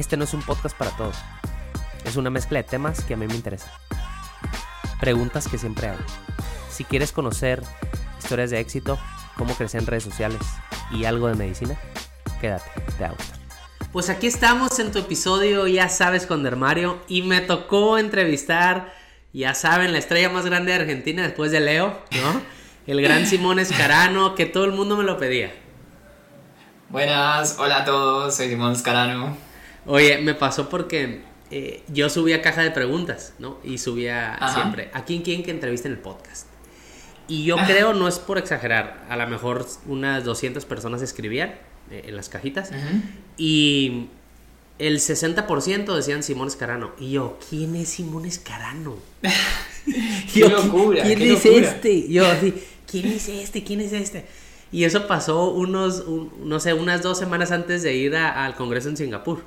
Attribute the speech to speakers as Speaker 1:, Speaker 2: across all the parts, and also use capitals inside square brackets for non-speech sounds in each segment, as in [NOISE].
Speaker 1: Este no es un podcast para todos. Es una mezcla de temas que a mí me interesan. Preguntas que siempre hago. Si quieres conocer historias de éxito, cómo crecer en redes sociales y algo de medicina, quédate, te va. Pues aquí estamos en tu episodio, ya sabes, con Dermario. Y me tocó entrevistar, ya saben, la estrella más grande de Argentina después de Leo, ¿no? El gran Simón Escarano, que todo el mundo me lo pedía.
Speaker 2: Buenas, hola a todos, soy Simón Escarano.
Speaker 1: Oye, me pasó porque eh, yo subía caja de preguntas, ¿no? Y subía siempre, ¿a quién quieren que entreviste en el podcast? Y yo creo, no es por exagerar, a lo mejor unas 200 personas escribían eh, en las cajitas. Y el 60% decían Simón Escarano. Y yo, ¿quién es Simón Escarano? [LAUGHS]
Speaker 2: qué locura.
Speaker 1: ¿Quién es este? Yo así, ¿quién es este? ¿Quién es este? Y eso pasó unos, no sé, unas dos semanas antes de ir al Congreso en Singapur.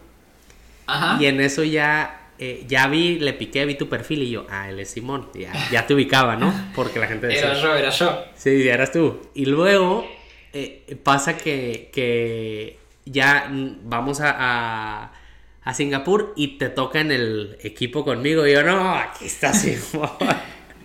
Speaker 1: Ajá. Y en eso ya, eh, ya vi, le piqué, vi tu perfil y yo, ah, él es Simón. Ya, ya te ubicaba, ¿no? Porque la gente
Speaker 2: decía. Era yo, era yo.
Speaker 1: Sí, eras tú. Y luego eh, pasa que, que ya vamos a, a, Singapur y te toca en el equipo conmigo. Y yo, no, aquí está Simón.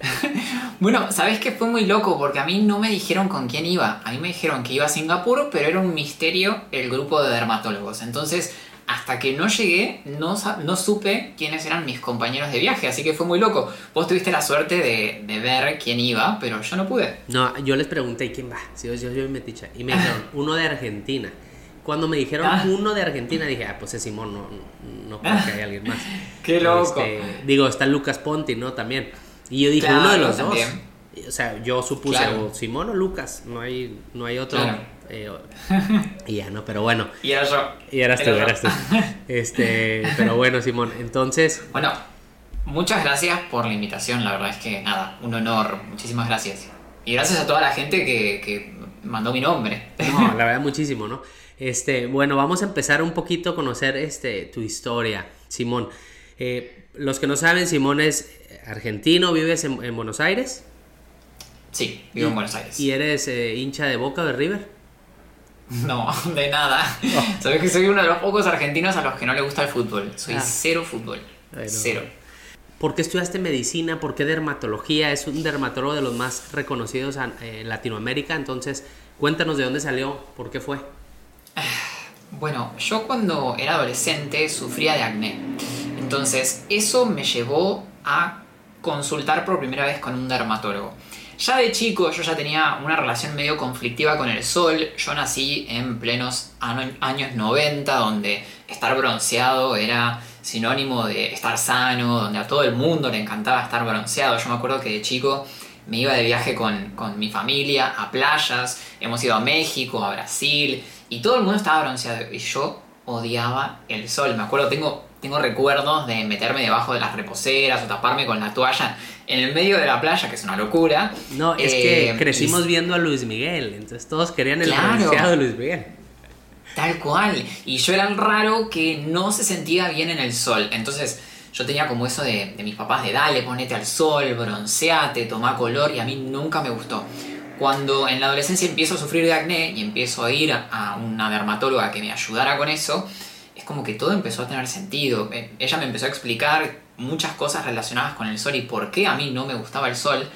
Speaker 1: [LAUGHS]
Speaker 2: bueno, ¿sabes qué fue muy loco? Porque a mí no me dijeron con quién iba. A mí me dijeron que iba a Singapur, pero era un misterio el grupo de dermatólogos. Entonces, hasta que no llegué, no, no supe quiénes eran mis compañeros de viaje. Así que fue muy loco. Vos tuviste la suerte de, de ver quién iba, pero yo no pude.
Speaker 1: No, yo les pregunté quién va. Si yo, yo, yo me ticha. Y me dijeron, [LAUGHS] uno de Argentina. Cuando me dijeron ah. uno de Argentina, dije, ah, pues es Simón, no, no creo que haya alguien más. [LAUGHS]
Speaker 2: Qué loco. Este,
Speaker 1: digo, está Lucas Ponti, ¿no? También. Y yo dije, uno de los dos. O sea, yo supuse o Simón o Lucas, no hay, no hay otro. Eh, [LAUGHS] y ya, ¿no? Pero bueno.
Speaker 2: Y yo.
Speaker 1: Y eras tú, eras tú. [LAUGHS] Este, pero bueno, Simón, entonces.
Speaker 2: Bueno, muchas gracias por la invitación, la verdad es que nada, un honor, muchísimas gracias. Y gracias a toda la gente que, que mandó mi nombre.
Speaker 1: No, la [LAUGHS] verdad, muchísimo, ¿no? Este, bueno, vamos a empezar un poquito a conocer este, tu historia, Simón. Eh, los que no saben, Simón es argentino, vives en, Buenos Aires.
Speaker 2: Sí, vivo en Buenos Aires.
Speaker 1: ¿Y eres eh, hincha de Boca de River?
Speaker 2: No, de nada. Sabes que soy uno de los pocos argentinos a los que no le gusta el fútbol. Soy ah. cero fútbol. Cero.
Speaker 1: ¿Por qué estudiaste medicina? ¿Por qué dermatología? Es un dermatólogo de los más reconocidos en Latinoamérica. Entonces, cuéntanos de dónde salió, por qué fue.
Speaker 2: Bueno, yo cuando era adolescente sufría de acné. Entonces, eso me llevó a consultar por primera vez con un dermatólogo. Ya de chico yo ya tenía una relación medio conflictiva con el sol. Yo nací en plenos años 90, donde estar bronceado era sinónimo de estar sano, donde a todo el mundo le encantaba estar bronceado. Yo me acuerdo que de chico me iba de viaje con, con mi familia a playas, hemos ido a México, a Brasil, y todo el mundo estaba bronceado. Y yo odiaba el sol. Me acuerdo, tengo, tengo recuerdos de meterme debajo de las reposeras o taparme con la toalla en el medio de la playa, que es una locura.
Speaker 1: No, es que eh, crecimos viendo a Luis Miguel, entonces todos querían el bronceado de Luis Miguel.
Speaker 2: Tal cual. Y yo era el raro que no se sentía bien en el sol. Entonces yo tenía como eso de, de mis papás de dale, ponete al sol, bronceate, toma color y a mí nunca me gustó. Cuando en la adolescencia empiezo a sufrir de acné y empiezo a ir a una dermatóloga que me ayudara con eso, es como que todo empezó a tener sentido. Eh, ella me empezó a explicar muchas cosas relacionadas con el sol y por qué a mí no me gustaba el sol.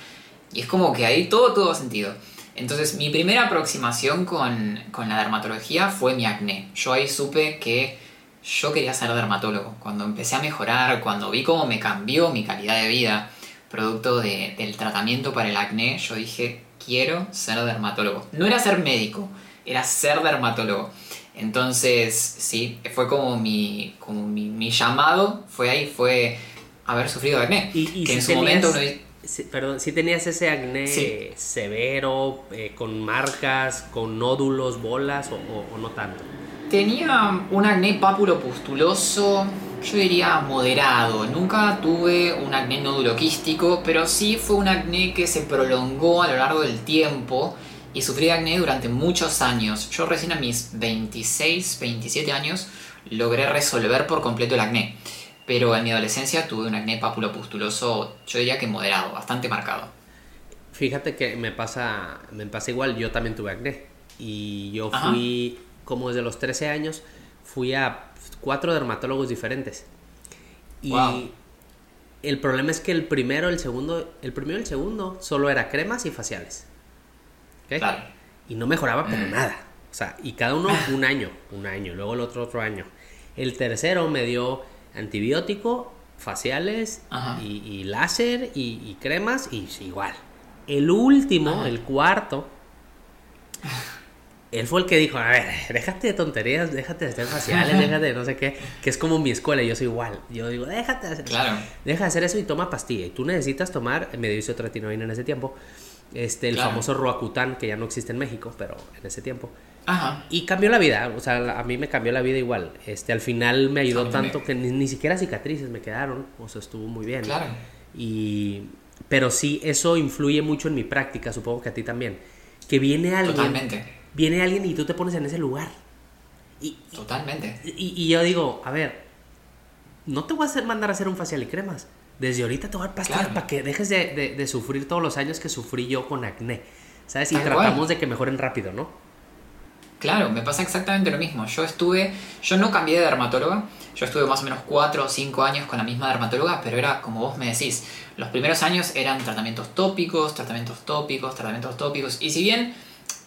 Speaker 2: Y es como que ahí todo tuvo sentido. Entonces mi primera aproximación con, con la dermatología fue mi acné. Yo ahí supe que yo quería ser dermatólogo. Cuando empecé a mejorar, cuando vi cómo me cambió mi calidad de vida, producto de, del tratamiento para el acné, yo dije, quiero ser dermatólogo. No era ser médico, era ser dermatólogo. Entonces, sí, fue como mi, como mi, llamado, fue ahí, fue haber sufrido acné.
Speaker 1: Y, que en su momento perdón, si tenías ese acné severo, eh, con marcas, con nódulos, bolas o, no tanto.
Speaker 2: Tenía un acné papulopustuloso, yo diría moderado. Nunca tuve un acné nódulo quístico, pero sí fue un acné que se prolongó a lo largo del tiempo y sufrí acné durante muchos años. Yo recién a mis 26, 27 años logré resolver por completo el acné. Pero en mi adolescencia tuve un acné papulopustuloso, yo diría que moderado, bastante marcado.
Speaker 1: Fíjate que me pasa, me pasa igual, yo también tuve acné. Y yo fui como desde los 13 años fui a cuatro dermatólogos diferentes. Y
Speaker 2: Wow.
Speaker 1: el problema es que el primero, el segundo, el primero y el segundo solo era cremas y faciales. ¿Ok?
Speaker 2: Claro.
Speaker 1: Y no mejoraba pero
Speaker 2: Mm.
Speaker 1: nada. O sea, y cada uno un año, un año, luego el otro otro año. El tercero me dio antibiótico, faciales y, y láser y, y cremas y igual. El último,
Speaker 2: Ajá.
Speaker 1: el cuarto, él fue el que dijo, a ver, déjate de tonterías, déjate de hacer faciales, [LAUGHS] déjate de no sé qué, que es como mi escuela, yo soy igual. Yo digo, déjate de hacer
Speaker 2: Claro.
Speaker 1: Deja de hacer eso y toma pastilla. Y tú necesitas tomar, me dio isotretinoína en ese tiempo, este, el
Speaker 2: Claro.
Speaker 1: famoso Roacutan, que ya no existe en México, pero en ese tiempo.
Speaker 2: Ajá.
Speaker 1: Y cambió la vida, o sea, a mí me cambió la vida igual. Este, al final me ayudó tanto que ni, ni siquiera cicatrices me quedaron, o sea, estuvo muy bien.
Speaker 2: Claro.
Speaker 1: Y, pero sí, eso influye mucho en mi práctica, supongo que a ti también. Que viene alguien,
Speaker 2: Totalmente.
Speaker 1: viene alguien y tú te pones en ese lugar. Y,
Speaker 2: Totalmente.
Speaker 1: y, y yo digo, a ver, no te voy a hacer mandar a hacer un facial y cremas. Desde ahorita dar pastillas
Speaker 2: Claro.
Speaker 1: para que dejes de, de- de sufrir todos los años que sufrí yo con acné. ¿Sabes? Y
Speaker 2: Tal
Speaker 1: tratamos
Speaker 2: cual.
Speaker 1: de que mejoren rápido, ¿no?
Speaker 2: Claro, me pasa exactamente lo mismo. Yo estuve, yo no cambié de dermatóloga, yo estuve más o menos 4 o 5 años con la misma dermatóloga, pero era como vos me decís, los primeros años eran tratamientos tópicos, tratamientos tópicos, tratamientos tópicos, y si bien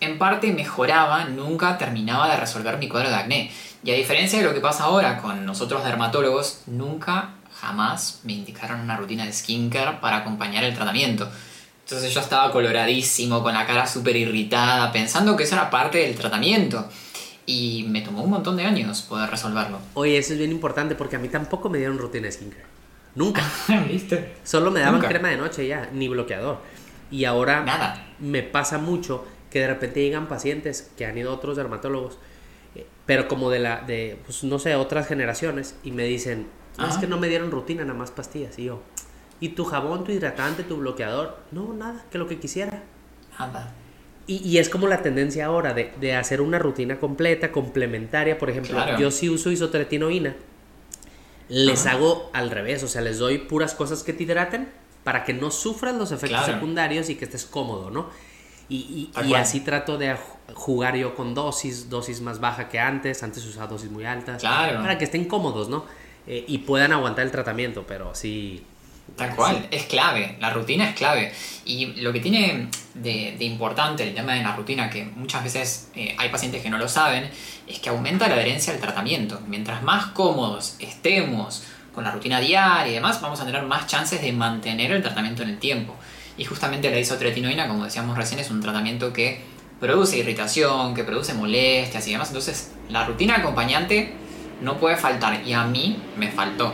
Speaker 2: en parte mejoraba, nunca terminaba de resolver mi cuadro de acné. Y a diferencia de lo que pasa ahora con nosotros dermatólogos, nunca, jamás me indicaron una rutina de skincare para acompañar el tratamiento. Entonces yo estaba coloradísimo, con la cara súper irritada, pensando que eso era parte del tratamiento. Y me tomó un montón de años poder resolverlo.
Speaker 1: Oye, eso es bien importante porque a mí tampoco me dieron rutina de skincare. Nunca. [LAUGHS]
Speaker 2: ¿Viste?
Speaker 1: Solo me daban
Speaker 2: Nunca.
Speaker 1: crema de noche ya, ni bloqueador. Y ahora
Speaker 2: Nada.
Speaker 1: me pasa mucho que de repente llegan pacientes que han ido a otros dermatólogos, eh, pero como de la, de, pues no sé, otras generaciones, y me dicen, "No, es que no me dieron rutina, nada más pastillas. Y yo, ¿y tu jabón, tu hidratante, tu bloqueador? No, nada, que lo que quisiera.
Speaker 2: Nada.
Speaker 1: Y, y es como la tendencia ahora de, de hacer una rutina completa, complementaria. Por ejemplo,
Speaker 2: Claro.
Speaker 1: yo sí uso isotretinoína. Les
Speaker 2: Ajá.
Speaker 1: hago al revés, o sea, les doy puras cosas que te hidraten para que no sufras los efectos
Speaker 2: Claro.
Speaker 1: secundarios y que estés cómodo, ¿no? Y, y- y así trato de ju- jugar yo con dosis, dosis más baja que antes. Antes usaba dosis muy altas.
Speaker 2: Claro.
Speaker 1: Para que estén cómodos, ¿no? Eh, y puedan aguantar el tratamiento, pero sí.
Speaker 2: Tal cual, es clave, la rutina es clave. Y lo que tiene de, de importante el tema de la rutina, que muchas veces eh, hay pacientes que no lo saben, es que aumenta la adherencia al tratamiento. Mientras más cómodos estemos con la rutina diaria y demás, vamos a tener más chances de mantener el tratamiento en el tiempo. Y justamente la isotretinoína, como decíamos recién, es un tratamiento que produce irritación, que produce molestias y demás. Entonces, la rutina acompañante no puede faltar y a mí me faltó.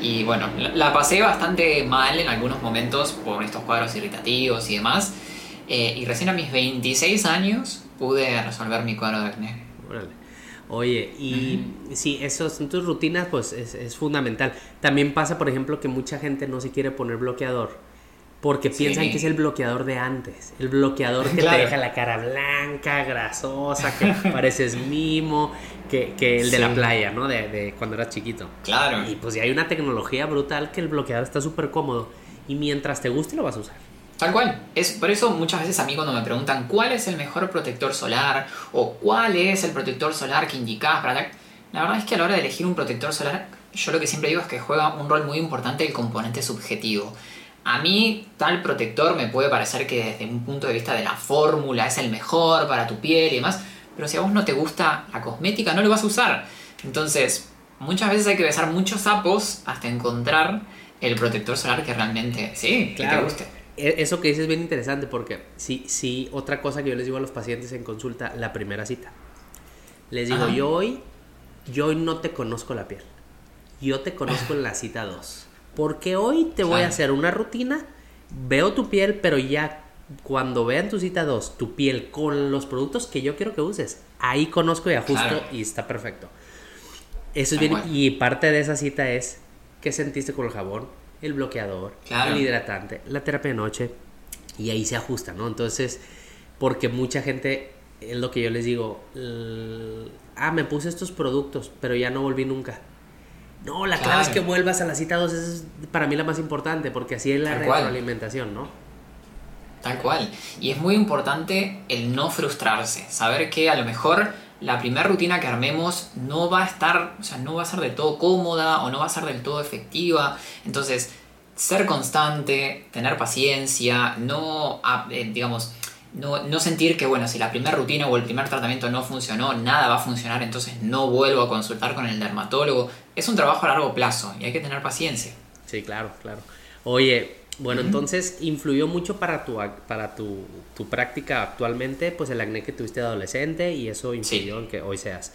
Speaker 2: Y bueno, la, la pasé bastante mal en algunos momentos por estos cuadros irritativos y demás. Eh, y recién a mis 26 años pude resolver mi cuadro de acné.
Speaker 1: Órale. Oye, y sí, eso son tus rutinas, pues es, es fundamental. También pasa, por ejemplo, que mucha gente no se quiere poner bloqueador porque
Speaker 2: Sí.
Speaker 1: piensan que es el bloqueador de antes. El bloqueador que
Speaker 2: Claro.
Speaker 1: te deja la cara blanca, grasosa, que [LAUGHS] pareces mimo, que, que el de la playa, ¿no? De, de cuando eras chiquito.
Speaker 2: Claro.
Speaker 1: Y pues ya hay una tecnología brutal que el bloqueador está súper cómodo. Y mientras te guste, lo vas a usar.
Speaker 2: Tal cual. Es, por eso muchas veces a mí cuando me preguntan cuál es el mejor protector solar o cuál es el protector solar que indicás para tal, la verdad es que a la hora de elegir un protector solar, yo lo que siempre digo es que juega un rol muy importante el componente subjetivo. A mí tal protector me puede parecer que desde un punto de vista de la fórmula es el mejor para tu piel y demás, pero si a vos no te gusta la cosmética no lo vas a usar. Entonces, muchas veces hay que besar muchos sapos hasta encontrar el protector solar que realmente sí, que te guste.
Speaker 1: E- Eso que dices es bien interesante porque sí, sí, otra cosa que yo les digo a los pacientes en consulta, la primera cita. Les digo,
Speaker 2: Ajá.
Speaker 1: yo hoy, yo hoy no te conozco la piel. Yo te conozco en la cita 2. Porque hoy te voy a hacer una rutina, veo tu piel, pero ya cuando vean tu cita 2, tu piel con los productos que yo quiero que uses, ahí conozco y ajusto
Speaker 2: Claro.
Speaker 1: y está perfecto. Eso es bien, y parte de esa cita es qué sentiste con el jabón, el bloqueador,
Speaker 2: Claro.
Speaker 1: el hidratante, la terapia de noche, y ahí se ajusta, ¿no? Entonces, porque mucha gente, es lo que yo les digo, ah, me puse estos productos, pero ya no volví nunca. No, la clave es que vuelvas a la cita 2, esa es para mí la más importante, porque así es la
Speaker 2: Tal cual.
Speaker 1: retroalimentación, ¿no?
Speaker 2: Tal cual. Y es muy importante el no frustrarse, saber que a lo mejor la primera rutina que armemos no va a estar, o sea, no va a ser del todo cómoda o no va a ser del todo efectiva. Entonces, ser constante, tener paciencia, no, ah, eh, digamos, no, no, sentir que, bueno, si la primera rutina o el primer tratamiento no funcionó, nada va a funcionar, entonces no vuelvo a consultar con el dermatólogo. Es un trabajo a largo plazo y hay que tener paciencia.
Speaker 1: Sí, claro, claro. Oye, bueno, entonces influyó mucho para tu, para tu, tu, práctica actualmente, pues el acné que tuviste de adolescente y eso influyó en que hoy seas.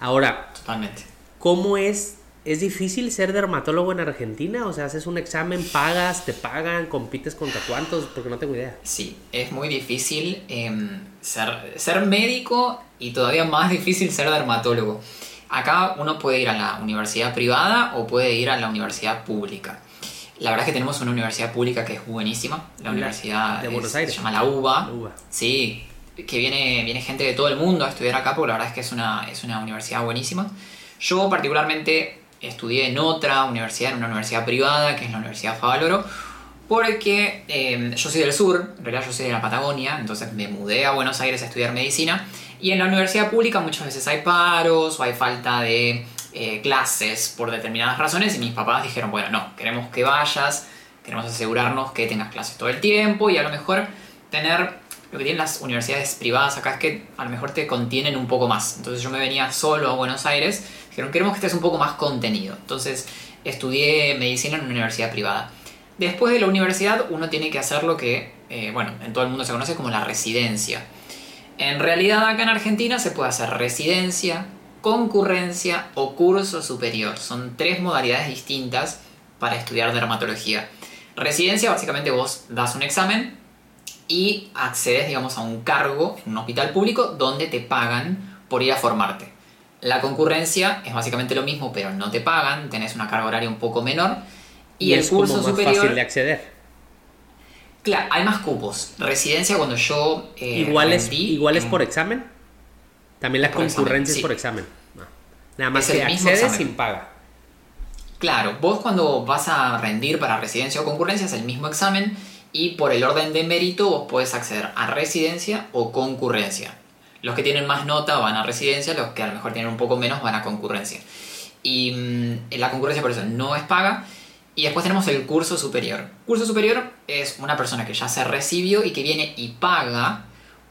Speaker 1: Ahora,
Speaker 2: totalmente.
Speaker 1: ¿Cómo es? ¿Es difícil ser dermatólogo en Argentina? O sea, haces un examen, pagas, te pagan, compites contra cuántos, porque no tengo idea.
Speaker 2: Sí, es muy difícil em, ser, ser médico y todavía más difícil ser dermatólogo. Acá uno puede ir a la universidad privada o puede ir a la universidad pública. La verdad es que tenemos una universidad pública que es buenísima. La Universidad
Speaker 1: de Buenos Aires.
Speaker 2: se llama la UBA. Sí, que viene, viene gente de todo el mundo a estudiar acá porque la verdad es que es una, es una universidad buenísima. Yo particularmente estudié en otra universidad, en una universidad privada, que es la Universidad Favaloro, porque eh, yo soy del sur, en realidad yo soy de la Patagonia, entonces me mudé a Buenos Aires a estudiar medicina, y en la universidad pública muchas veces hay paros o hay falta de eh, clases por determinadas razones y mis papás dijeron, bueno, no, queremos que vayas, queremos asegurarnos que tengas clases todo el tiempo y a lo mejor tener lo que tienen las universidades privadas acá es que a lo mejor te contienen un poco más. Entonces yo me venía solo a Buenos Aires, dijeron, queremos que estés un poco más contenido. Entonces estudié medicina en una universidad privada. Después de la universidad uno tiene que hacer lo que, eh, bueno, en todo el mundo se conoce como la residencia. En realidad acá en Argentina se puede hacer residencia, concurrencia o curso superior. Son tres modalidades distintas para estudiar dermatología. Residencia, básicamente vos das un examen y accedes, digamos, a un cargo en un hospital público donde te pagan por ir a formarte. La concurrencia es básicamente lo mismo, pero no te pagan, tenés una carga horaria un poco menor.
Speaker 1: Y, el curso como más superior. fácil de acceder.
Speaker 2: Claro, hay más cupos. Residencia, cuando yo.
Speaker 1: Eh, igual, es, igual es por examen. También las concurrencias por examen. Ah. Nada más que accedes sin paga.
Speaker 2: Claro, vos cuando vas a rendir para residencia o concurrencia es el mismo examen y por el orden de mérito vos podés acceder a residencia o concurrencia. Los que tienen más nota van a residencia, los que a lo mejor tienen un poco menos van a concurrencia. Y mm, la concurrencia por eso no es paga. Y después tenemos el curso superior. Curso superior es una persona que ya se recibió y que viene y paga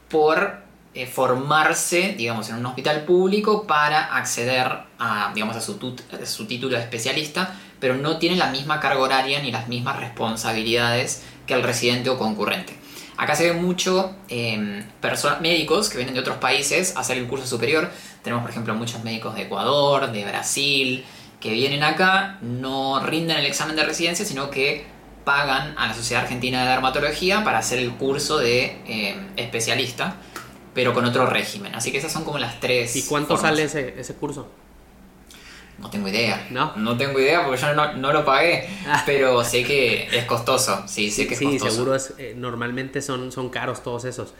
Speaker 2: por eh, formarse, digamos, en un hospital público para acceder a, digamos, a su, su, título de especialista, pero no tiene la misma carga horaria ni las mismas responsabilidades que el residente o concurrente. Acá se ve mucho eh, médicos que vienen de otros países a hacer el curso superior. Tenemos, por ejemplo, muchos médicos de Ecuador, de Brasil, que vienen acá, no rinden el examen de residencia, sino que pagan a la Sociedad Argentina de Dermatología para hacer el curso de eh, especialista pero con otro régimen. Así que esas son como las tres.
Speaker 1: ¿Y cuánto sale ese, ese, curso?
Speaker 2: No tengo idea. ¿No? No tengo idea porque yo no, no lo pagué. Ah. Pero sé que es costoso. Sí, sé que es
Speaker 1: sí, seguro es. Eh, normalmente son, son caros todos esos.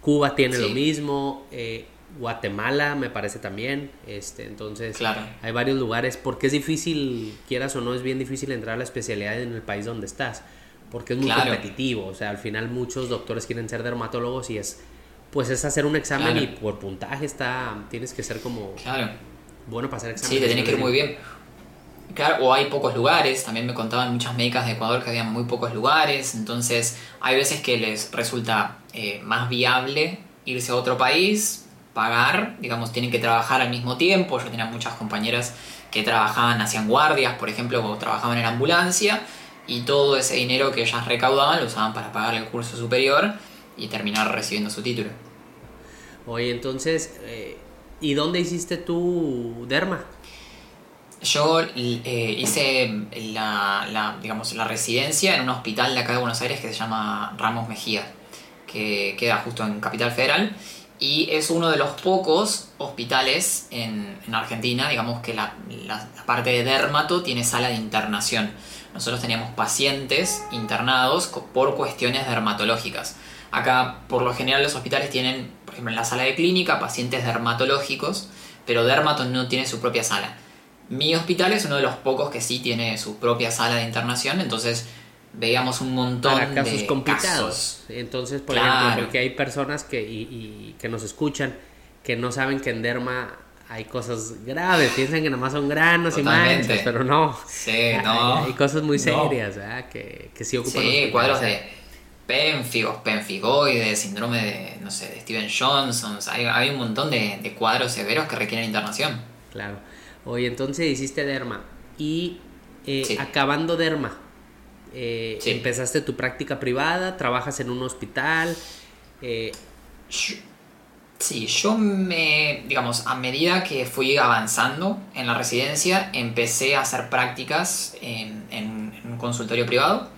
Speaker 1: Cuba tiene lo mismo. Eh, Guatemala me parece también. Este, entonces,
Speaker 2: claro.
Speaker 1: hay varios lugares. Porque es difícil, quieras o no, es bien difícil entrar a la especialidad en el país donde estás. Porque es muy competitivo. O sea, al final muchos doctores quieren ser dermatólogos y es pues es hacer un examen y por puntaje está, tienes que ser como
Speaker 2: claro.
Speaker 1: Bueno para hacer examen.
Speaker 2: Sí, te tiene que ir muy bien. Claro, o hay pocos lugares, también me contaban muchas médicas de Ecuador que había muy pocos lugares, entonces hay veces que les resulta eh, más viable irse a otro país, pagar, digamos, tienen que trabajar al mismo tiempo, yo tenía muchas compañeras que trabajaban, hacían guardias, por ejemplo, o trabajaban en ambulancia, y todo ese dinero que ellas recaudaban lo usaban para pagar el curso superior y terminar recibiendo su título.
Speaker 1: Oye, entonces, eh, ¿y dónde hiciste tu derma?
Speaker 2: Yo eh, hice la, digamos, la residencia en un hospital de acá de Buenos Aires que se llama Ramos Mejía, que queda justo en Capital Federal y es uno de los pocos hospitales en, en Argentina, digamos que la, la, parte de dermato tiene sala de internación. Nosotros teníamos pacientes internados por cuestiones dermatológicas. Acá, por lo general, los hospitales tienen, ejemplo, en la sala de clínica, pacientes dermatológicos, pero dermato no tiene su propia sala. Mi hospital es uno de los pocos que sí tiene su propia sala de internación, entonces veíamos un montón
Speaker 1: casos complicados. Entonces, por ejemplo, porque hay personas que, y, que nos escuchan que no saben que en derma hay cosas graves, piensan que nomás son granos y manchas, pero no.
Speaker 2: Sí, no.
Speaker 1: Hay, cosas muy serias, ¿verdad? Que, que sí ocupan
Speaker 2: Sí, cuadros de pénfigos, penfigoides, síndrome de, no sé, de Steven Johnson. Hay, hay un montón de, de, cuadros severos que requieren internación.
Speaker 1: Claro. Oye, entonces hiciste derma y eh, acabando derma, eh, empezaste tu práctica privada, trabajas en un hospital. Eh,
Speaker 2: Sí, yo me, digamos, a medida que fui avanzando en la residencia, empecé a hacer prácticas en, un consultorio privado.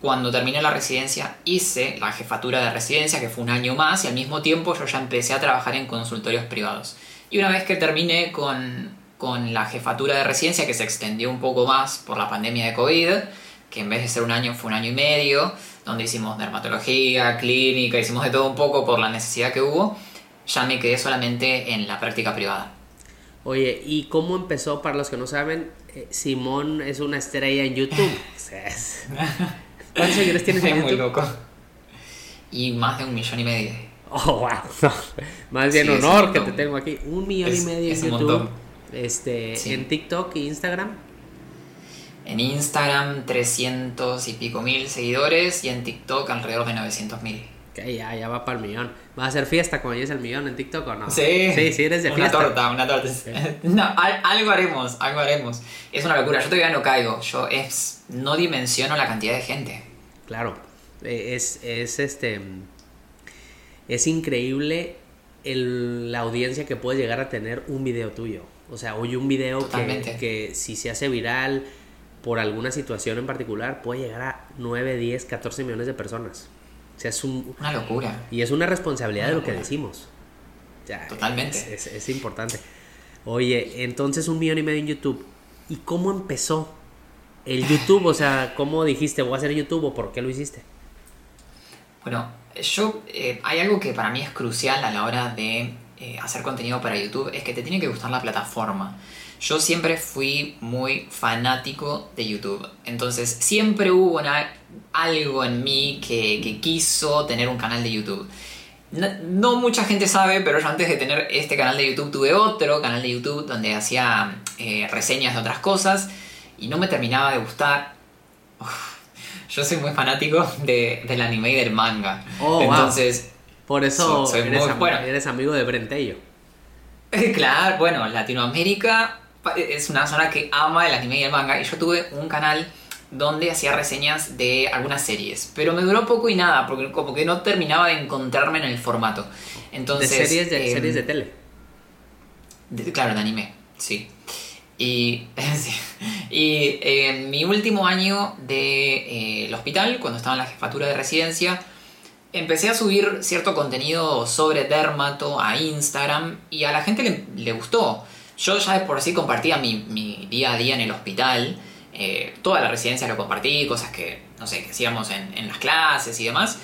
Speaker 2: Cuando terminé la residencia, hice la jefatura de residencia, que fue un año más, y al mismo tiempo yo ya empecé a trabajar en consultorios privados. Y una vez que terminé con, con la jefatura de residencia, que se extendió un poco más por la pandemia de COVID, que en vez de ser un año fue un año y medio, donde hicimos dermatología, clínica, hicimos de todo un poco por la necesidad que hubo, ya me quedé solamente en la práctica privada.
Speaker 1: Oye, ¿y cómo empezó? Para los que no saben, eh, Simón es una estrella en YouTube. [LAUGHS]
Speaker 2: ¿Cuántos seguidores tienes en [LAUGHS] YouTube? muy loco. Y más de un millón y medio.
Speaker 1: Oh, wow. [LAUGHS] más bien honor que te tengo aquí. Un millón y medio en YouTube. Este, En TikTok e Instagram.
Speaker 2: En Instagram 300 y pico mil seguidores y en TikTok alrededor de 900 mil.
Speaker 1: Que ya, ya va para el millón. ¿Vas a hacer fiesta cuando llegues el millón en TikTok o no?
Speaker 2: Sí.
Speaker 1: Sí, sí, eres de
Speaker 2: fiesta. Una torta, una torta. [LAUGHS] No, algo haremos, algo haremos. Es una locura. Yo todavía no caigo. Yo es, no dimensiono la cantidad de gente.
Speaker 1: Claro. E, es, es este. Es increíble el, la audiencia que puede llegar a tener un video tuyo. O sea, oye, un video que, que si se hace viral por alguna situación en particular puede llegar a 9, 10, 14 millones de personas es
Speaker 2: una locura.
Speaker 1: Y es una responsabilidad de lo que decimos.
Speaker 2: Totalmente.
Speaker 1: Es, importante. Oye, entonces un millón y medio en YouTube. ¿Y cómo empezó el YouTube? O sea, [SIGHS] ¿cómo dijiste voy a hacer YouTube o por qué lo hiciste?
Speaker 2: Bueno, yo eh, hay algo que para mí es crucial a la hora de eh, hacer contenido para YouTube, es que te tiene que gustar la plataforma. Yo siempre fui muy fanático de YouTube. Entonces siempre hubo algo en mí que, quiso tener un canal de YouTube. No, mucha gente sabe, pero yo antes de tener este canal de YouTube tuve otro canal de YouTube donde hacía eh, reseñas de otras cosas y no me terminaba de gustar. yo soy muy fanático del anime y del manga.
Speaker 1: Oh, Entonces, por eso eres, amigo de Brentello. [LAUGHS]
Speaker 2: Claro, bueno, Latinoamérica es una zona que ama el anime y el manga y yo tuve un canal donde hacía reseñas de algunas series, pero me duró poco y nada, porque como que no terminaba de encontrarme en el formato. Entonces,
Speaker 1: ¿De series de, em, series de tele?
Speaker 2: claro, de anime, sí. Y, [LAUGHS] y en mi último año del de, eh, hospital, cuando estaba en la jefatura de residencia, empecé a subir cierto contenido sobre Dermato a Instagram y a la gente le, le gustó. Yo ya de por sí compartía mi, día a día en el hospital. Eh, toda la residencia lo compartí, cosas que, no sé, que hacíamos en, las clases y demás.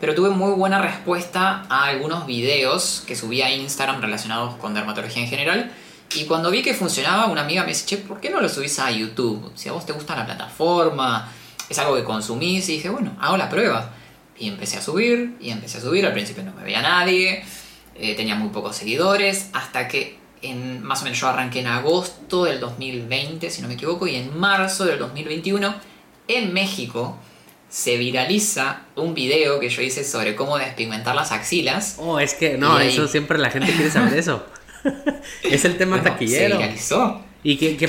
Speaker 2: Pero tuve muy buena respuesta a algunos videos que subí a Instagram relacionados con dermatología en general. Y cuando vi que funcionaba, una amiga me dice, che, ¿por qué no lo subís a YouTube? Si a vos te gusta la plataforma, es algo que consumís. Y dije, bueno, hago la prueba. Y empecé a subir, y empecé a subir. Al principio no me veía nadie, eh, tenía muy pocos seguidores, hasta que en, más o menos yo arranqué en agosto del 2020, si no me equivoco, y en marzo del 2021, en México, se viraliza un video que yo hice sobre cómo despigmentar las axilas.
Speaker 1: Oh, es que no, eso siempre la gente quiere saber eso. [LAUGHS] es el tema taquillero.
Speaker 2: Se viralizó.
Speaker 1: ¿Y qué, qué,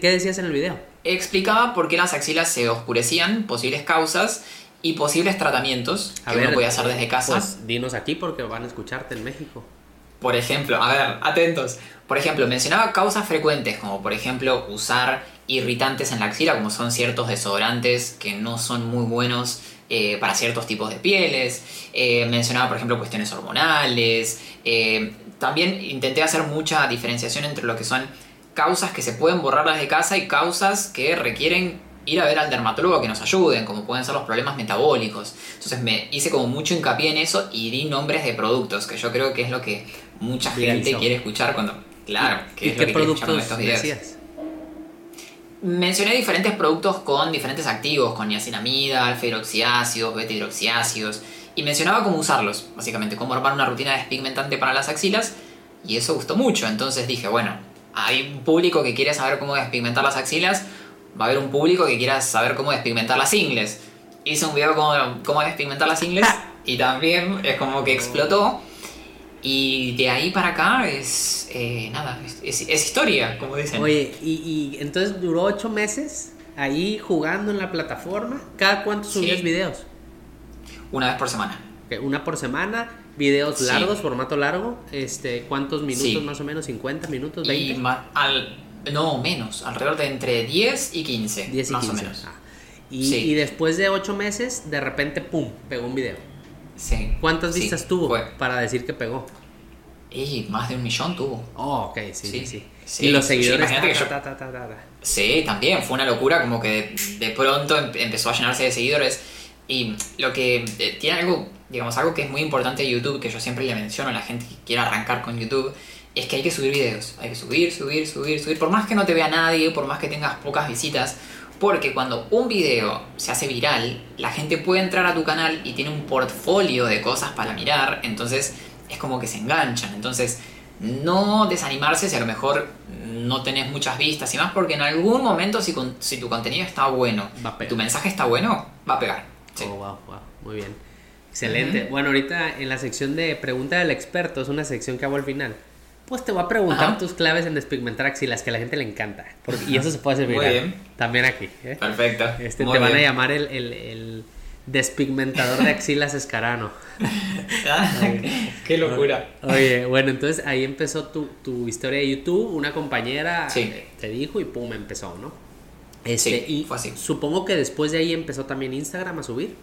Speaker 1: qué, decías en el video?
Speaker 2: Explicaba por qué las axilas se oscurecían, posibles causas y posibles tratamientos que uno puede hacer desde casa. Pues
Speaker 1: dinos aquí porque van a escucharte en México.
Speaker 2: Por ejemplo, a ver, atentos. Por ejemplo, mencionaba causas frecuentes, como por ejemplo usar irritantes en la axila, como son ciertos desodorantes que no son muy buenos eh, para ciertos tipos de pieles. Eh, mencionaba, por ejemplo, cuestiones hormonales. Eh, también intenté hacer mucha diferenciación entre lo que son causas que se pueden borrar desde casa y causas que requieren ir a ver al dermatólogo que nos ayuden, como pueden ser los problemas metabólicos. Entonces me hice como mucho hincapié en eso y di nombres de productos, que yo creo que es lo que mucha gente quiere escuchar cuando... Claro, que es lo que con estos videos. Mencioné diferentes productos con diferentes activos, con niacinamida, alfa-hidroxiácidos, beta-hidroxiácidos, Y mencionaba cómo usarlos, básicamente, cómo armar una rutina despigmentante para las axilas. Y eso gustó mucho. Entonces dije, bueno, hay un público que quiere saber cómo despigmentar las axilas. Va a haber un público que quiera saber cómo despigmentar las ingles. Hice un video cómo, cómo despigmentar las ingles. Y también es como que explotó. Y de ahí para acá es. eh, nada, es, es- es historia, como dicen.
Speaker 1: Oye, y, y entonces duró ocho meses ahí jugando en la plataforma. ¿Cada cuánto
Speaker 2: Sí.
Speaker 1: subías videos?
Speaker 2: Una vez por semana.
Speaker 1: Una por semana, videos
Speaker 2: Sí.
Speaker 1: largos, formato largo. Este, ¿Cuántos minutos
Speaker 2: Sí.
Speaker 1: más o menos? ¿50 minutos?
Speaker 2: Y
Speaker 1: ¿20?
Speaker 2: ma- al, no, menos, alrededor de entre 10 y 15,
Speaker 1: 10 y
Speaker 2: más
Speaker 1: 15.
Speaker 2: o menos.
Speaker 1: Ah. Y, y después de ocho meses, de repente, ¡pum! Pegó un video.
Speaker 2: Sí.
Speaker 1: ¿Cuántas
Speaker 2: Sí,
Speaker 1: vistas tuvo
Speaker 2: fue.
Speaker 1: para decir que pegó?
Speaker 2: Y más de un millón tuvo.
Speaker 1: Oh, ok, sí, sí,
Speaker 2: Sí,
Speaker 1: sí.
Speaker 2: sí,
Speaker 1: y los
Speaker 2: sí,
Speaker 1: seguidores.
Speaker 2: imagínate que yo-
Speaker 1: ta, ta, ta, ta, ta.
Speaker 2: Sí, también, fue una locura, como que de, de pronto em- empezó a llenarse de seguidores. Y lo que eh, tiene algo, digamos, algo que es muy importante de YouTube, que yo siempre le menciono a la gente que quiera arrancar con YouTube, es que hay que subir videos. Hay que subir, subir, subir, subir. Por más que no te vea nadie, por más que tengas pocas visitas, porque cuando un video se hace viral, la gente puede entrar a tu canal y tiene un portfolio de cosas para mirar, entonces es como que se enganchan. Entonces, no desanimarse si a lo mejor no tenés muchas vistas y más, porque en algún momento si, con- si tu contenido está bueno,
Speaker 1: Va a pegar.
Speaker 2: tu mensaje está bueno, va a pegar. Sí.
Speaker 1: Oh, wow, wow, muy bien. Excelente. Bueno, ahorita en la sección de pregunta del experto, es una sección que hago al final. Pues te voy a preguntar
Speaker 2: Ajá.
Speaker 1: tus claves en despigmentar axilas, que a la gente le encanta. Porque- y eso se puede hacer
Speaker 2: Muy bien.
Speaker 1: También aquí. ¿eh?
Speaker 2: Perfecto.
Speaker 1: Este,
Speaker 2: Muy
Speaker 1: te van a llamar el, el- el despigmentador de axilas escarano. [LAUGHS]
Speaker 2: Ah, Qué locura.
Speaker 1: Oye, bueno, entonces ahí empezó tu, tu historia de YouTube. Una compañera
Speaker 2: Sí.
Speaker 1: eh, te dijo y pum, empezó, ¿no? Este,
Speaker 2: Sí,
Speaker 1: y
Speaker 2: fue así.
Speaker 1: supongo que después de ahí empezó también Instagram a subir.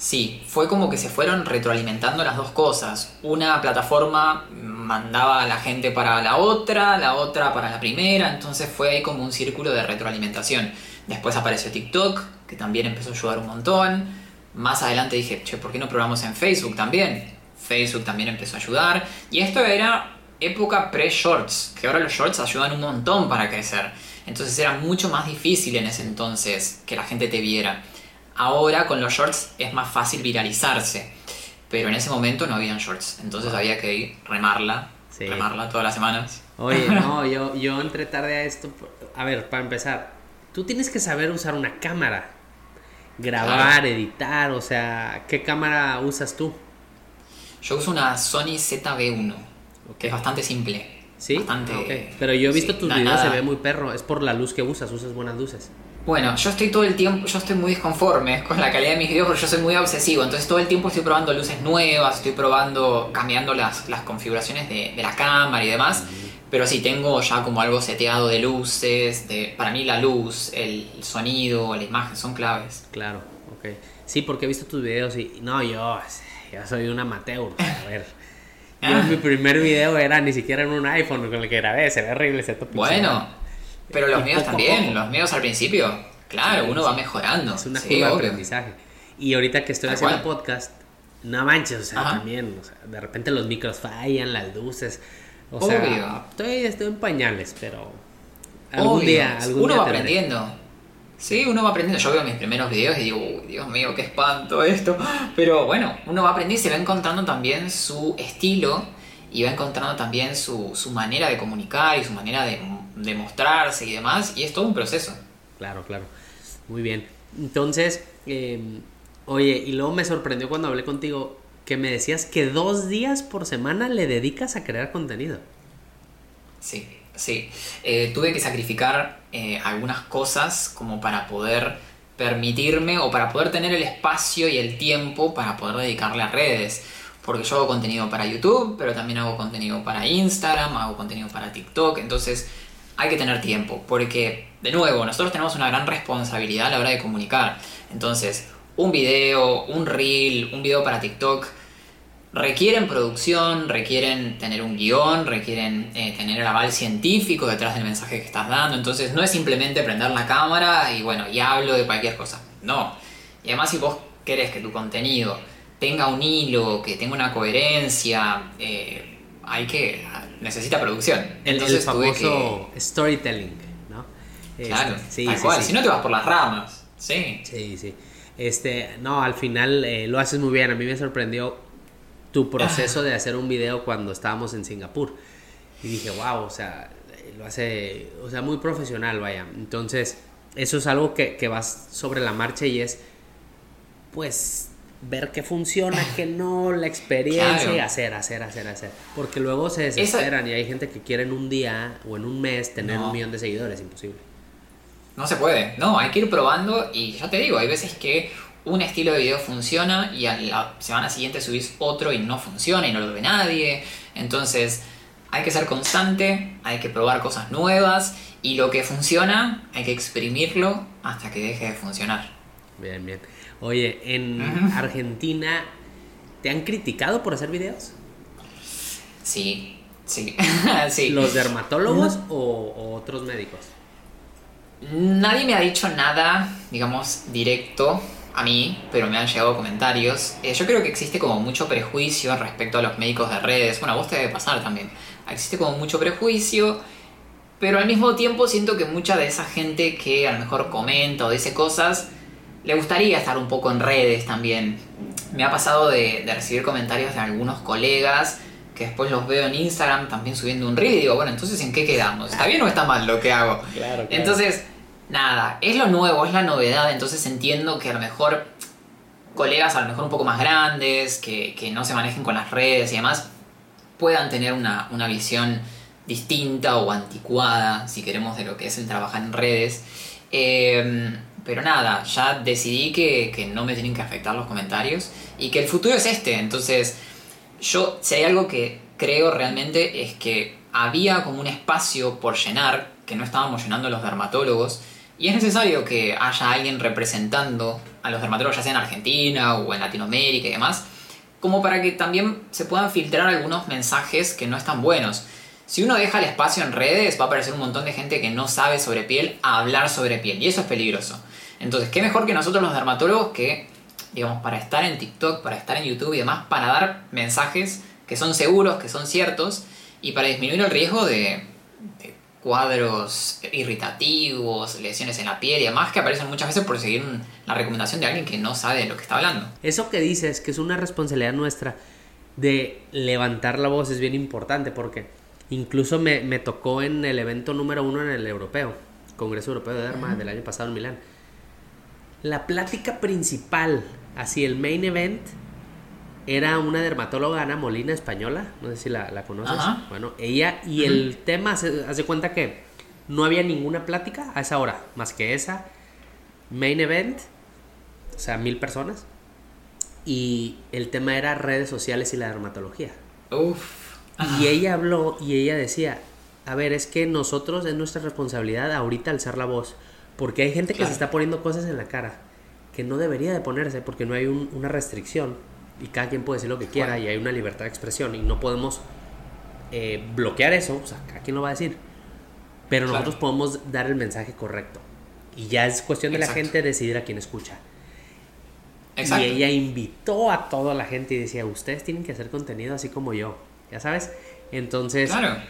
Speaker 2: Sí, fue como que se fueron retroalimentando las dos cosas. Una plataforma mandaba a la gente para la otra, la otra para la primera, entonces fue ahí como un círculo de retroalimentación. Después apareció TikTok, que también empezó a ayudar un montón. Más adelante dije, che, ¿por qué no probamos en Facebook también? Facebook también empezó a ayudar. Y esto era época pre-shorts, que ahora los shorts ayudan un montón para crecer. Entonces era mucho más difícil en ese entonces que la gente te viera. Ahora con los shorts es más fácil viralizarse, pero en ese momento no habían shorts, entonces había que ir remarla,
Speaker 1: Sí.
Speaker 2: remarla todas las semanas.
Speaker 1: Oye, no, [LAUGHS] yo, yo entré tarde a esto. por- A ver, para empezar, tú tienes que saber usar una cámara. Grabar, editar, o sea, ¿qué cámara usas tú?
Speaker 2: Yo uso una Sony ZV1, que es bastante simple.
Speaker 1: ¿Sí?
Speaker 2: Bastante,
Speaker 1: Ah. Pero yo he visto
Speaker 2: sí,
Speaker 1: tus videos,
Speaker 2: nada.
Speaker 1: se ve muy perro. Es por la luz que usas, usas buenas luces.
Speaker 2: Bueno, yo estoy todo el tiempo, yo estoy muy disconforme con la calidad de mis videos porque yo soy muy obsesivo, entonces todo el tiempo estoy probando luces nuevas, estoy probando, cambiando las, las configuraciones de, de la cámara y demás, pero sí, tengo ya como algo seteado de luces, de, para mí la luz, el sonido, la imagen son claves.
Speaker 1: Claro, ok. Sí, porque he visto tus videos y no, yo, yo soy un amateur. A ver. [LAUGHS] Yo,
Speaker 2: Ah.
Speaker 1: mi primer video era ni siquiera en un iPhone con el que grabé, se ve horrible ese top
Speaker 2: Bueno, pero los míos también, los míos al principio, claro, uno va mejorando.
Speaker 1: Es una
Speaker 2: sí,
Speaker 1: curva de
Speaker 2: obvio.
Speaker 1: aprendizaje. Y ahorita que estoy haciendo
Speaker 2: cual.
Speaker 1: podcast, no manches, o sea,
Speaker 2: Ajá.
Speaker 1: también, o sea, de repente los micros fallan, las luces. O sea,
Speaker 2: Obvio.
Speaker 1: estoy, estoy en pañales, pero algún
Speaker 2: Obvio,
Speaker 1: día, algún
Speaker 2: uno
Speaker 1: día
Speaker 2: va
Speaker 1: tendré.
Speaker 2: aprendiendo. Sí, uno va aprendiendo. Yo veo mis primeros videos y digo, "Uy, Dios mío, qué espanto esto. Pero bueno, uno va aprendiendo y se va encontrando también su estilo y va encontrando también su, su manera de comunicar y su manera de, de mostrarse y demás. Y es todo un proceso.
Speaker 1: Claro, claro. Muy bien. Entonces, eh, oye, y luego me sorprendió cuando hablé contigo que me decías que dos días por semana le dedicas a crear contenido.
Speaker 2: Sí, sí. Eh, tuve que sacrificar eh, algunas cosas como para poder permitirme o para poder tener el espacio y el tiempo para poder dedicarle a redes. Porque yo hago contenido para YouTube, pero también hago contenido para Instagram, hago contenido para TikTok. Entonces hay que tener tiempo. Porque, de nuevo, nosotros tenemos una gran responsabilidad a la hora de comunicar. Entonces, un video, un reel, un video para TikTok requieren producción, requieren tener un guion, requieren eh, tener el aval científico detrás del mensaje que estás dando. Entonces no es simplemente prender la cámara y bueno, y hablo de cualquier cosa. No. Y además si vos querés que tu contenido tenga un hilo, que tenga una coherencia, eh, hay que... necesita producción.
Speaker 1: El, el
Speaker 2: Entonces tuve
Speaker 1: famoso storytelling, ¿no?
Speaker 2: que... Claro,
Speaker 1: Este, sí,
Speaker 2: tal
Speaker 1: sí,
Speaker 2: cual.
Speaker 1: sí.
Speaker 2: Si no te vas por las ramas. Sí.
Speaker 1: Sí, sí. Este, no, al final eh, lo haces muy bien. A mí me sorprendió tu proceso [SIGHS] de hacer un video cuando estábamos en Singapur. Y dije, wow, o sea, lo hace, o sea, muy profesional, vaya. Entonces, eso es algo que, que vas sobre la marcha y es, pues, ver qué funciona, qué no, la experiencia y hacer, hacer, hacer, hacer. Porque luego se desesperan y hay gente que quiere en un día o en un mes tener un millón de seguidores, imposible.
Speaker 2: No se puede, no, hay que ir probando y ya te digo, hay veces que un estilo de video funciona y a la semana siguiente subís otro y no funciona y no lo ve nadie. Entonces hay que ser constante, hay que probar cosas nuevas y lo que funciona hay que exprimirlo hasta que deje de funcionar.
Speaker 1: Bien, bien. Oye, en Argentina, ¿te han criticado por hacer videos?
Speaker 2: Sí, sí, [LAUGHS] sí.
Speaker 1: ¿Los dermatólogos o, otros médicos?
Speaker 2: Nadie me ha dicho nada, digamos, directo a mí, pero me han llegado comentarios. Eh, yo creo que existe como mucho prejuicio respecto a los médicos de redes. Bueno, a vos te debe pasar también. Existe como mucho prejuicio, pero al mismo tiempo siento que mucha de esa gente que a lo mejor comenta o dice cosas le gustaría estar un poco en redes también. Me ha pasado de, recibir comentarios de algunos colegas que después los veo en Instagram también subiendo un reel y digo, bueno, entonces ¿en qué quedamos? ¿Está bien o está mal lo que hago? Claro, Entonces, nada, es lo nuevo, es la novedad, entonces entiendo que a lo mejor colegas a lo mejor un poco más grandes, que, no se manejen con las redes y demás, puedan tener una, una visión distinta o anticuada, si queremos, de lo que es el trabajar en redes. Eh, pero nada, ya decidí que, no me tienen que afectar los comentarios y que el futuro es este. Entonces, yo, si hay algo que creo realmente es que había como un espacio por llenar que no estábamos llenando los dermatólogos y es necesario que haya alguien representando a los dermatólogos, ya sea en Argentina o en Latinoamérica y demás, como para que también se puedan filtrar algunos mensajes que no están buenos. Si uno deja el espacio en redes, va a aparecer un montón de gente que no sabe sobre piel a hablar sobre piel y eso es peligroso. Entonces, ¿qué mejor que nosotros los dermatólogos que, digamos, para estar en TikTok, para estar en YouTube y demás, para dar mensajes que son seguros, que son ciertos y para disminuir el riesgo de, cuadros irritativos, lesiones en la piel y demás que aparecen muchas veces por seguir la recomendación de alguien que no sabe de lo que está hablando.
Speaker 1: Eso que dices, que es una responsabilidad nuestra de levantar la voz, es bien importante porque incluso me, me tocó en el evento número uno en el europeo, Congreso Europeo de Derma del año pasado en Milán la plática principal, así el main event, era una dermatóloga, Ana Molina, española. No sé si la, conoces. Bueno, ella y el tema, hace cuenta que no había ninguna plática a esa hora, más que esa. Main event, o sea, mil personas. Y el tema era redes sociales y la dermatología. Uf. Y ella habló y ella decía, a ver, es que nosotros es nuestra responsabilidad ahorita alzar la voz porque hay gente que se está poniendo cosas en la cara que no debería de ponerse porque no hay una restricción y cada quien puede decir lo que quiera y hay una libertad de expresión y no podemos eh, bloquear eso, o sea, cada quien lo va a decir. Pero nosotros podemos dar el mensaje correcto. Y ya es cuestión de la gente decidir a quién escucha. Y ella invitó a toda la gente y decía, ustedes tienen que hacer contenido así como yo, ya sabes. Entonces, claro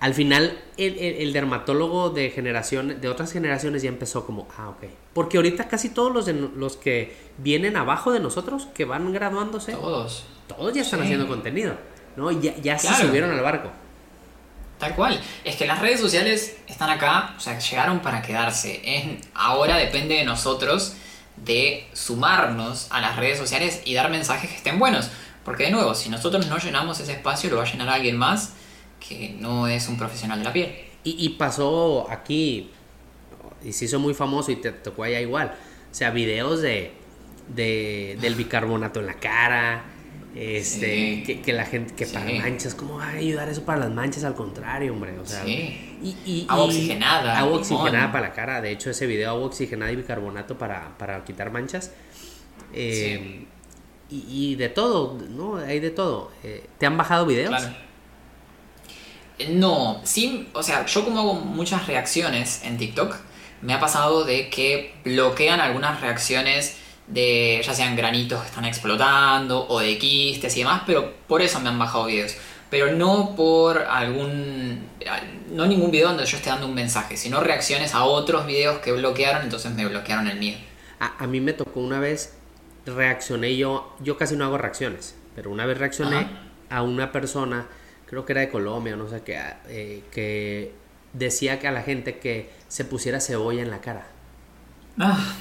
Speaker 1: al final el, dermatólogo de generación, de otras generaciones ya empezó como, ah, ok. Porque ahorita casi todos los, los que vienen abajo de nosotros, que van graduándose,
Speaker 2: todos,
Speaker 1: todos ya están haciendo contenido, ¿no? Ya, ya se subieron al barco.
Speaker 2: Tal cual. Es que las redes sociales están acá, o sea, llegaron para quedarse. Ahora depende de nosotros de sumarnos a las redes sociales y dar mensajes que estén buenos. Porque de nuevo, si nosotros no llenamos ese espacio, lo va a llenar alguien más que no es un profesional de la piel.
Speaker 1: Y, pasó aquí, y se hizo muy famoso y te tocó allá igual. O sea, videos de, de del bicarbonato en la cara, este, que, la gente, que para manchas, ¿cómo va a ayudar eso para las manchas? Al contrario, hombre, o sea,
Speaker 2: y, agua oxigenada.
Speaker 1: Agua oxigenada para la cara, de hecho ese video agua oxigenada y bicarbonato para, para quitar manchas. Eh, y, de todo, ¿no? Hay de todo. Eh, ¿Te han bajado videos? Claro.
Speaker 2: No, sí, o sea, yo como hago muchas reacciones en TikTok, me ha pasado de que bloquean algunas reacciones de ya sean granitos que están explotando o de quistes y demás, pero por eso me han bajado videos. Pero no por algún. No ningún video donde yo esté dando un mensaje, sino reacciones a otros videos que bloquearon, entonces me bloquearon el mío.
Speaker 1: A, a mí me tocó una vez reaccioné yo, yo casi no hago reacciones, pero una vez reaccioné
Speaker 2: Ajá.
Speaker 1: a una persona, creo que era de Colombia, no sé qué, eh, que decía que a la gente que se pusiera cebolla en la cara.
Speaker 2: Ah,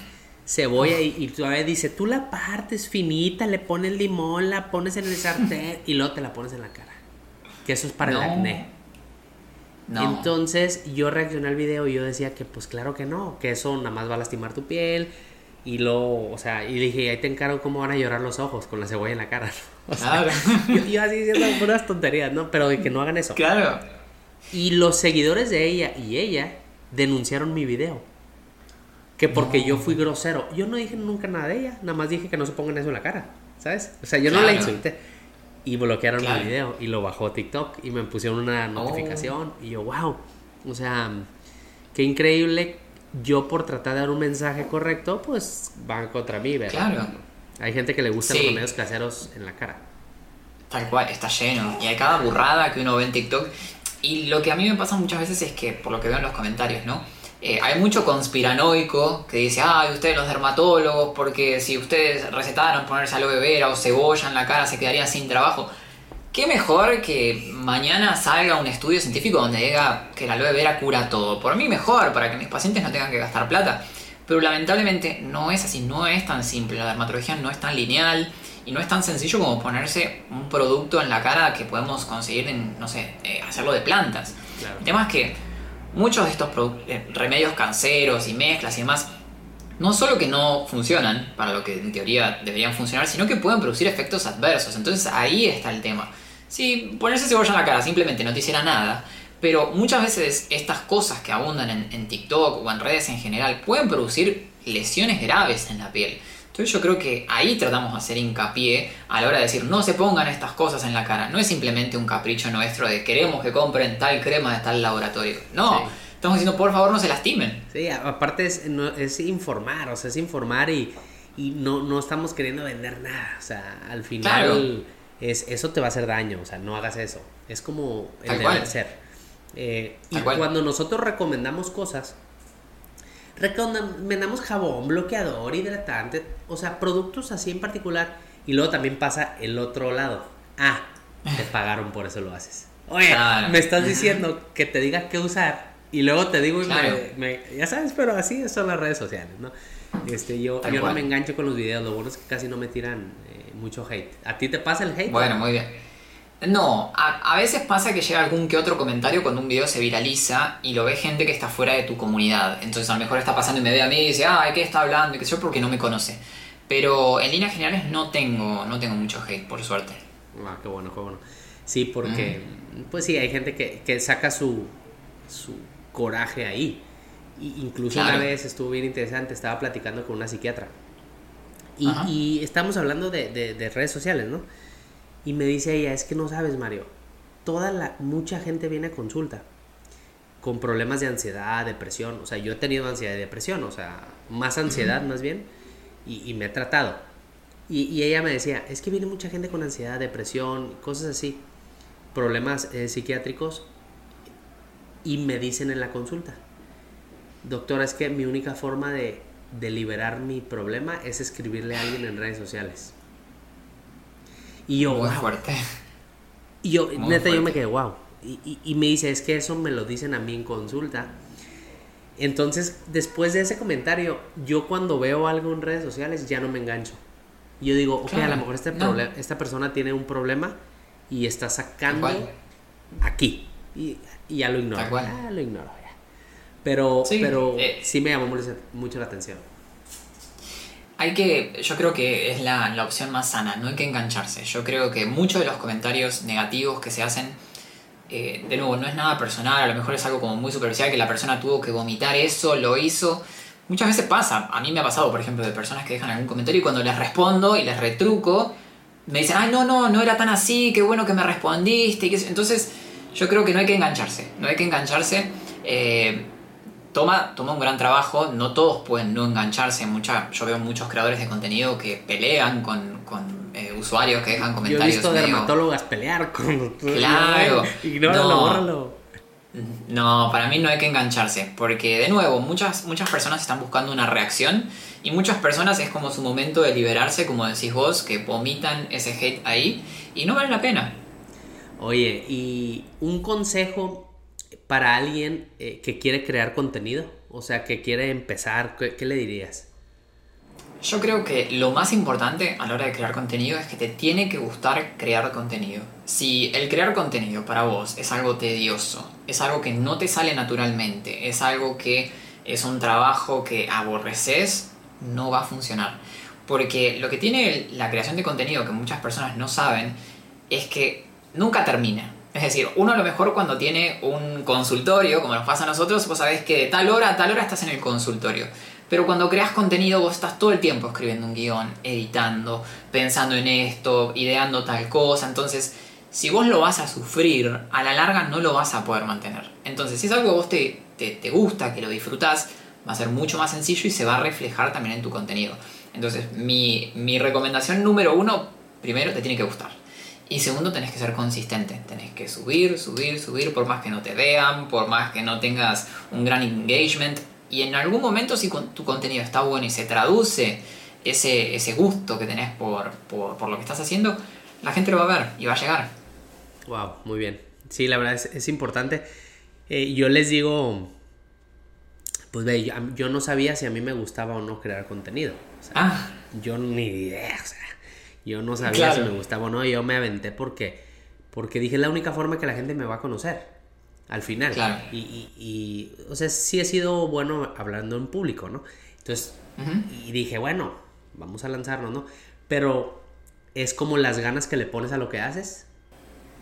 Speaker 1: Cebolla y, y todavía dice, tú la partes finita, le pones limón, la pones en el sartén y luego te la pones en la cara. Que eso es para
Speaker 2: No.
Speaker 1: el acné.
Speaker 2: no.
Speaker 1: Entonces yo reaccioné al video y yo decía que pues claro que no, que eso nada más va a lastimar tu piel. Y lo, o sea, y dije, ahí te encargo cómo van a llorar los ojos con la cebolla en la cara. [LAUGHS] ¿no? O sea,
Speaker 2: Claro. [LAUGHS]
Speaker 1: yo, yo así diciendo puras tonterías, ¿no? Pero de que no hagan eso.
Speaker 2: claro.
Speaker 1: Y los seguidores de ella y ella denunciaron mi video. Que porque
Speaker 2: No.
Speaker 1: yo fui grosero. Yo no dije nunca nada de ella, nada más dije que no se pongan eso en la cara, ¿sabes? O sea, yo no la
Speaker 2: Claro.
Speaker 1: insulté. Y bloquearon
Speaker 2: Claro.
Speaker 1: mi video y lo bajó TikTok y me pusieron una notificación. Y yo, wow. O sea, qué increíble. Yo por tratar de dar un mensaje correcto, pues van contra mí, ¿verdad?
Speaker 2: Claro.
Speaker 1: Hay gente que le gustan
Speaker 2: Sí.
Speaker 1: los remedios caseros en la cara.
Speaker 2: Tal cual, está lleno. Y hay cada burrada que uno ve en TikTok. Y lo que a mí me pasa muchas veces es que, por lo que veo en los comentarios, ¿no? Eh, hay mucho conspiranoico que dice, ay, ustedes los dermatólogos, porque si ustedes recetaran ponerse aloe vera o cebolla en la cara se quedarían sin trabajo. Qué mejor que mañana salga un estudio científico donde diga que la aloe vera cura todo. Por mí mejor, para que mis pacientes no tengan que gastar plata. Pero lamentablemente no es así, no es tan simple. La dermatología no es tan lineal y no es tan sencillo como ponerse un producto en la cara que podemos conseguir en, no sé, eh, hacerlo de plantas.
Speaker 1: Claro.
Speaker 2: El tema es que muchos de estos eh, remedios canceros y mezclas y demás no solo que no funcionan para lo que en teoría deberían funcionar, sino que pueden producir efectos adversos. Entonces ahí está el tema. Si ponerse cebolla en la cara simplemente no te hiciera nada, pero muchas veces estas cosas que abundan en, en TikTok o en redes en general pueden producir lesiones graves en la piel. Entonces yo creo que ahí tratamos de hacer hincapié a la hora de decir no se pongan estas cosas en la cara. No es simplemente un capricho nuestro de queremos que compren tal crema de tal laboratorio. No,
Speaker 1: Sí.
Speaker 2: estamos diciendo por favor no se lastimen.
Speaker 1: Sí, aparte es, no- es informar, o sea, es informar y, y no, no estamos queriendo vender nada. O sea, al final
Speaker 2: Claro.
Speaker 1: Es, eso te va a hacer daño, o sea, no hagas eso. Es como el
Speaker 2: Tal
Speaker 1: deber ser. Eh, y
Speaker 2: cual.
Speaker 1: cuando nosotros recomendamos cosas, recomendamos jabón, bloqueador, hidratante, o sea, productos así en particular. Y luego también pasa el otro lado. Ah, te [LAUGHS] pagaron por eso lo haces. Oye,
Speaker 2: Claro.
Speaker 1: me estás diciendo que te diga qué usar y luego te digo y
Speaker 2: Claro.
Speaker 1: me, me- ya sabes, pero así son las redes sociales, ¿no? Este, yo,
Speaker 2: Tal
Speaker 1: yo no me engancho con los videos, lo bueno es que casi no me tiran mucho hate. ¿A ti te pasa el hate?
Speaker 2: Bueno, muy bien. No, a, a veces pasa que llega algún que otro comentario cuando un video se viraliza y lo ve gente que está fuera de tu comunidad. Entonces a lo mejor está pasando y me ve a mí y dice, ay, ¿qué está hablando? Y qué sé yo, porque no me conoce. Pero en líneas generales no tengo, no tengo mucho hate, por suerte.
Speaker 1: Ah, qué bueno, qué bueno. Sí, porque, pues sí, hay gente que, que saca su, su coraje ahí. Y incluso
Speaker 2: Claro.
Speaker 1: una vez estuvo bien interesante, estaba platicando con una psiquiatra. Y, estamos hablando de, de- de redes sociales, ¿no? Y me dice ella, es que no sabes, Mario, toda la, mucha gente viene a consulta con problemas de ansiedad, depresión. O sea, yo he tenido ansiedad y depresión, o sea, más ansiedad más bien, y, y me he tratado. Y, y ella me decía, es que viene mucha gente con ansiedad, depresión, cosas así, problemas eh, psiquiátricos, y me dicen en la consulta, doctora, es que mi única forma de, de liberar mi problema es escribirle a alguien en redes sociales. Y yo,
Speaker 2: Muy
Speaker 1: "Wow".
Speaker 2: fuerte.
Speaker 1: Y yo,
Speaker 2: Muy
Speaker 1: neta, yo me quedé, wow. Y, y- y me dice, es que eso me lo dicen a mí en consulta. Entonces, después de ese comentario, yo cuando veo algo en redes sociales ya no me engancho. Yo digo, ok, a lo mejor este
Speaker 2: no.
Speaker 1: esta persona tiene un problema y está sacando aquí. Y, y ya lo ignoro. Ah, lo ignoro. Pero
Speaker 2: Sí,
Speaker 1: pero
Speaker 2: eh.
Speaker 1: sí me llamó mucho, la atención.
Speaker 2: Hay que, yo creo que es la, la opción más sana, no hay que engancharse. Yo creo que muchos de los comentarios negativos que se hacen, eh, de nuevo, no es nada personal, a lo mejor es algo como muy superficial que la persona tuvo que vomitar eso, lo hizo. Muchas veces pasa, a mí me ha pasado, por ejemplo, de personas que dejan algún comentario y cuando les respondo y les retruco, me dicen, ay, no, no, no era tan así, qué bueno que me respondiste. y qué sé-". Entonces, yo creo que no hay que engancharse, no hay que engancharse. eh, toma, toma un gran trabajo, no todos pueden no engancharse. Mucha, yo veo muchos creadores de contenido que pelean con, con, eh, usuarios que dejan
Speaker 1: Yo he
Speaker 2: comentarios.
Speaker 1: visto
Speaker 2: medio-
Speaker 1: dermatólogas pelear con... [LAUGHS]
Speaker 2: Claro.
Speaker 1: Ignóralo,
Speaker 2: No.
Speaker 1: bórralo.
Speaker 2: No, para mí no hay que engancharse, porque de nuevo, muchas, muchas personas están buscando una reacción y muchas personas es como su momento de liberarse, como decís vos, que vomitan ese hate ahí y no vale la pena.
Speaker 1: Oye, ¿y un consejo para alguien eh, que quiere crear contenido? O sea, que quiere empezar, ¿qué, le dirías?
Speaker 2: Yo creo que lo más importante a la hora de crear contenido es que te tiene que gustar crear contenido. Si el crear contenido para vos es algo tedioso, es algo que no te sale naturalmente, es algo que es un trabajo que aborreces, no va a funcionar. Porque lo que tiene la creación de contenido que muchas personas no saben es que nunca termina. Es decir, uno a lo mejor cuando tiene un consultorio, como nos pasa a nosotros, vos sabés que de tal hora a tal hora estás en el consultorio. Pero cuando creas contenido vos estás todo el tiempo escribiendo un guion, editando, pensando en esto, ideando tal cosa. Entonces, si vos lo vas a sufrir, a la larga no lo vas a poder mantener. Entonces, si es algo que vos te, te, gusta, que lo disfrutás, va a ser mucho más sencillo y se va a reflejar también en tu contenido. Entonces, mi, mi recomendación número uno, primero, te tiene que gustar. Y segundo, tenés que ser consistente. Tenés que subir, subir, subir, por más que no te vean, por más que no tengas un gran engagement. Y en algún momento, si tu contenido está bueno y se traduce ese, ese gusto que tenés por, por, lo que estás haciendo, la gente lo va a ver y va a llegar.
Speaker 1: Wow, muy bien. Sí, la verdad es, es importante. Eh, yo les digo, pues ve, yo, no sabía si a mí me gustaba o no crear contenido. ah. Yo ni idea. O sea, yo no sabía si me gustaba o no, yo me aventé porque, porque dije, la única forma que la gente me va a conocer, al final. Y, y, o sea, sí he sido bueno hablando en público, ¿no? Entonces, y dije, bueno, vamos a lanzarnos, ¿no? Pero es como las ganas que le pones a lo que haces.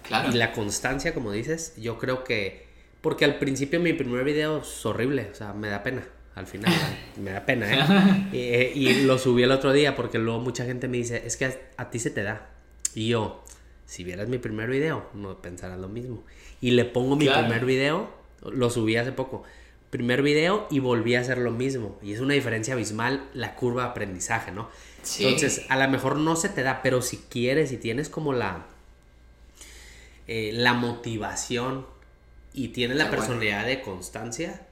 Speaker 1: Claro. Y la constancia, como dices, yo creo que... Porque al principio mi primer video es horrible, o sea, me da pena al final. [LAUGHS] me da pena, ¿eh? ¿eh? y, lo subí el otro día porque luego mucha gente me dice, es que a, ti se te da. Y yo, si vieras mi primer video, no pensarás lo mismo. Y le pongo mi primer video, lo subí hace poco. Primer video y volví a hacer lo mismo. Y es una diferencia abismal la curva de aprendizaje, ¿no? Entonces, a lo mejor no se te da, pero si quieres y tienes como la, eh, la motivación y tienes la personalidad de constancia,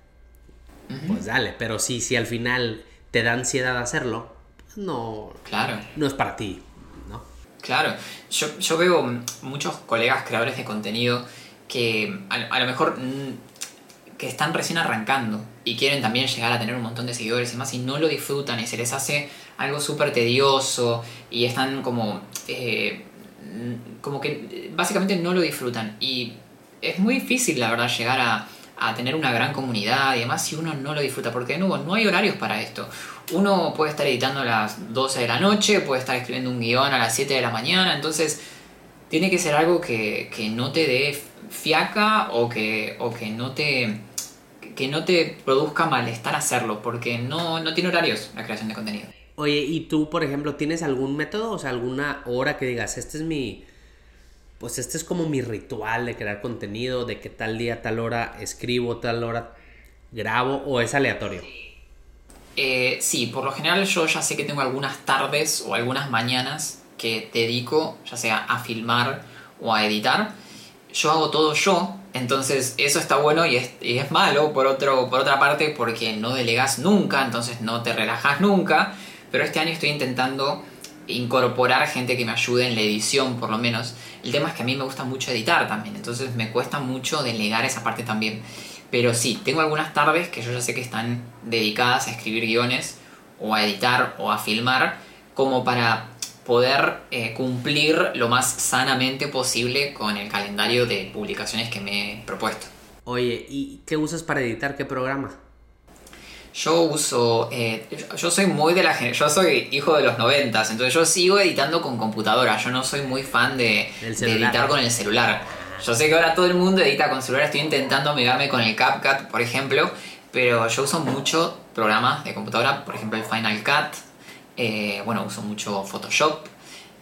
Speaker 1: pues dale. Pero sí, si al final te da ansiedad hacerlo, no,
Speaker 2: claro.
Speaker 1: no es para ti, ¿no?
Speaker 2: Claro, yo, yo veo muchos colegas creadores de contenido que a, lo mejor mm, que están recién arrancando y quieren también llegar a tener un montón de seguidores y más y no lo disfrutan y se les hace algo súper tedioso y están como eh, como que básicamente no lo disfrutan y es muy difícil la verdad llegar a, a tener una gran comunidad y demás si uno no lo disfruta, porque de nuevo no hay horarios para esto. Uno puede estar editando a las 12 de la noche, puede estar escribiendo un guion a las 7 de la mañana, entonces tiene que ser algo que, no te dé fiaca o que, o que no te que no te produzca malestar hacerlo, porque no, no tiene horarios la creación de contenido.
Speaker 1: Oye, ¿y tú, por ejemplo, tienes algún método, o sea, alguna hora que digas, este es mi, pues este es como mi ritual de crear contenido, de que tal día, tal hora escribo, tal hora grabo o es aleatorio.
Speaker 2: Eh, sí, por lo general yo ya sé que tengo algunas tardes o algunas mañanas que dedico ya sea a filmar o a editar. Yo hago todo yo, entonces eso está bueno y es, y es malo por, otro, por otra parte porque no delegas nunca, entonces no te relajas nunca. Pero este año estoy intentando incorporar gente que me ayude en la edición por lo menos. El tema es que a mí me gusta mucho editar también, entonces me cuesta mucho delegar esa parte también. Pero sí, tengo algunas tardes que yo ya sé que están dedicadas a escribir guiones o a editar o a filmar como para poder eh, cumplir lo más sanamente posible con el calendario de publicaciones que me he propuesto.
Speaker 1: Oye, ¿y qué usas para editar? ¿Qué programa?
Speaker 2: Yo uso, eh, yo soy muy de la yo soy hijo de los noventas, entonces yo sigo editando con computadora, yo no soy muy fan de, editar con el celular. Yo sé que ahora todo el mundo edita con celular, estoy intentando amigarme con el CapCut, por ejemplo, pero yo uso mucho programas de computadora, por ejemplo el Final Cut, eh, bueno, uso mucho Photoshop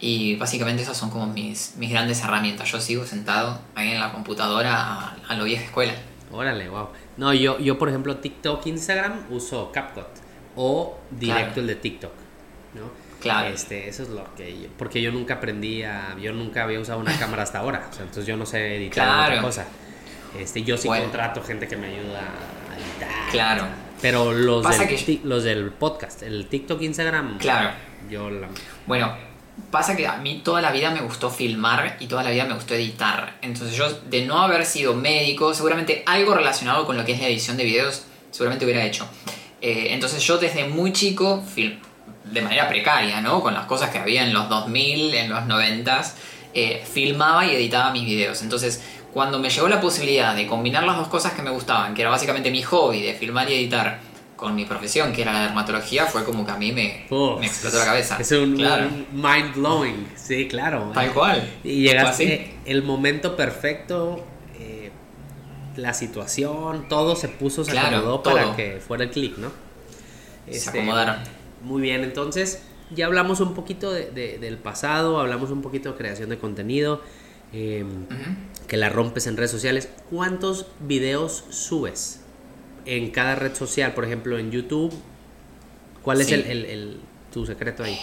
Speaker 2: y básicamente esas son como mis, mis grandes herramientas. Yo sigo sentado ahí en la computadora a, a lo vieja escuela.
Speaker 1: Órale, wow. No, yo, yo por ejemplo, TikTok, Instagram uso CapCut o directo el de TikTok, ¿no? Claro. Este, eso es lo que porque yo nunca aprendí a, yo nunca había usado una cámara hasta ahora, o sea, entonces yo no sé editar otra cosa. Este, yo sí
Speaker 2: Bueno.
Speaker 1: contrato gente que me ayuda a editar.
Speaker 2: Claro,
Speaker 1: Pero los del,
Speaker 2: que-
Speaker 1: los del podcast, el TikTok, Instagram,
Speaker 2: claro.
Speaker 1: yo la...
Speaker 2: Bueno, pasa que a mí toda la vida me gustó filmar y toda la vida me gustó editar. Entonces yo, de no haber sido médico, seguramente algo relacionado con lo que es la edición de videos, seguramente hubiera hecho. Eh, entonces yo desde muy chico, fil- de manera precaria, ¿no? Con las cosas que había en los 2000, en los 90, eh, filmaba y editaba mis videos. Entonces, cuando me llegó la posibilidad de combinar las dos cosas que me gustaban, que era básicamente mi hobby de filmar y editar, con mi profesión, que era la dermatología, fue como que a mí me, explotó la cabeza.
Speaker 1: Es un,
Speaker 2: Claro.
Speaker 1: un mind blowing, sí, claro.
Speaker 2: Tal cual.
Speaker 1: Y llegaste el momento perfecto, eh, la situación, todo se puso, se
Speaker 2: Claro,
Speaker 1: acomodó
Speaker 2: todo.
Speaker 1: para que fuera el clic, ¿no?
Speaker 2: Se
Speaker 1: Este,
Speaker 2: acomodaron.
Speaker 1: Muy bien, entonces ya hablamos un poquito de- de- del pasado, hablamos un poquito de creación de contenido, eh,
Speaker 2: Ujú.
Speaker 1: que la rompes en redes sociales. ¿Cuántos videos subes en cada red social? Por ejemplo, en YouTube. ¿Cuál es el- el- tu secreto ahí?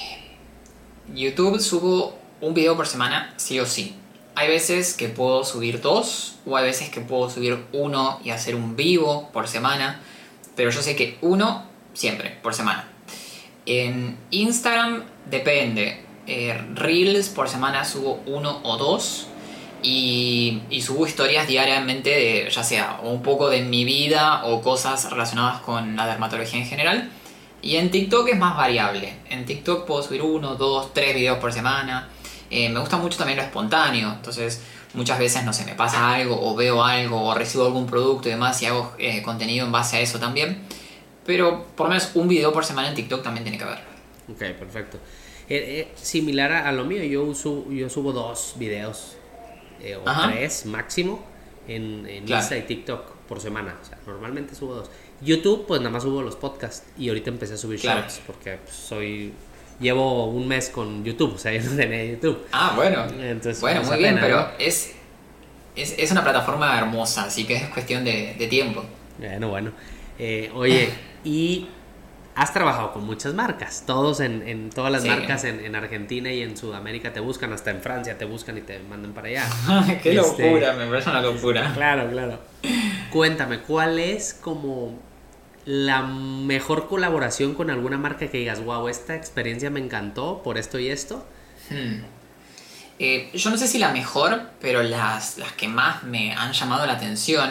Speaker 2: YouTube subo un video por semana, sí o sí. Hay veces que puedo subir dos, o hay veces que puedo subir uno y hacer un vivo por semana, pero yo sé que uno siempre, por semana. En Instagram depende. Eh, Reels por semana subo uno o dos. Y, subo historias diariamente de ya sea un poco de mi vida o cosas relacionadas con la dermatología en general. Y en TikTok es más variable. En TikTok puedo subir uno, dos, tres videos por semana. Eh, me gusta mucho también lo espontáneo. Entonces muchas veces, no sé, me pasa algo o veo algo o recibo algún producto y demás y hago eh, contenido en base a eso también. Pero por lo menos un video por semana en TikTok también tiene que haber.
Speaker 1: Ok, perfecto. Eh, similar a, a lo mío, yo, uso, yo subo dos videos eh, o
Speaker 2: Ajá.
Speaker 1: tres máximo en, en
Speaker 2: Claro.
Speaker 1: Insta y TikTok por semana. O sea, normalmente subo dos. YouTube, pues nada más subo los podcasts y ahorita empecé a subir
Speaker 2: Claro.
Speaker 1: shorts porque pues, soy. Llevo un mes con YouTube, [LAUGHS] o sea, yo no tenía YouTube.
Speaker 2: Ah, bueno.
Speaker 1: Entonces,
Speaker 2: bueno,
Speaker 1: pues,
Speaker 2: muy bien, pero
Speaker 1: ¿no?
Speaker 2: es, es, es una plataforma hermosa, así que es cuestión de, de tiempo.
Speaker 1: Bueno, bueno. Eh, oye, [LAUGHS] y has trabajado con muchas marcas. Todos en, en todas las
Speaker 2: Sí.
Speaker 1: marcas en, en Argentina y en Sudamérica te buscan, hasta en Francia te buscan y te mandan para allá. [LAUGHS]
Speaker 2: Qué
Speaker 1: Este,
Speaker 2: locura, me parece una locura.
Speaker 1: Claro, claro. Cuéntame, ¿cuál es como la mejor colaboración con alguna marca que digas, wow, esta experiencia me encantó por esto y esto?
Speaker 2: Hmm. Eh, yo no sé si la mejor, pero las, las que más me han llamado la atención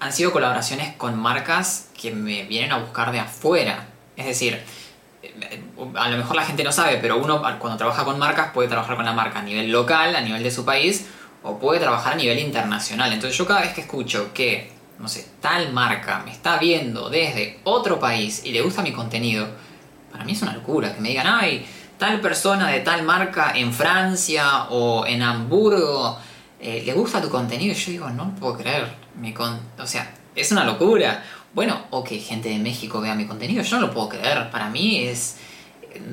Speaker 2: han sido colaboraciones con marcas que me vienen a buscar de afuera. Es decir, eh, a lo mejor la gente no sabe, pero uno cuando trabaja con marcas puede trabajar con la marca a nivel local, a nivel de su país, o puede trabajar a nivel internacional. Entonces yo cada vez que escucho que, no sé, tal marca me está viendo desde otro país y le gusta mi contenido, para mí es una locura que me digan, ay, tal persona de tal marca en Francia o en Hamburgo eh, le gusta tu contenido. Y yo digo, no puedo creer. O sea, es una locura. Bueno, o que gente de México vea mi contenido, yo no lo puedo creer. Para mí es,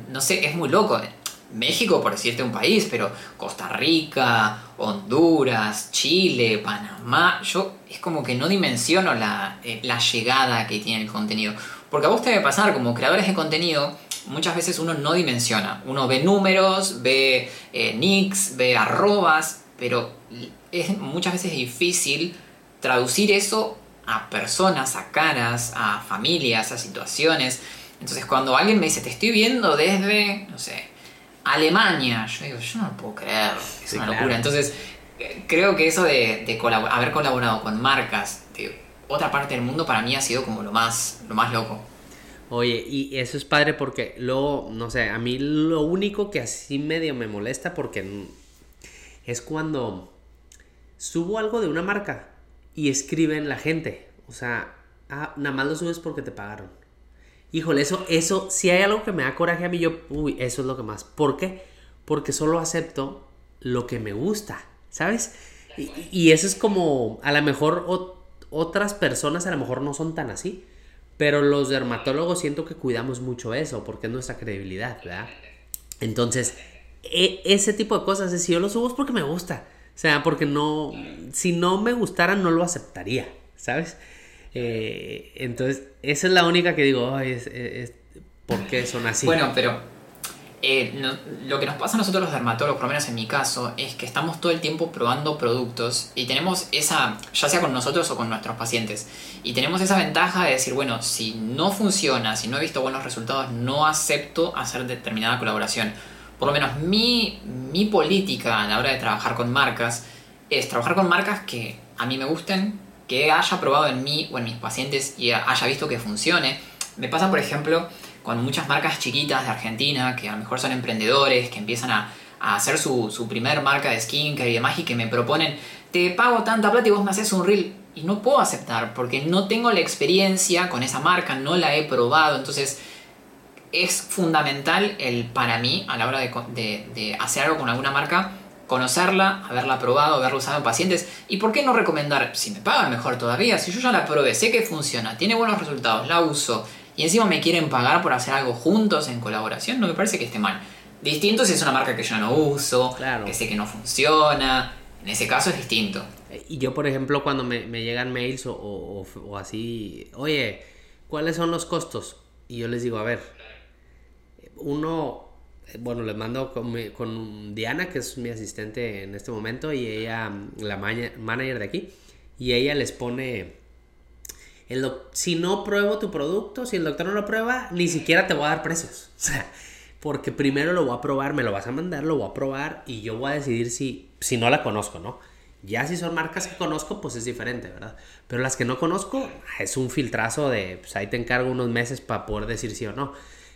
Speaker 2: no sé, es muy loco. México, por decirte un país, pero Costa Rica, Honduras, Chile, Panamá, yo es como que no dimensiono la, eh, la llegada que tiene el contenido. Porque a vos te debe pasar, como creadores de contenido, muchas veces uno no dimensiona. Uno ve números, ve eh, nicks, ve arrobas, pero es muchas veces difícil traducir eso a personas, a caras, a familias, a situaciones. Entonces cuando alguien me dice, te estoy viendo desde, no sé, Alemania, yo digo, yo no lo puedo creer, es
Speaker 1: Sí,
Speaker 2: una
Speaker 1: claro.
Speaker 2: locura. Entonces creo que eso de, haber colaborado con marcas de otra parte del mundo para mí ha sido como lo más, lo más loco.
Speaker 1: Oye, y eso es padre porque luego, no sé, a mí lo único que así medio me molesta porque es cuando subo algo de una marca y escriben la gente. O sea, ah, nada más lo subes porque te pagaron. Híjole, eso, eso, si hay algo que me da coraje a mí, yo, uy, eso es lo que más. ¿Por qué? Porque solo acepto lo que me gusta, ¿sabes? Y, y eso es como, a lo mejor ot- otras personas a lo mejor no son tan así, pero los dermatólogos siento que cuidamos mucho eso, porque es nuestra credibilidad, ¿verdad? Entonces, e- ese tipo de cosas, es si yo lo subo es porque me gusta. Sea, porque no, si no me gustara no lo aceptaría, ¿sabes? Eh, entonces, esa es la única que digo, "Ay, es, es- ¿por qué son así?
Speaker 2: Bueno, pero eh, lo que nos pasa a nosotros los dermatólogos, por lo menos en mi caso, es que estamos todo el tiempo probando productos y tenemos esa, ya sea con nosotros o con nuestros pacientes, y tenemos esa ventaja de decir, bueno, si no funciona, si no he visto buenos resultados, no acepto hacer determinada colaboración. Por lo menos mi, mi política a la hora de trabajar con marcas es trabajar con marcas que a mí me gusten, que haya probado en mí o en mis pacientes y haya visto que funcione. Me pasa, por ejemplo, con muchas marcas chiquitas de Argentina que a lo mejor son emprendedores, que empiezan a, hacer su, su, primer marca de skincare y demás y que me proponen, te pago tanta plata y vos me haces un reel. Y no puedo aceptar porque no tengo la experiencia con esa marca, no la he probado. Entonces es fundamental el, para mí a la hora de, de hacer algo con alguna marca conocerla, haberla probado, haberla usado en pacientes y por qué no recomendar, si me pagan mejor todavía, si yo ya la probé, sé que funciona, tiene buenos resultados, la uso, y encima me quieren pagar por hacer algo juntos en colaboración, no me parece que esté mal. Distinto si es una marca que yo no uso, que sé que no funciona, en ese caso es distinto.
Speaker 1: Y yo, por ejemplo, cuando me, llegan mails o, así, oye, ¿cuáles son los costos? Y yo les digo, a ver, uno, bueno, les mando con, con Diana, que es mi asistente en este momento, y ella, la manager de aquí, y ella les pone si no pruebo tu producto, si el doctor no lo prueba, ni siquiera te voy a dar precios. [LAUGHS] O sea, porque primero lo voy a probar, me lo vas a mandar, lo voy a probar y yo voy a decidir si, si no la conozco, ¿no? Ya si son marcas que conozco, pues es diferente, ¿verdad? Pero las que no conozco, es un filtrazo de, pues ahí te encargo unos meses para poder decir sí o no.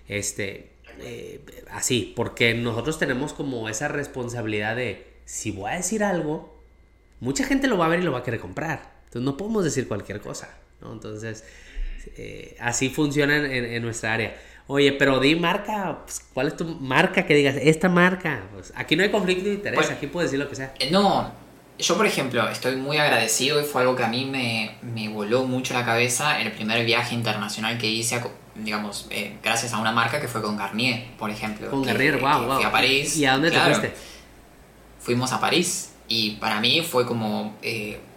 Speaker 1: Este, eh, así, porque nosotros tenemos como esa responsabilidad de, si voy a decir algo, mucha gente lo va a ver y lo va a querer comprar. Entonces no podemos decir cualquier cosa. Entonces, eh, así funciona en, nuestra área. Oye, pero di marca, pues, ¿cuál es tu marca que digas? Esta marca. Pues, aquí no hay conflicto de interés, aquí puedes decir lo que sea.
Speaker 2: Eh, no, yo por ejemplo estoy muy agradecido y fue algo que a mí me, me voló mucho la cabeza el primer viaje internacional que hice, digamos, eh, gracias a una marca que fue con Garnier, por ejemplo.
Speaker 1: Con Garnier, wow, wow.
Speaker 2: Fui a París.
Speaker 1: ¿Y a dónde te fuiste?
Speaker 2: Fuimos a París y para mí fue como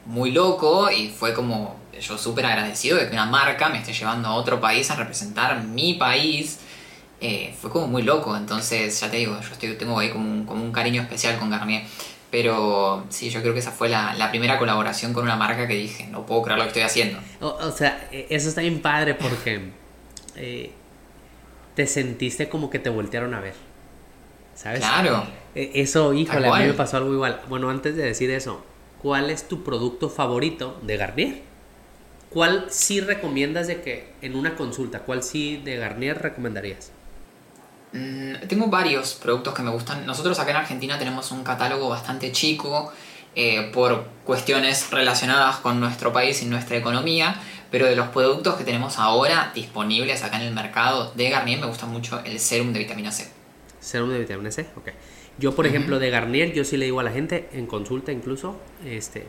Speaker 2: muy loco y fue como yo súper agradecido de que una marca me esté llevando a otro país a representar mi país. Eh, fue como muy loco, entonces ya te digo, yo estoy, tengo ahí como un, como un cariño especial con Garnier. Pero sí, yo creo que esa fue la, la, primera colaboración con una marca que dije, no puedo creer lo que estoy haciendo.
Speaker 1: O, sea, e, eso está bien padre porque eh, te sentiste como que te voltearon a ver. ¿Sabes?
Speaker 2: Claro.
Speaker 1: E, eso, híjole, a mí me pasó algo igual. Bueno, antes de decir eso, ¿cuál es tu producto favorito de Garnier? ¿Cuál sí recomiendas de que en una consulta, cuál sí de Garnier recomendarías?
Speaker 2: Mm, tengo varios productos que me gustan. Nosotros acá en Argentina tenemos un catálogo bastante chico eh, por cuestiones relacionadas con nuestro país y nuestra economía, pero de los productos que tenemos ahora disponibles acá en el mercado de Garnier me gusta mucho el serum de vitamina C.
Speaker 1: Serum de vitamina C, ok. Yo, por ejemplo, de Garnier, yo sí le digo a la gente, en consulta incluso, este,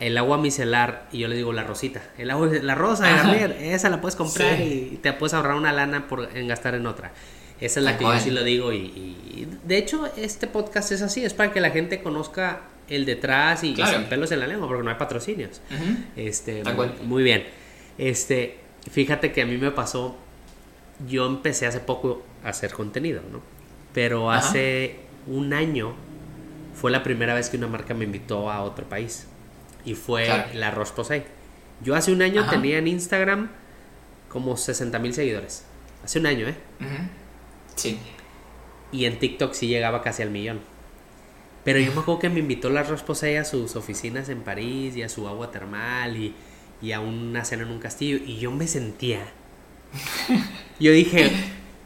Speaker 1: el agua micelar, y yo le digo la rosita, el agua, la rosa de Garnier, esa la puedes comprar y te puedes ahorrar una lana por, en gastar en otra. Esa es la que yo sí lo digo y, de hecho este podcast es así, es para que la gente conozca el detrás y, sin pelos en la lengua, porque no hay patrocinios. Este, muy, bien. Este, fíjate que a mí me pasó, yo empecé hace poco a hacer contenido, ¿no? Pero hace un año fue la primera vez que una marca me invitó a otro país y fue la Roche Posay. Yo hace un año tenía en Instagram como 60 mil seguidores. Hace un año, ¿eh?
Speaker 2: Sí.
Speaker 1: Y en TikTok sí llegaba casi al millón. Pero yo me acuerdo que me invitó la Roche Posay a sus oficinas en París y a su agua termal y, y a una cena en un castillo. Y yo me sentía. [LAUGHS] Yo dije,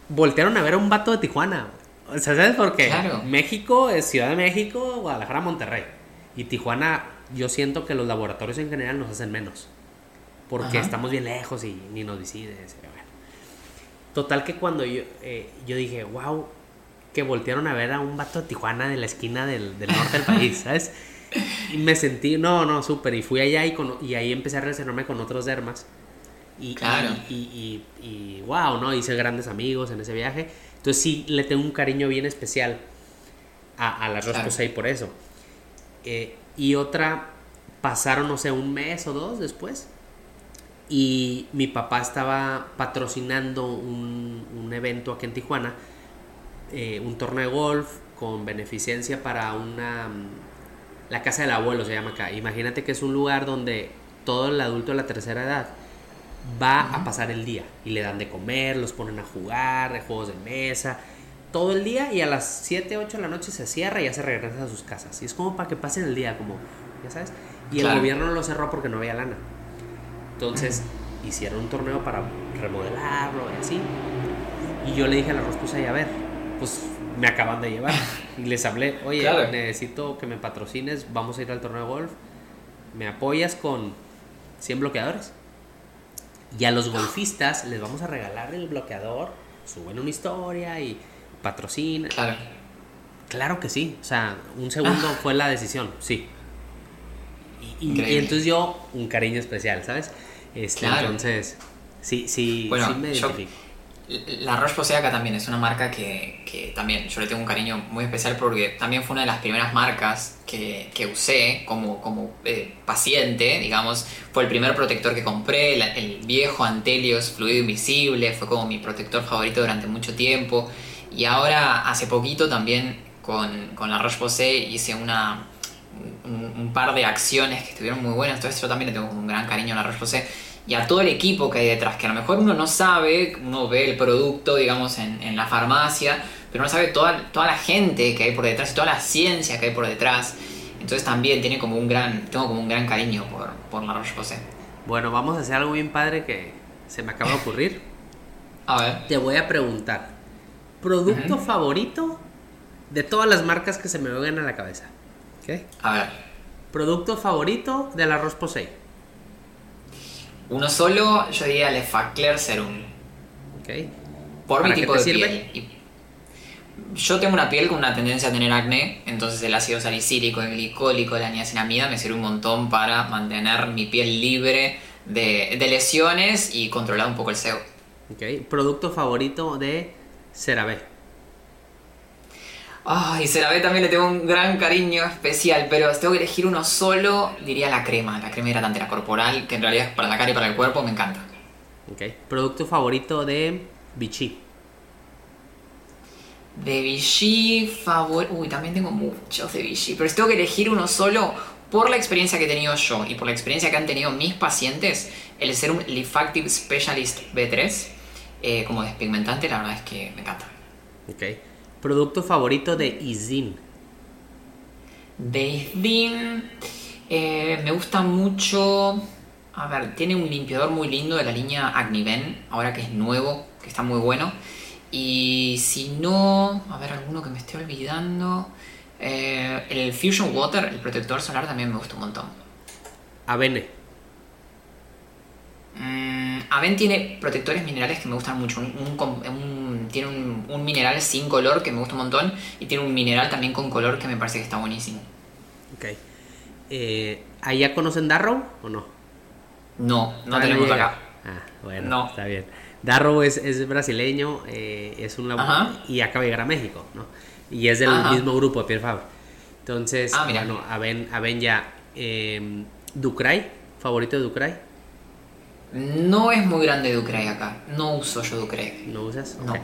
Speaker 1: voltearon a ver a un vato de Tijuana. O sea, ¿sabes por qué? México es Ciudad de México, Guadalajara, Monterrey. Y Tijuana yo siento que los laboratorios en general nos hacen menos. Porque estamos bien lejos y ni nos deciden. Total que cuando yo, eh, yo dije, wow, que voltearon a ver a un vato de Tijuana de la esquina del, norte del país, [LAUGHS] ¿sabes? Y me sentí, no, no, súper. Y fui allá y, y ahí empecé a relacionarme con otros dermas. Y,
Speaker 2: claro.
Speaker 1: y, y, wow, ¿no? Hice grandes amigos en ese viaje. Entonces sí le tengo un cariño bien especial a, a la Roscos claro. por eso. Eh, y otra pasaron, no sé, un mes o dos después. Y mi papá estaba patrocinando un, evento aquí en Tijuana eh, un torneo de golf con beneficencia para una... La casa del abuelo se llama acá. Imagínate que es un lugar donde todo el adulto de la tercera edad va a pasar el día y le dan de comer, los ponen a jugar, de juegos de mesa, todo el día y a las 7, 8 de la noche se cierra y ya se regresa a sus casas. Y es como para que pasen el día, como, ya sabes. Y el gobierno lo cerró porque no había lana. Entonces hicieron un torneo para remodelarlo y así. Y yo le dije a la Rospusa, y a ver, pues me acaban de llevar. Y les hablé, oye,
Speaker 2: Claro.
Speaker 1: necesito que me patrocines, vamos a ir al torneo de golf. ¿Me apoyas con 100 bloqueadores? Y a los golfistas les vamos a regalar el bloqueador, suben una historia y patrocina.
Speaker 2: Claro.
Speaker 1: Claro que sí, o sea, un segundo fue la decisión, sí. Y, y entonces yo, un cariño especial, ¿sabes? Este,
Speaker 2: Claro.
Speaker 1: Entonces, sí, sí,
Speaker 2: Bueno,
Speaker 1: sí me
Speaker 2: yo-. La Roche-Posay acá también es una marca que, que también yo le tengo un cariño muy especial porque también fue una de las primeras marcas que, que usé como, como eh, paciente, digamos. Fue el primer protector que compré, la- el viejo Antelios Fluido Invisible, fue como mi protector favorito durante mucho tiempo. Y ahora, hace poquito también con, con la Roche-Posay hice una, un, par de acciones que estuvieron muy buenas. Entonces yo también le tengo como un gran cariño a la Roche-Posay y a todo el equipo que hay detrás, que a lo mejor uno no sabe, uno ve el producto, digamos, en, en la farmacia, pero no sabe toda, toda la gente que hay por detrás y toda la ciencia que hay por detrás. Entonces también tiene como un gran, tengo como un gran cariño por, por la Roche-Posay.
Speaker 1: Bueno, vamos a hacer algo bien padre que se me acaba de ocurrir.
Speaker 2: A ver.
Speaker 1: Te voy a preguntar, ¿producto favorito de todas las marcas que se me vengan a la cabeza? ¿Ok?
Speaker 2: A ver.
Speaker 1: ¿Producto favorito del arroz posey?
Speaker 2: Uno solo, yo diría Le Facler Serum.
Speaker 1: ¿Ok?
Speaker 2: Por mi
Speaker 1: ¿Para qué
Speaker 2: tipo de
Speaker 1: sirve?
Speaker 2: piel. Y- Yo tengo una piel con una tendencia a tener acné, entonces el ácido salicílico, el glicólico, la niacinamida me sirve un montón para mantener mi piel libre de, de lesiones y controlar un poco el sebo.
Speaker 1: ¿Ok? ¿Producto favorito de CeraVe?
Speaker 2: Ay, CeraVe también le tengo un gran cariño especial, pero si tengo que elegir uno solo, diría la crema, la crema hidratante, la corporal, que en realidad es para la cara y para el cuerpo, me encanta.
Speaker 1: ¿Ok? ¿Producto favorito de Vichy?
Speaker 2: De Vichy, favor... Uy, también tengo muchos de Vichy, pero si tengo que elegir uno solo, por la experiencia que he tenido yo y por la experiencia que han tenido mis pacientes, el Serum Lifactive Specialist B3, eh, como despigmentante, la verdad es que me encanta.
Speaker 1: ¿Ok? ¿Producto favorito de Izin?
Speaker 2: De Isdin, eh, me gusta mucho... A ver, tiene un limpiador muy lindo de la línea Agniven, ahora que es nuevo, que está muy bueno. Y si no, a ver, alguno que me esté olvidando. eh, el Fusion Water, el protector solar, también me gusta un montón.
Speaker 1: Avene.
Speaker 2: Mm, Aven tiene protectores minerales que me gustan mucho. Un- un com- un- tiene un, mineral sin color que me gusta un montón. Y tiene un mineral también con color que me parece que está buenísimo.
Speaker 1: Ok. Eh, ¿Allá conocen Darrow o no?
Speaker 2: No, no tenemos acá.
Speaker 1: Ah, bueno,
Speaker 2: No.
Speaker 1: está bien. Darrow es, es brasileño, eh, es un y acaba de llegar a México, ¿no? Y es del
Speaker 2: Ajá.
Speaker 1: mismo grupo de Pierre Fabre. Entonces,
Speaker 2: Ah,
Speaker 1: bueno, Aven, Aven ya. Eh, Ducray, favorito de Ducray,
Speaker 2: No es muy grande Ducray acá. No uso yo Ducray.
Speaker 1: ¿no usas?
Speaker 2: No.
Speaker 1: Ok.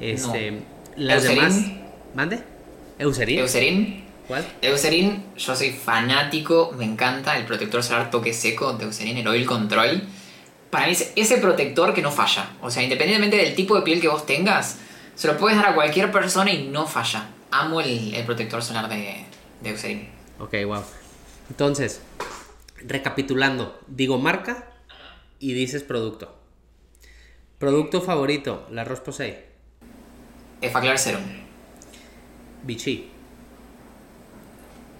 Speaker 1: Este, las
Speaker 2: Eucerin.
Speaker 1: demás. ¿Mande? ¿Eucerin?
Speaker 2: Eucerin.
Speaker 1: ¿Cuál?
Speaker 2: Eucerin, yo soy fanático, me encanta el protector solar toque seco de Eucerin, el Oil Control. Para mí es ese protector que no falla. O sea, independientemente del tipo de piel que vos tengas, se lo puedes dar a cualquier persona y no falla. Amo el, el protector solar de, de Eucerin.
Speaker 1: Ok, wow. Entonces, recapitulando, digo marca y dices producto. Producto favorito, la Roche Posay,
Speaker 2: Effaclar Serum.
Speaker 1: Vichy,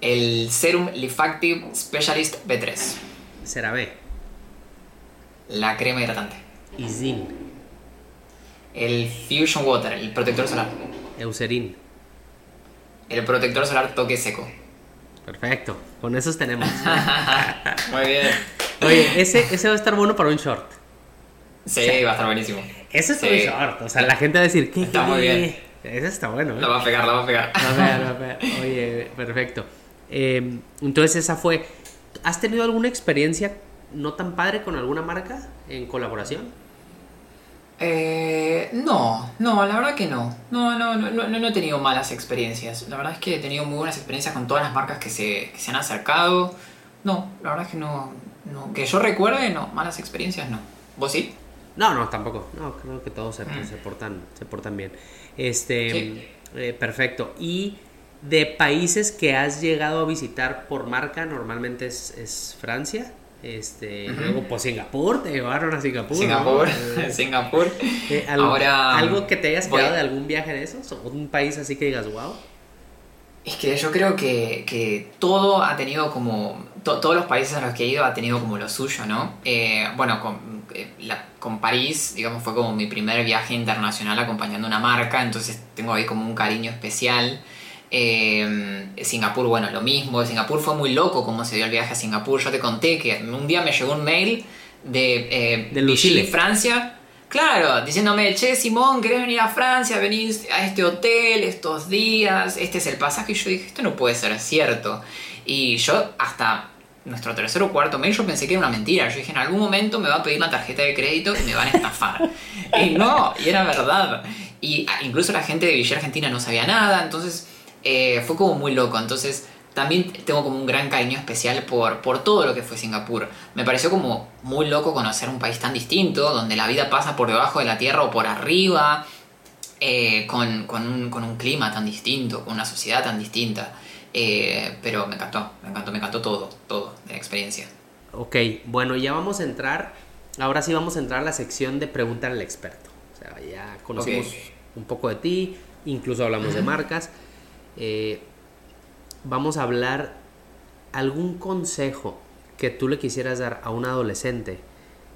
Speaker 2: El Serum Lifactive Specialist B3.
Speaker 1: CeraVe,
Speaker 2: La crema hidratante.
Speaker 1: Izin,
Speaker 2: El Fusion Water, el protector solar.
Speaker 1: Eucerin.
Speaker 2: El protector solar toque seco.
Speaker 1: Perfecto, con esos tenemos. [LAUGHS]
Speaker 2: Muy bien.
Speaker 1: Oye, ese, ese va a estar bueno para un short.
Speaker 2: Sí, va a estar buenísimo.
Speaker 1: Ese es
Speaker 2: Sí.
Speaker 1: un short, o sea, la gente va a decir, ¿qué?
Speaker 2: Está muy bien.
Speaker 1: Ese está bueno, ¿eh?
Speaker 2: La va a pegar, la va a pegar.
Speaker 1: Va a ver, va a [LAUGHS] ver. Oye, perfecto. Eh, entonces esa fue. ¿Has tenido alguna experiencia no tan padre con alguna marca en colaboración?
Speaker 2: Eh, no, no, la verdad que no. No, no, no, no, no he tenido malas experiencias. La verdad es que he tenido muy buenas experiencias con todas las marcas que se, que se han acercado. No, la verdad es que no, no. Que yo recuerde, no, malas experiencias no. ¿Vos sí?
Speaker 1: No, no, tampoco. No, creo que todos se,
Speaker 2: Mm.
Speaker 1: se portan, se portan bien. Este,
Speaker 2: Sí.
Speaker 1: eh, perfecto. Y de países que has llegado a visitar por marca, normalmente es, es Francia. Este, luego pues Singapur, te llevaron a Singapur. ¿no?
Speaker 2: Singapur,
Speaker 1: Eh, [LAUGHS]
Speaker 2: Singapur.
Speaker 1: eh,
Speaker 2: Ahora,
Speaker 1: algo que te hayas
Speaker 2: voy-
Speaker 1: quedado de algún viaje de esos, o un país así que digas, wow.
Speaker 2: Es que yo creo que, que todo ha tenido como. to- todos los países a los que he ido ha tenido como lo suyo, ¿no? Eh, bueno, con, eh, la- con París, digamos, fue como mi primer viaje internacional acompañando una marca, entonces tengo ahí como un cariño especial. Eh, Singapur, bueno, lo mismo. Singapur fue muy loco como se dio el viaje a Singapur. Yo te conté que un día me llegó un mail de, eh,
Speaker 1: De.
Speaker 2: Vichy, Francia. Claro, diciéndome, che, Simón, ¿querés venir a Francia? Venís a este hotel estos días, este es el pasaje. Y yo dije, esto no puede ser cierto. Y yo hasta nuestro tercer o cuarto mail yo pensé que era una mentira. Yo dije, en algún momento me va a pedir la tarjeta de crédito y me van a estafar. [LAUGHS] y no, y era verdad. Y incluso la gente de Villa Argentina no sabía nada, entonces eh, fue como muy loco. Entonces también tengo como un gran cariño especial por, por todo lo que fue Singapur. Me pareció como muy loco conocer un país tan distinto, donde la vida pasa por debajo de la tierra o por arriba, eh, con, con un, con un clima tan distinto, con una sociedad tan distinta. Eh, pero me encantó, me encantó, me encantó todo, todo de la experiencia.
Speaker 1: Ok, bueno, ya vamos a entrar. Ahora sí vamos a entrar a la sección de preguntar al experto. O sea, ya conocimos un poco de ti, incluso hablamos de marcas. Eh, vamos a hablar algún consejo que tú le quisieras dar a un adolescente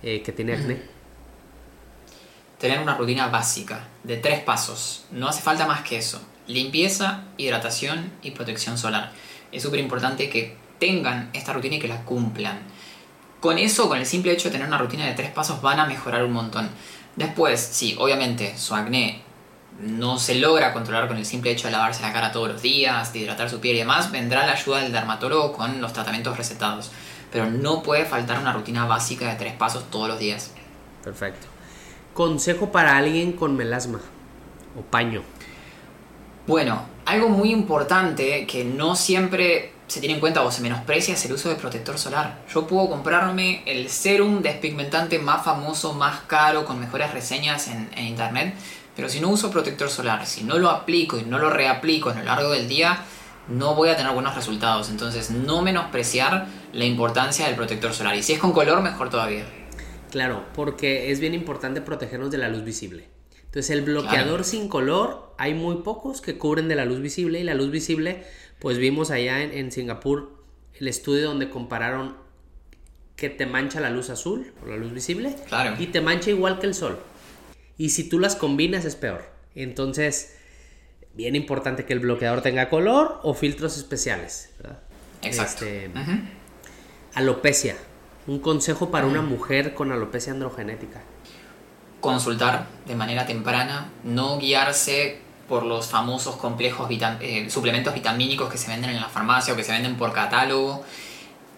Speaker 1: eh, que tiene acné. [CLEARS THROAT]
Speaker 2: Tener una rutina básica de tres pasos. No hace falta más que eso. Limpieza, hidratación y protección solar. Es súper importante que tengan esta rutina y que la cumplan. Con eso, con el simple hecho de tener una rutina de tres pasos, van a mejorar un montón. Después, sí, obviamente su acné no se logra controlar con el simple hecho de lavarse la cara todos los días, de hidratar su piel y demás, vendrá la ayuda del dermatólogo con los tratamientos recetados. Pero no puede faltar una rutina básica de tres pasos todos los días.
Speaker 1: Perfecto. Consejo para alguien con melasma o paño.
Speaker 2: Bueno, algo muy importante que no siempre se tiene en cuenta o se menosprecia es el uso de protector solar. Yo puedo comprarme el serum despigmentante más famoso, más caro, con mejores reseñas en, en internet, pero si no uso protector solar, si no lo aplico y no lo reaplico a lo largo del día, no voy a tener buenos resultados. Entonces, no menospreciar la importancia del protector solar. Y si es con color, mejor todavía.
Speaker 1: Claro, porque es bien importante protegernos de la luz visible. Entonces el bloqueador sin color, hay muy pocos que cubren de la luz visible y la luz visible, pues vimos allá en, en Singapur el estudio donde compararon que te mancha la luz azul o la luz visible
Speaker 2: Claro.
Speaker 1: y te mancha igual que el sol. Y si tú las combinas es peor. Entonces, bien importante que el bloqueador tenga color o filtros especiales. ¿verdad?
Speaker 2: Exacto.
Speaker 1: Este, alopecia. Un consejo para una mujer con alopecia androgenética.
Speaker 2: consultar de manera temprana, no guiarse por los famosos complejos vitam- eh, suplementos vitamínicos que se venden en la farmacia o que se venden por catálogo.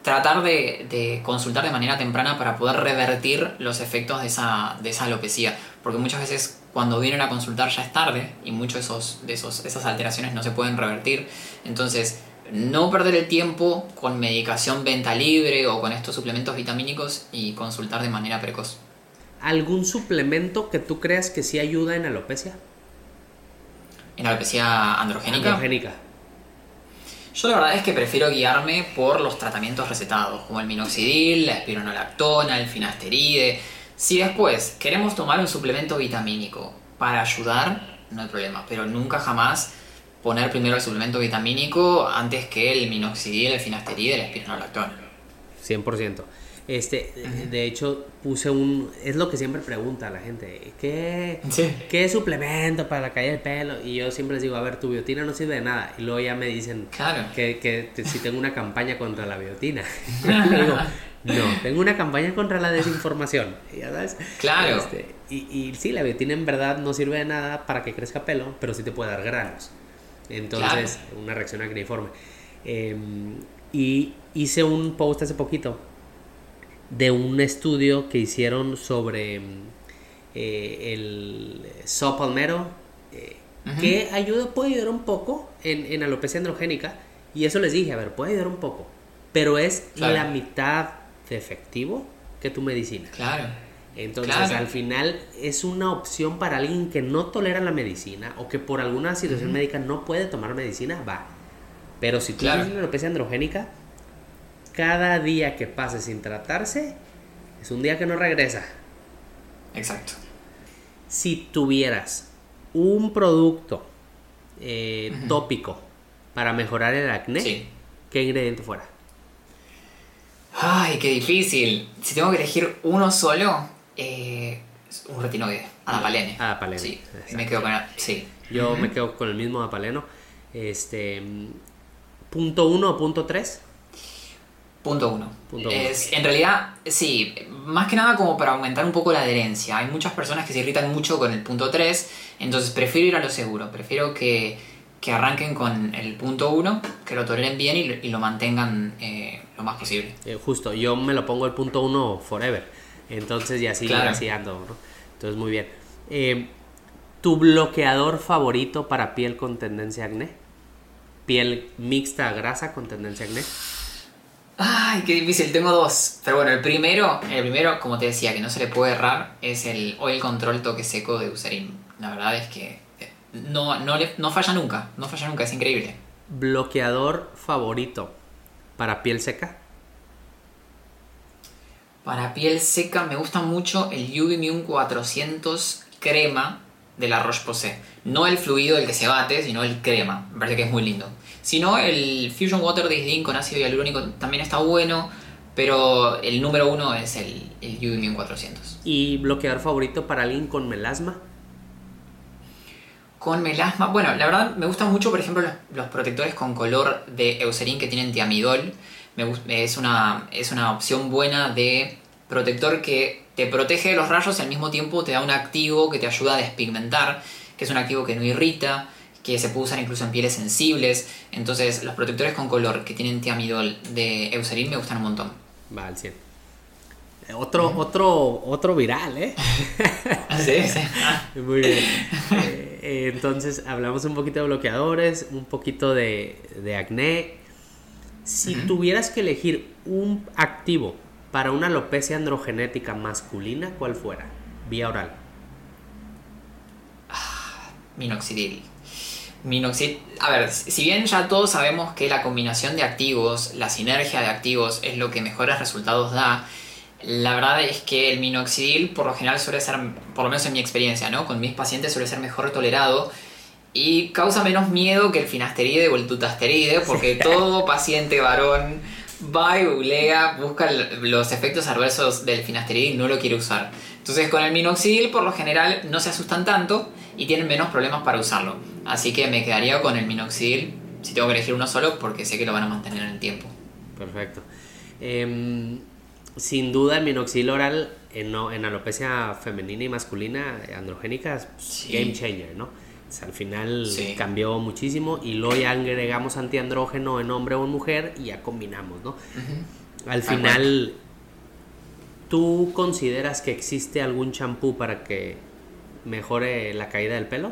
Speaker 2: Tratar de, de consultar de manera temprana para poder revertir los efectos de esa, de esa alopecia. Porque muchas veces cuando vienen a consultar ya es tarde y muchos de, esos, de esos, esas alteraciones no se pueden revertir. Entonces, no perder el tiempo con medicación venta libre o con estos suplementos vitamínicos y consultar de manera precoz.
Speaker 1: ¿Algún suplemento que tú creas que sí ayuda en alopecia?
Speaker 2: En alopecia androgénica.
Speaker 1: Androgénica.
Speaker 2: Yo la verdad es que prefiero guiarme por los tratamientos recetados, como el minoxidil, la espironolactona, el finasteride. Si después queremos tomar un suplemento vitamínico para ayudar, no hay problema, pero nunca jamás poner primero el suplemento vitamínico antes que el minoxidil, el finasteride, el espironolactona.
Speaker 1: 100%. Este, de hecho, puse un... Es lo que siempre pregunta la gente. ¿Qué,
Speaker 2: Sí.
Speaker 1: ¿Qué suplemento para la caída del pelo? Y yo siempre les digo, a ver, tu biotina no sirve de nada. Y luego ya me dicen
Speaker 2: Claro.
Speaker 1: que, que te- si tengo una campaña contra la biotina. [LAUGHS] [LAUGHS] Digo, no, tengo una campaña contra la desinformación. Y ya sabes.
Speaker 2: Claro.
Speaker 1: Este, y, y sí, la biotina en verdad no sirve de nada para que crezca pelo, pero sí te puede dar granos. Entonces, una reacción acneiforme. Eh, y hice un post hace poquito de un estudio que hicieron sobre mm, eh, el palmetto, eh, que ayuda, puede ayudar un poco en, en, alopecia androgénica. Y eso les dije, a ver, puede ayudar un poco, pero es la mitad de efectivo que tu medicina.
Speaker 2: Claro.
Speaker 1: Entonces, al final es una opción para alguien que no tolera la medicina o que por alguna situación médica no puede tomar medicina, va. Pero si tú tienes una alopecia androgénica, cada día que pase sin tratarse es un día que no regresa.
Speaker 2: Exacto.
Speaker 1: Si tuvieras un producto eh, tópico para mejorar el acné, ¿qué ingrediente fuera?
Speaker 2: Ay, qué difícil. Si tengo que elegir uno solo, eh, un retinoide, adapalene.
Speaker 1: Adapalene.
Speaker 2: Sí, me quedo con sí.
Speaker 1: Yo me quedo con el mismo adapaleno. Este, punto uno o punto tres.
Speaker 2: Punto uno. Es, en realidad, sí, más que nada como para aumentar un poco la adherencia. Hay muchas personas que se irritan mucho con el punto 3, entonces prefiero ir a lo seguro, prefiero que, que arranquen con el punto 1, que lo toleren bien y, lo mantengan eh, lo más posible.
Speaker 1: Eh, justo, yo me lo pongo el punto 1 forever, entonces ya así, así ando, ¿no? Entonces muy bien. Eh, ¿Tu bloqueador favorito para piel con tendencia a acné? ¿Piel mixta grasa con tendencia a acné?
Speaker 2: Ay, qué difícil, tengo dos. Pero bueno, el primero, el primero, como te decía, que no se le puede errar, es el Oil Control Toque Seco de Eucerin. La verdad es que eh, no, no, no falla nunca, no falla nunca, es increíble.
Speaker 1: ¿Bloqueador favorito para piel seca?
Speaker 2: Para piel seca me gusta mucho el UV 400 crema de la Roche-Posay. No el fluido del que se bate, sino el crema. Me parece que es muy lindo. Si no, el Fusion Water de Isdin con ácido hialurónico también está bueno, pero el número uno es el, el 400.
Speaker 1: ¿Y bloqueador favorito para alguien con melasma?
Speaker 2: Con melasma, bueno, la verdad me gustan mucho, por ejemplo, los, protectores con color de Eucerin que tienen tiamidol. Me, es, una, es una opción buena de protector que te protege de los rayos y al mismo tiempo te da un activo que te ayuda a despigmentar, que es un activo que no irrita que se puede usar incluso en pieles sensibles. Entonces, los protectores con color que tienen tiamidol de Eucerin me gustan un montón.
Speaker 1: Va al 100. Eh, otro, otro, otro viral, ¿eh? [LAUGHS]
Speaker 2: sí, sí. [LAUGHS]
Speaker 1: Muy bien. Eh, eh, entonces, hablamos un poquito de bloqueadores, un poquito de, de acné. Si tuvieras que elegir un activo para una alopecia androgenética masculina, ¿cuál fuera? Vía oral.
Speaker 2: Ah, minoxidil. Minoxid, a ver, si bien ya todos sabemos que la combinación de activos, la sinergia de activos es lo que mejores resultados da, la verdad es que el minoxidil por lo general suele ser, por lo menos en mi experiencia, ¿no? Con mis pacientes suele ser mejor tolerado y causa menos miedo que el finasteride o el tutasteride, porque [LAUGHS] todo paciente varón va y googlea, busca los efectos adversos del finasteride y no lo quiere usar. Entonces con el minoxidil por lo general no se asustan tanto y tienen menos problemas para usarlo. Así que me quedaría con el minoxidil si tengo que elegir uno solo porque sé que lo van a mantener en el tiempo.
Speaker 1: Perfecto. Em, sin duda el minoxidil oral en, en alopecia femenina y masculina androgénica es game changer, ¿no? Al final cambió muchísimo y luego ya agregamos antiandrógeno en hombre o en mujer y ya combinamos, ¿no? Al final, ¿tú consideras que existe algún champú para que mejore la caída del pelo?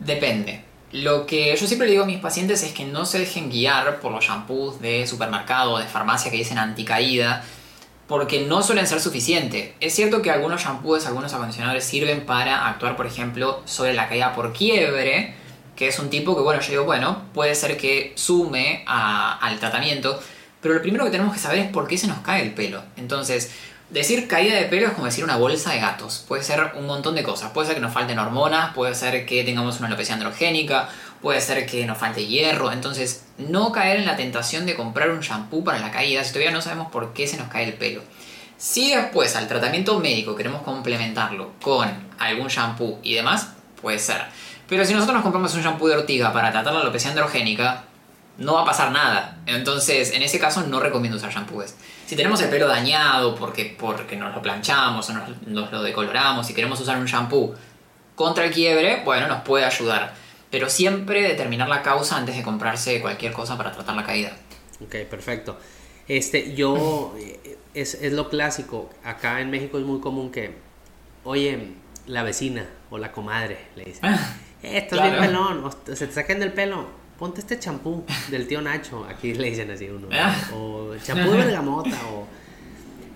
Speaker 2: Depende. Lo que yo siempre le digo a mis pacientes es que no se dejen guiar por los shampoos de supermercado o de farmacia que dicen anticaída, porque no suelen ser suficientes. Es cierto que algunos shampoos, algunos acondicionadores sirven para actuar, por ejemplo, sobre la caída por quiebre, que es un tipo que, bueno, yo digo, bueno, puede ser que sume al tratamiento, pero lo primero que tenemos que saber es por qué se nos cae el pelo. Entonces, Decir caída de pelo es como decir una bolsa de gatos. Puede ser un montón de cosas. Puede ser que nos falten hormonas, puede ser que tengamos una alopecia androgénica, puede ser que nos falte hierro. Entonces, no caer en la tentación de comprar un shampoo para la caída si todavía no sabemos por qué se nos cae el pelo. Si después al tratamiento médico queremos complementarlo con algún shampoo y demás, puede ser. Pero si nosotros nos compramos un shampoo de ortiga para tratar la alopecia androgénica, no va a pasar nada. Entonces, en ese caso no recomiendo usar shampoos. Si tenemos el pelo dañado porque, porque nos lo planchamos o nos, lo decoloramos y queremos usar un shampoo contra el quiebre, bueno, nos puede ayudar. Pero siempre determinar la causa antes de comprarse cualquier cosa para tratar la caída.
Speaker 1: Ok, perfecto. Este, yo, es, es lo clásico. Acá en México es muy común que oye, la vecina o la comadre, le dice,
Speaker 2: Ah, [LAUGHS]
Speaker 1: eh, estás
Speaker 2: claro.
Speaker 1: bien pelón, o se te sacan del pelo, ponte este champú del tío Nacho, aquí le dicen así uno,
Speaker 2: Ah.
Speaker 1: o champú de bergamota, o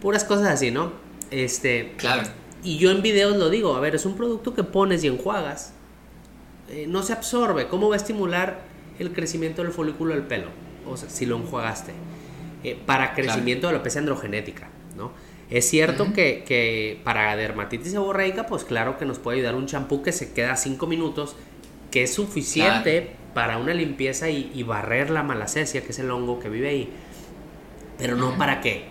Speaker 1: puras cosas así, ¿no? Este,
Speaker 2: Claro.
Speaker 1: y yo en videos lo digo, a ver, es un producto que pones y enjuagas, eh, no se absorbe, ¿cómo va a estimular el crecimiento del folículo del pelo? O sea, si lo enjuagaste, Eh, para crecimiento de la alopecia androgenética, ¿no? Es cierto que, que para dermatitis seborreica, pues claro que nos puede ayudar un champú que se queda 5 minutos, que es suficiente para una limpieza y, y barrer la malacesia, que es el hongo que vive ahí, pero no para que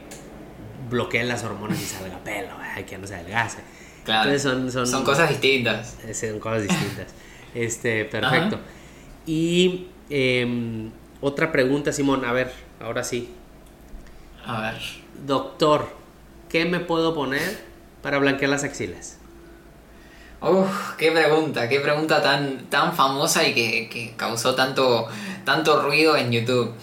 Speaker 1: bloquee las hormonas y salga pelo, ay, que no se adelgace.
Speaker 2: Claro.
Speaker 1: Entonces son, son,
Speaker 2: Son cosas distintas.
Speaker 1: eh, son cosas distintas. [LAUGHS] Este, perfecto. Y em, otra pregunta, Simón, a ver, ahora sí.
Speaker 2: A ver.
Speaker 1: Doctor, ¿qué me puedo poner para blanquear las axilas?
Speaker 2: Uf, qué pregunta, qué pregunta tan, tan famosa y que, que causó tanto, tanto ruido en YouTube.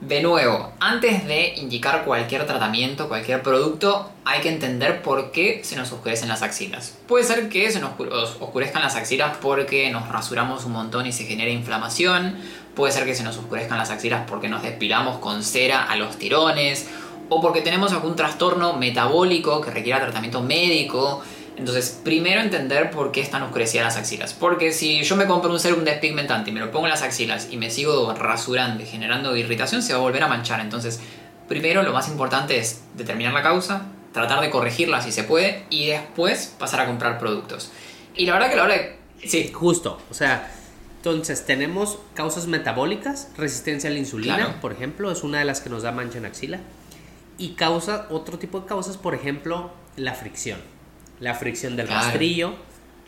Speaker 2: De nuevo, antes de indicar cualquier tratamiento, cualquier producto, hay que entender por qué se nos oscurecen las axilas. Puede ser que se nos oscure- os- oscurezcan las axilas porque nos rasuramos un montón y se genera inflamación. Puede ser que se nos oscurezcan las axilas porque nos despilamos con cera a los tirones. O porque tenemos algún trastorno metabólico que requiera tratamiento médico. Entonces, primero entender por qué están oscurecidas las axilas. Porque si yo me compro un serum despigmentante y me lo pongo en las axilas y me sigo rasurando y generando irritación, se va a volver a manchar. Entonces, primero lo más importante es determinar la causa, tratar de corregirla si se puede y después pasar a comprar productos. Y la verdad que la hora de... Sí,
Speaker 1: Justo, o sea, entonces tenemos causas metabólicas, resistencia a la insulina,
Speaker 2: Claro.
Speaker 1: por ejemplo, es una de las que nos da mancha en axila. Y causa, otro tipo de causas, por ejemplo, la fricción. La fricción del rastrillo,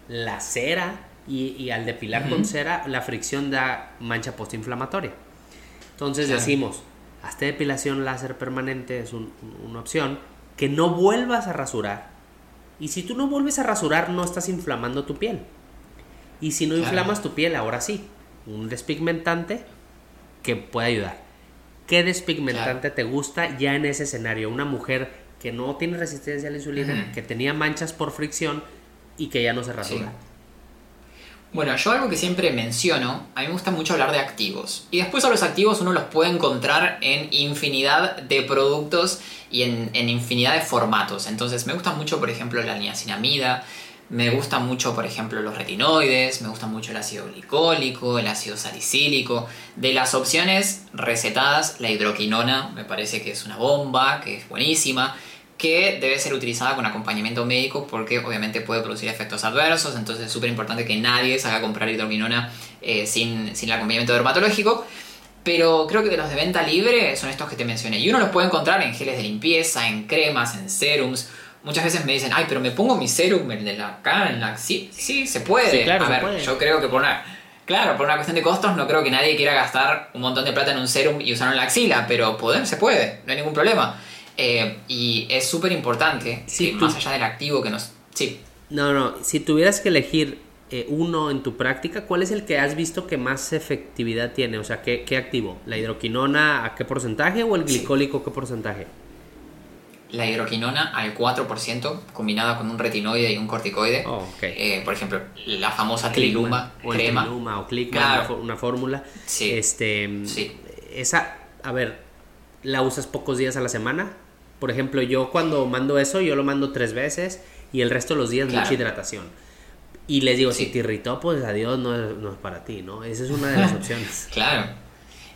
Speaker 1: la cera, y, y al depilar con cera, la fricción da mancha postinflamatoria. Entonces
Speaker 2: Claro.
Speaker 1: decimos, hazte depilación láser permanente, es un- una opción, que no vuelvas a rasurar. Y si tú no vuelves a rasurar, no estás inflamando tu piel. Y si no
Speaker 2: Claro.
Speaker 1: inflamas tu piel, ahora sí, un despigmentante que puede ayudar. ¿Qué despigmentante te gusta ya en ese escenario? Una mujer que no tiene resistencia a la insulina, que tenía manchas por fricción y que ya no se rasura.
Speaker 2: Bueno, yo algo que siempre menciono, a mí me gusta mucho hablar de activos. Y después a los activos uno los puede encontrar en infinidad de productos y en, en infinidad de formatos. Entonces me gusta mucho, por ejemplo, la niacinamida, me gusta mucho, por ejemplo, los retinoides, me gusta mucho el ácido glicólico, el ácido salicílico. De las opciones recetadas, la hidroquinona me parece que es una bomba, que es buenísima que debe ser utilizada con acompañamiento médico porque obviamente puede producir efectos adversos, entonces es súper importante que nadie se haga comprar hidroquinona eh, sin, sin el acompañamiento dermatológico. Pero creo que de los de venta libre son estos que te mencioné. Y uno los puede encontrar en geles de limpieza, en cremas, en serums. Muchas veces me dicen, ay, pero me pongo mi serum, el de la cara, en la... Sí, sí, se puede.
Speaker 1: Sí, claro,
Speaker 2: A
Speaker 1: se
Speaker 2: ver,
Speaker 1: puede.
Speaker 2: yo creo que por una... Claro, por una cuestión de costos no creo que nadie quiera gastar un montón de plata en un serum y usarlo en la axila, pero poder se puede, no hay ningún problema. Eh, y es súper importante,
Speaker 1: Sí, tú-
Speaker 2: más allá del activo que nos... Sí,
Speaker 1: No, no, si tuvieras que elegir eh, uno en tu práctica, ¿cuál es el que has visto que más efectividad tiene? O sea, ¿qué, qué activo? ¿La hidroquinona a qué porcentaje o el glicólico qué porcentaje?
Speaker 2: la hidroquinona al 4% combinada con un retinoide y un corticoide.
Speaker 1: Oh.
Speaker 2: Eh, por ejemplo, la famosa triluma
Speaker 1: o
Speaker 2: crema.
Speaker 1: Triluma o
Speaker 2: Claro.
Speaker 1: fó- una fórmula.
Speaker 2: Sí.
Speaker 1: Este,
Speaker 2: Sí.
Speaker 1: Esa, a ver, ¿la usas pocos días a la semana? Por ejemplo, yo cuando mando eso, yo lo mando tres veces y el resto de los días
Speaker 2: Claro.
Speaker 1: mucha hidratación. Y les digo,
Speaker 2: Sí.
Speaker 1: si te irritó, pues adiós, no es, no es para ti, ¿no? Esa es una de las [LAUGHS] opciones.
Speaker 2: Claro.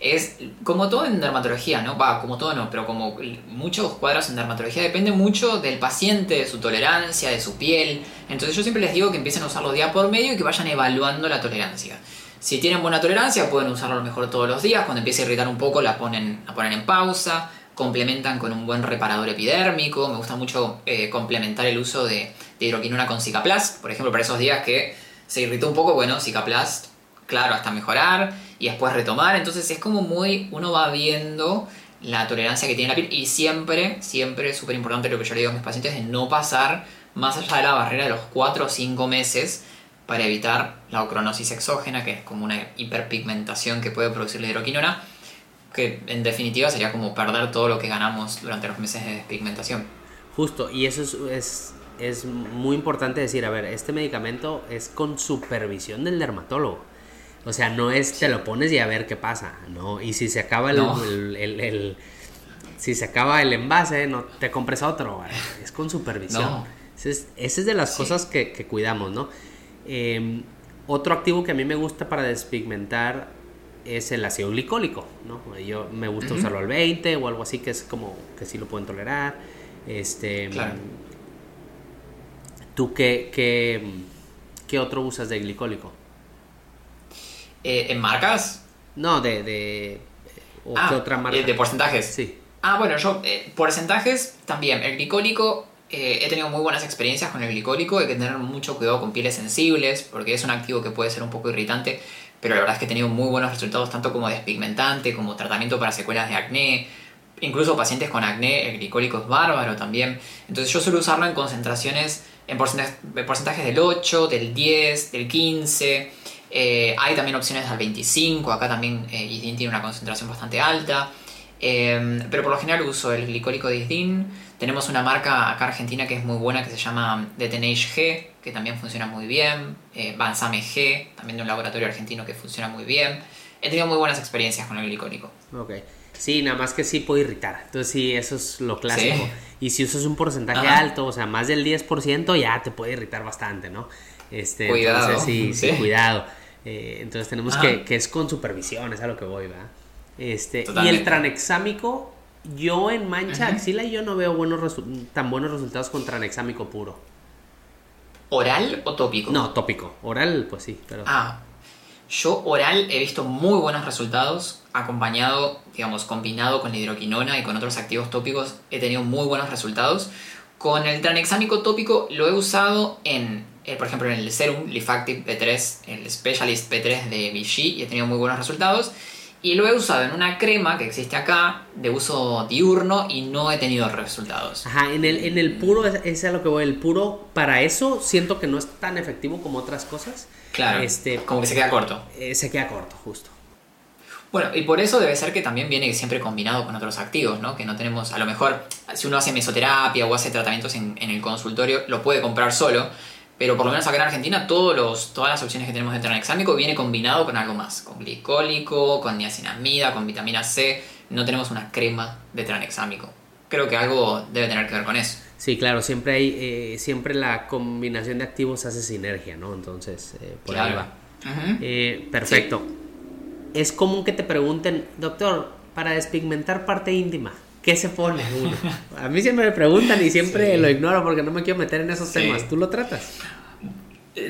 Speaker 2: Es como todo en dermatología, ¿no? Va, como todo no, pero como muchos cuadros en dermatología depende mucho del paciente, de su tolerancia, de su piel. Entonces yo siempre les digo que empiecen a usarlo día por medio y que vayan evaluando la tolerancia. Si tienen buena tolerancia, pueden usarlo a lo mejor todos los días. Cuando empiece a irritar un poco, la ponen, en pausa. Complementan con un buen reparador epidérmico. Me gusta mucho eh, complementar el uso de, de hidroquinona con Cicaplast. Por ejemplo, para esos días que se irritó un poco, bueno, Cicaplast, claro, hasta mejorar y después retomar. Entonces es como muy, uno va viendo la tolerancia que tiene la piel y siempre, siempre es súper importante lo que yo le digo a mis pacientes de no pasar más allá de la barrera de los 4 o 5 meses para evitar la ocronosis exógena, que es como una hiperpigmentación que puede producir la hidroquinona, que en definitiva sería como perder todo lo que ganamos durante los meses de despigmentación.
Speaker 1: Justo, y eso es, es es muy importante decir, a ver, este medicamento es con supervisión del dermatólogo. O sea, no es te lo pones y a ver qué pasa, ¿no? Y si se acaba el,
Speaker 2: No.
Speaker 1: el- el- el- si se acaba el envase, no te compres otro, es con supervisión.
Speaker 2: No.
Speaker 1: Esa es, de las
Speaker 2: Sí.
Speaker 1: cosas que, que cuidamos, ¿no? Eh, otro activo que a mí me gusta para despigmentar es el ácido glicólico, ¿no? Yo me gusta usarlo al 20 o algo así que es como que sí lo pueden tolerar. Este,
Speaker 2: Claro.
Speaker 1: ¿Tú qué, qué, qué otro usas de glicólico?
Speaker 2: Eh, ¿En marcas?
Speaker 1: No, de... de ¿O
Speaker 2: Ah,
Speaker 1: qué otra marca?
Speaker 2: eh, ¿De porcentajes?
Speaker 1: Sí.
Speaker 2: Ah, bueno, yo, eh, porcentajes también. El glicólico, eh, he tenido muy buenas experiencias con el glicólico. Hay que tener mucho cuidado con pieles sensibles, porque es un activo que puede ser un poco irritante, pero la verdad es que he tenido muy buenos resultados, tanto como despigmentante, como tratamiento para secuelas de acné. Incluso pacientes con acné, el glicólico es bárbaro también. Entonces yo suelo usarlo en concentraciones, en porcentajes, en porcentajes del 8, del 10, del 15. Eh, hay también opciones al 25, acá también eh, tiene una concentración bastante alta. Eh, pero por lo general uso el glicólico de Isdin. Tenemos una marca acá argentina que es muy buena que se llama Detenage G, que también funciona muy bien. Eh, Bansame G, también de un laboratorio argentino que funciona muy bien. He tenido muy buenas experiencias con el glicólico.
Speaker 1: Ok. Sí, nada más que sí puede irritar. Entonces sí, eso es lo clásico.
Speaker 2: Sí.
Speaker 1: Y si usas un porcentaje
Speaker 2: Ajá.
Speaker 1: alto, o sea, más del 10%, ya te puede irritar bastante, ¿no? Este,
Speaker 2: Cuidado.
Speaker 1: Entonces, sí, sí,
Speaker 2: Sí.
Speaker 1: cuidado. Eh, entonces tenemos que, que es con supervisión, es a lo que voy, ¿verdad? Este, y el tranexámico, yo en mancha axila yo no veo buenos tan buenos resultados con tranexámico puro.
Speaker 2: ¿Oral o tópico?
Speaker 1: No, tópico. Oral, pues sí, pero...
Speaker 2: Ah, yo oral he visto muy buenos resultados, acompañado, digamos, combinado con la hidroquinona y con otros activos tópicos, he tenido muy buenos resultados. Con el tranexámico tópico lo he usado en, eh, por ejemplo, en el Serum Lifactive P3, el Specialist P3 de Vichy, y he tenido muy buenos resultados. Y lo he usado en una crema que existe acá, de uso diurno, y no he tenido resultados.
Speaker 1: Ajá, en el, en el puro, es, es a lo que voy, el puro, para eso siento que no es tan efectivo como otras cosas.
Speaker 2: Claro,
Speaker 1: Este,
Speaker 2: como que se queda corto.
Speaker 1: eh, se queda corto, justo.
Speaker 2: Bueno, y por eso debe ser que también viene siempre combinado con otros activos, ¿no? Que no tenemos, a lo mejor, si uno hace mesoterapia o hace tratamientos en, en el consultorio, lo puede comprar solo, pero por lo menos acá en Argentina todos los, todas las opciones que tenemos de tranexámico viene combinado con algo más, con glicólico, con niacinamida, con vitamina C, no tenemos una crema de tranexámico. Creo que algo debe tener que ver con eso.
Speaker 1: Sí, claro, siempre hay, eh, siempre la combinación de activos hace sinergia, ¿no? Entonces, eh, por ahí va.
Speaker 2: Ujú.
Speaker 1: Eh, perfecto. Es común que te pregunten, doctor, para despigmentar parte íntima, ¿qué se pone uno? A mí siempre me preguntan y siempre
Speaker 2: Sí.
Speaker 1: lo ignoro porque no me quiero meter en esos
Speaker 2: Sí.
Speaker 1: temas. ¿Tú lo tratas?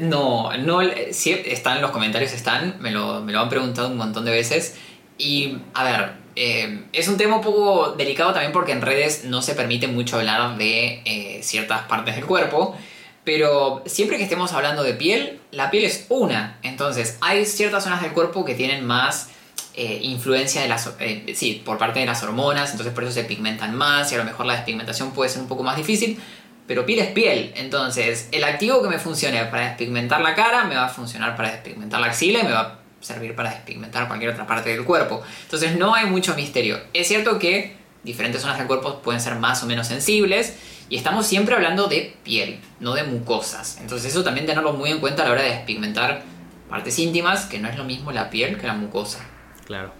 Speaker 2: No, no, sí, están los comentarios, están, me lo, me lo han preguntado un montón de veces. Y, a ver, eh, es un tema un poco delicado también porque en redes no se permite mucho hablar de eh, ciertas partes del cuerpo. Pero siempre que estemos hablando de piel, la piel es una. Entonces, hay ciertas zonas del cuerpo que tienen más eh, influencia de las, eh, sí, por parte de las hormonas, entonces por eso se pigmentan más y a lo mejor la despigmentación puede ser un poco más difícil. Pero piel es piel, entonces el activo que me funcione para despigmentar la cara me va a funcionar para despigmentar la axila y me va a servir para despigmentar cualquier otra parte del cuerpo. Entonces no hay mucho misterio. Es cierto que diferentes zonas del cuerpo pueden ser más o menos sensibles y estamos siempre hablando de piel, no de mucosas. Entonces eso también tenerlo muy en cuenta a la hora de despigmentar partes íntimas, que no es lo mismo la piel que la mucosa.
Speaker 1: Claro.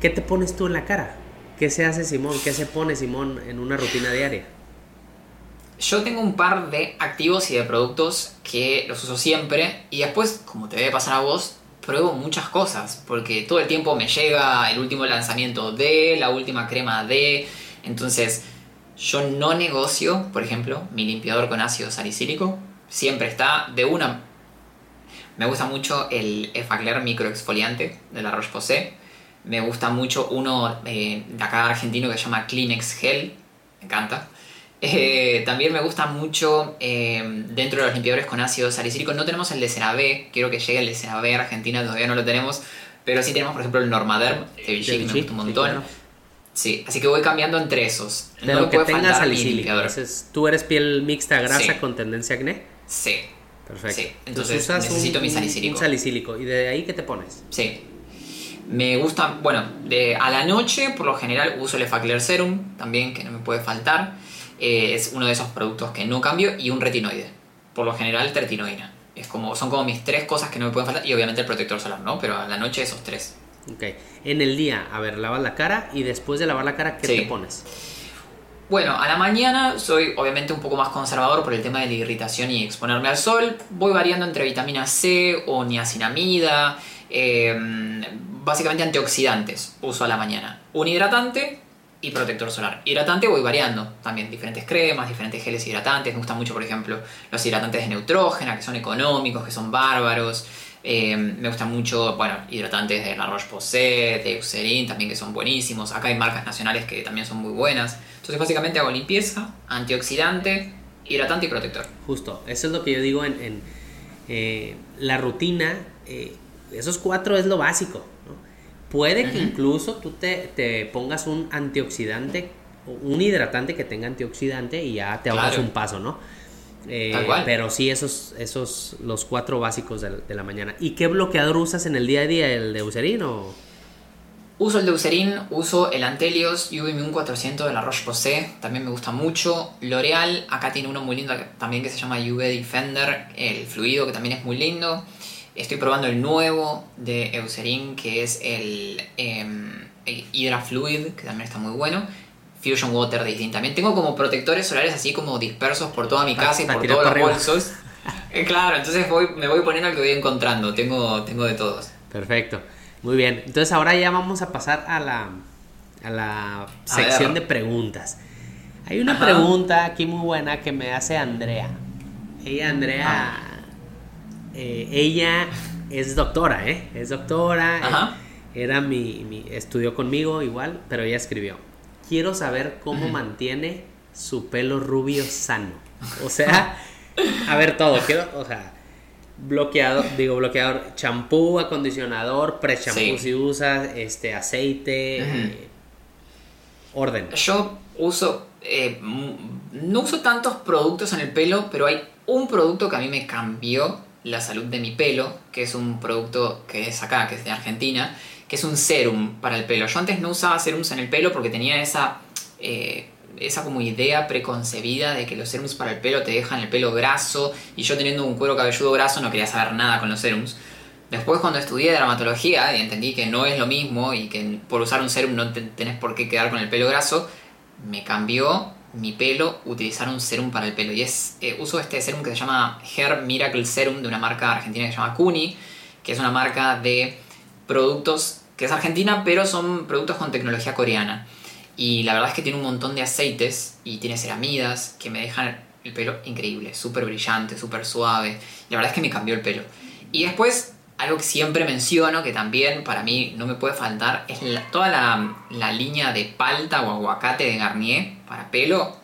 Speaker 1: ¿Qué te pones tú en la cara? ¿Qué se hace Simón? ¿Qué se pone Simón en una rutina diaria?
Speaker 2: Yo tengo un par de activos y de productos que los uso siempre y después, como te debe pasar a vos, pruebo muchas cosas porque todo el tiempo me llega el último lanzamiento de, la última crema de, entonces yo no negocio, por ejemplo, mi limpiador con ácido salicílico, siempre está de una... Me gusta mucho el Effaclar microexfoliante de la Roche-Posay. Me gusta mucho uno eh, de acá argentino que se llama Kleenex Gel. Me encanta. [LAUGHS] Eh, también me gusta mucho eh, dentro de los limpiadores con ácido salicílico. No tenemos el de CeraVe, quiero que llegue el de CeraVe a Argentina, todavía no lo tenemos. Pero sí tenemos, por ejemplo, el Normaderm de Vichy, que me gusta un
Speaker 1: sí,
Speaker 2: montón.
Speaker 1: claro.
Speaker 2: Sí, así que voy cambiando entre esos.
Speaker 1: De
Speaker 2: no
Speaker 1: lo
Speaker 2: me
Speaker 1: que
Speaker 2: puede
Speaker 1: tengas salicílico. Entonces, ¿tú eres piel mixta grasa
Speaker 2: Sí.
Speaker 1: con tendencia a acné?
Speaker 2: Sí,
Speaker 1: Perfecto.
Speaker 2: Sí, entonces necesito
Speaker 1: un,
Speaker 2: mi salicílico.
Speaker 1: Un salicílico. ¿Y de ahí qué te pones?
Speaker 2: sí. Me gusta, bueno, de, a la noche por lo general uso el Effaclar Serum también, que no me puede faltar. eh, es uno de esos productos que no cambio, y un retinoide. Por lo general, tretinoína. Es como, son como mis tres cosas que no me pueden faltar, y obviamente el protector solar, ¿no? Pero a la noche esos tres.
Speaker 1: Ok. En el día, a ver, lavas la cara y después de lavar la cara, ¿qué
Speaker 2: Sí.
Speaker 1: te pones?
Speaker 2: Bueno, a la mañana soy obviamente un poco más conservador por el tema de la irritación y exponerme al sol. Voy variando entre vitamina C o niacinamida, eh, básicamente antioxidantes uso a la mañana. Un hidratante y protector solar. Hidratante voy variando también, diferentes cremas, diferentes geles hidratantes. Me gustan mucho, por ejemplo, los hidratantes de Neutrógena, que son económicos, que son bárbaros. Eh, me gustan mucho, bueno, hidratantes de La Roche-Posay, de Eucerin también que son buenísimos. Acá hay marcas nacionales que también son muy buenas. Entonces básicamente hago limpieza, antioxidante, hidratante y protector.
Speaker 1: Justo, eso es lo que yo digo en, en, eh, la rutina. eh, esos cuatro es lo básico. ¿no? Puede que incluso tú te, te pongas un antioxidante, un hidratante que tenga antioxidante y ya te ahorras
Speaker 2: Claro.
Speaker 1: un paso, ¿no? Eh,
Speaker 2: Tal cual.
Speaker 1: Pero sí, esos, esos, los cuatro básicos de, de la mañana. ¿Y qué bloqueador usas en el día a día? ¿El de Eucerin o...?
Speaker 2: Uso el Eucerin, uso el Antelios UV Immune 400 de la Roche-Posay, también me gusta mucho. L'Oreal, acá tiene uno muy lindo también que se llama UV Defender, el fluido que también es muy lindo. Estoy probando el nuevo de Eucerin que es el em, el Hydra Fluid, que también está muy bueno. Fusion Water de también. Tengo como protectores solares así como dispersos por toda mi
Speaker 1: Pa-
Speaker 2: casa y por todos los bolsos. [LAUGHS] Eh, claro, entonces voy, me voy poniendo el que voy encontrando. Tengo, tengo de todos.
Speaker 1: Perfecto. Muy bien. Entonces ahora ya vamos a pasar a la, a la sección de preguntas. Hay una
Speaker 2: Ajá.
Speaker 1: pregunta aquí muy buena que me hace Andrea. Ella, Andrea, eh, ella es doctora, ¿eh? Es doctora.
Speaker 2: Ajá.
Speaker 1: eh, Era mi, mi- estudió conmigo igual, pero ella escribió. Quiero saber cómo mantiene su pelo rubio sano. O sea, [LAUGHS] a ver todo. Quiero, o sea, bloqueador, digo bloqueador, champú, acondicionador, pre-champú
Speaker 2: Sí.
Speaker 1: si usas, este, aceite, eh, orden.
Speaker 2: Yo uso. eh, no uso tantos productos en el pelo, pero hay un producto que a mí me cambió la salud de mi pelo, que es un producto que es acá, que es de Argentina, que es un serum para el pelo. Yo antes no usaba serums en el pelo porque tenía esa. eh, esa como idea preconcebida de que los serums para el pelo te dejan el pelo graso y yo teniendo un cuero cabelludo graso no quería saber nada con los serums. Después cuando estudié dermatología y entendí que no es lo mismo y que por usar un serum no te- tenés por qué quedar con el pelo graso, me cambió mi pelo utilizar un serum para el pelo. Y es eh, uso este serum que se llama Hair Miracle Serum de una marca argentina que se llama Kuni, que es una marca de productos que es argentina, pero son productos con tecnología coreana. Y la verdad es que tiene un montón de aceites y tiene ceramidas que me dejan el pelo increíble, súper brillante, súper suave. La verdad es que me cambió el pelo. Y después, algo que siempre menciono, que también para mí no me puede faltar, es la- toda la, la línea de palta o aguacate de Garnier para pelo.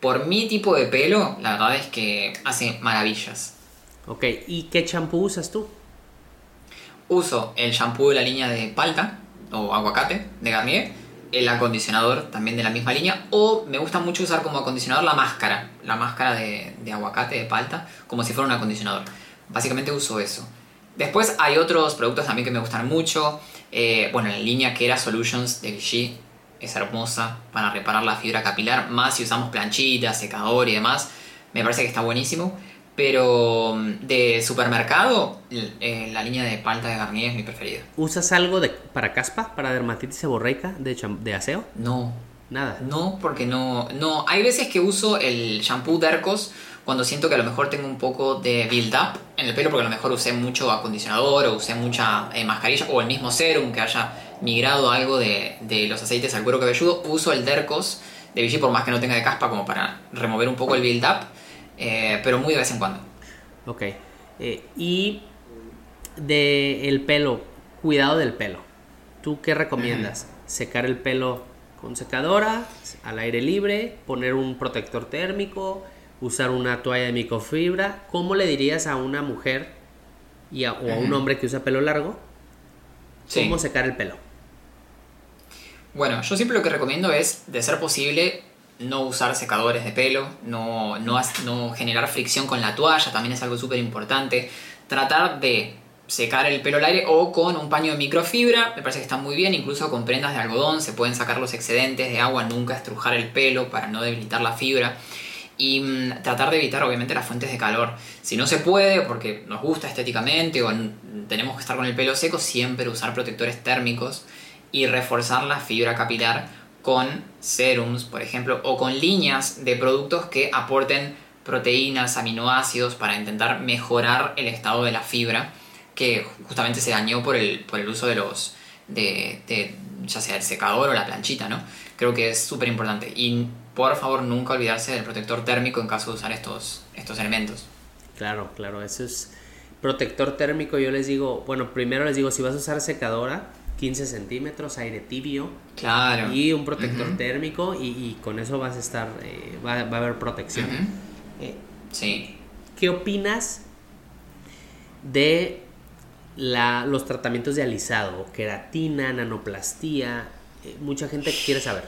Speaker 2: Por mi tipo de pelo, la verdad es que hace maravillas.
Speaker 1: Ok, ¿y qué champú usas tú?
Speaker 2: Uso el shampoo de la línea de palta o aguacate de Garnier, el acondicionador también de la misma línea, o me gusta mucho usar como acondicionador la máscara, la máscara de, aguacate de palta, como si fuera un acondicionador. Básicamente uso eso. Después hay otros productos también que me gustan mucho. Eh, bueno, la línea que era Solutions de Vichy es hermosa para reparar la fibra capilar, más si usamos planchitas, secador y demás. Me parece que está buenísimo. Pero mm, de supermercado, eh, la línea de palta de Garnier es mi preferida.
Speaker 1: ¿Usas algo de, para caspa, para dermatitis seborreica, de, de aseo?
Speaker 2: No,
Speaker 1: Nada.
Speaker 2: no, porque no. No, hay veces que uso el shampoo Dercos cuando siento que a lo mejor tengo un poco de build up en el pelo, porque a lo mejor usé mucho acondicionador o usé mucha eh, mascarilla o el mismo serum que haya migrado algo de, de los aceites al cuero cabelludo. Uso el Dercos de Vichy por más que no tenga de caspa, como para remover un poco el build up, eh, pero muy de vez en cuando.
Speaker 1: Ok. Eh, y de el pelo, cuidado del pelo. ¿Tú qué recomiendas? ¿Secar el pelo con secadora, al aire libre, poner un protector térmico, usar una toalla de microfibra? ¿Cómo le dirías a una mujer y a- o a un hombre que usa pelo largo
Speaker 2: Sí.
Speaker 1: cómo secar el pelo?
Speaker 2: Bueno, yo siempre lo que recomiendo es, de ser posible, no usar secadores de pelo, no, no, no generar fricción con la toalla, también es algo súper importante. Tratar de secar el pelo al aire o con un paño de microfibra, me parece que está muy bien, incluso con prendas de algodón se pueden sacar los excedentes de agua, nunca estrujar el pelo para no debilitar la fibra y mm, tratar de evitar obviamente las fuentes de calor. Si no se puede porque nos gusta estéticamente o tenemos que estar con el pelo seco, siempre usar protectores térmicos y reforzar la fibra capilar con serums, por ejemplo, o con líneas de productos que aporten proteínas, aminoácidos para intentar mejorar el estado de la fibra que justamente se dañó por el, por el uso de los de, ya sea el secador o la planchita, ¿no? Creo que es súper importante. Y por favor nunca olvidarse del protector térmico en caso de usar estos, estos elementos.
Speaker 1: Claro, claro, eso es protector térmico. Yo les digo, bueno, primero les digo, si vas a usar secadora, 15 centímetros, aire tibio.
Speaker 2: Claro.
Speaker 1: Y un protector térmico y, con eso vas a estar, eh, va, a haber protección.
Speaker 2: Eh, sí.
Speaker 1: ¿Qué opinas de la, los tratamientos de alisado? Queratina, nanoplastía. Eh, mucha gente quiere saber.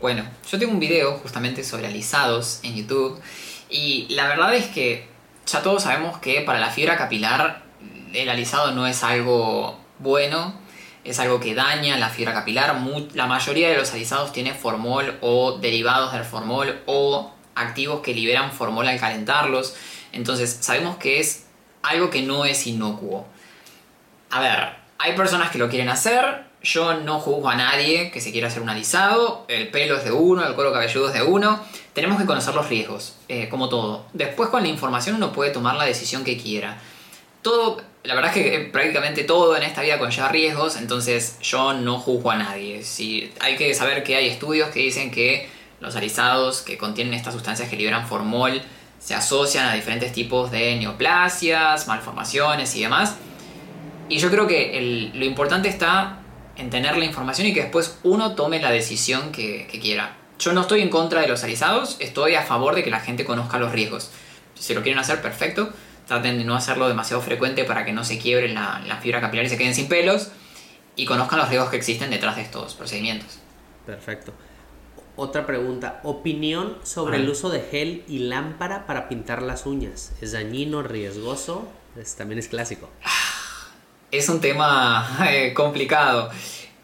Speaker 2: Bueno, yo tengo un video justamente sobre alisados en YouTube y la verdad es que ya todos sabemos que para la fibra capilar el alisado no es algo bueno, es algo que daña la fibra capilar. La mayoría de los alisados tiene formol o derivados del formol o activos que liberan formol al calentarlos. Entonces sabemos que es algo que no es inocuo. A ver, hay personas que lo quieren hacer, yo no juzgo a nadie que se quiera hacer un alisado, el pelo es de uno, el cuero cabelludo es de uno, tenemos que conocer los riesgos, eh, como todo. Después con la información uno puede tomar la decisión que quiera. Todo, la verdad es que eh, prácticamente todo en esta vida conlleva riesgos, entonces yo no juzgo a nadie. Si, hay que saber que hay estudios que dicen que los alisados que contienen estas sustancias que liberan formol se asocian a diferentes tipos de neoplasias, malformaciones y demás. Y yo creo que lo importante está en tener la información y que después uno tome la decisión que, quiera. Yo no estoy en contra de los alisados, estoy a favor de que la gente conozca los riesgos. Si lo quieren hacer, perfecto. Traten de no hacerlo demasiado frecuente para que no se quiebre la, fibra capilar y se queden sin pelos. Y conozcan los riesgos que existen detrás de estos procedimientos.
Speaker 1: Perfecto. Otra pregunta. Opinión sobre el uso de gel y lámpara para pintar las uñas. ¿Es dañino, riesgoso? también es clásico.
Speaker 2: Ah, es un tema [LAUGHS] eh, complicado.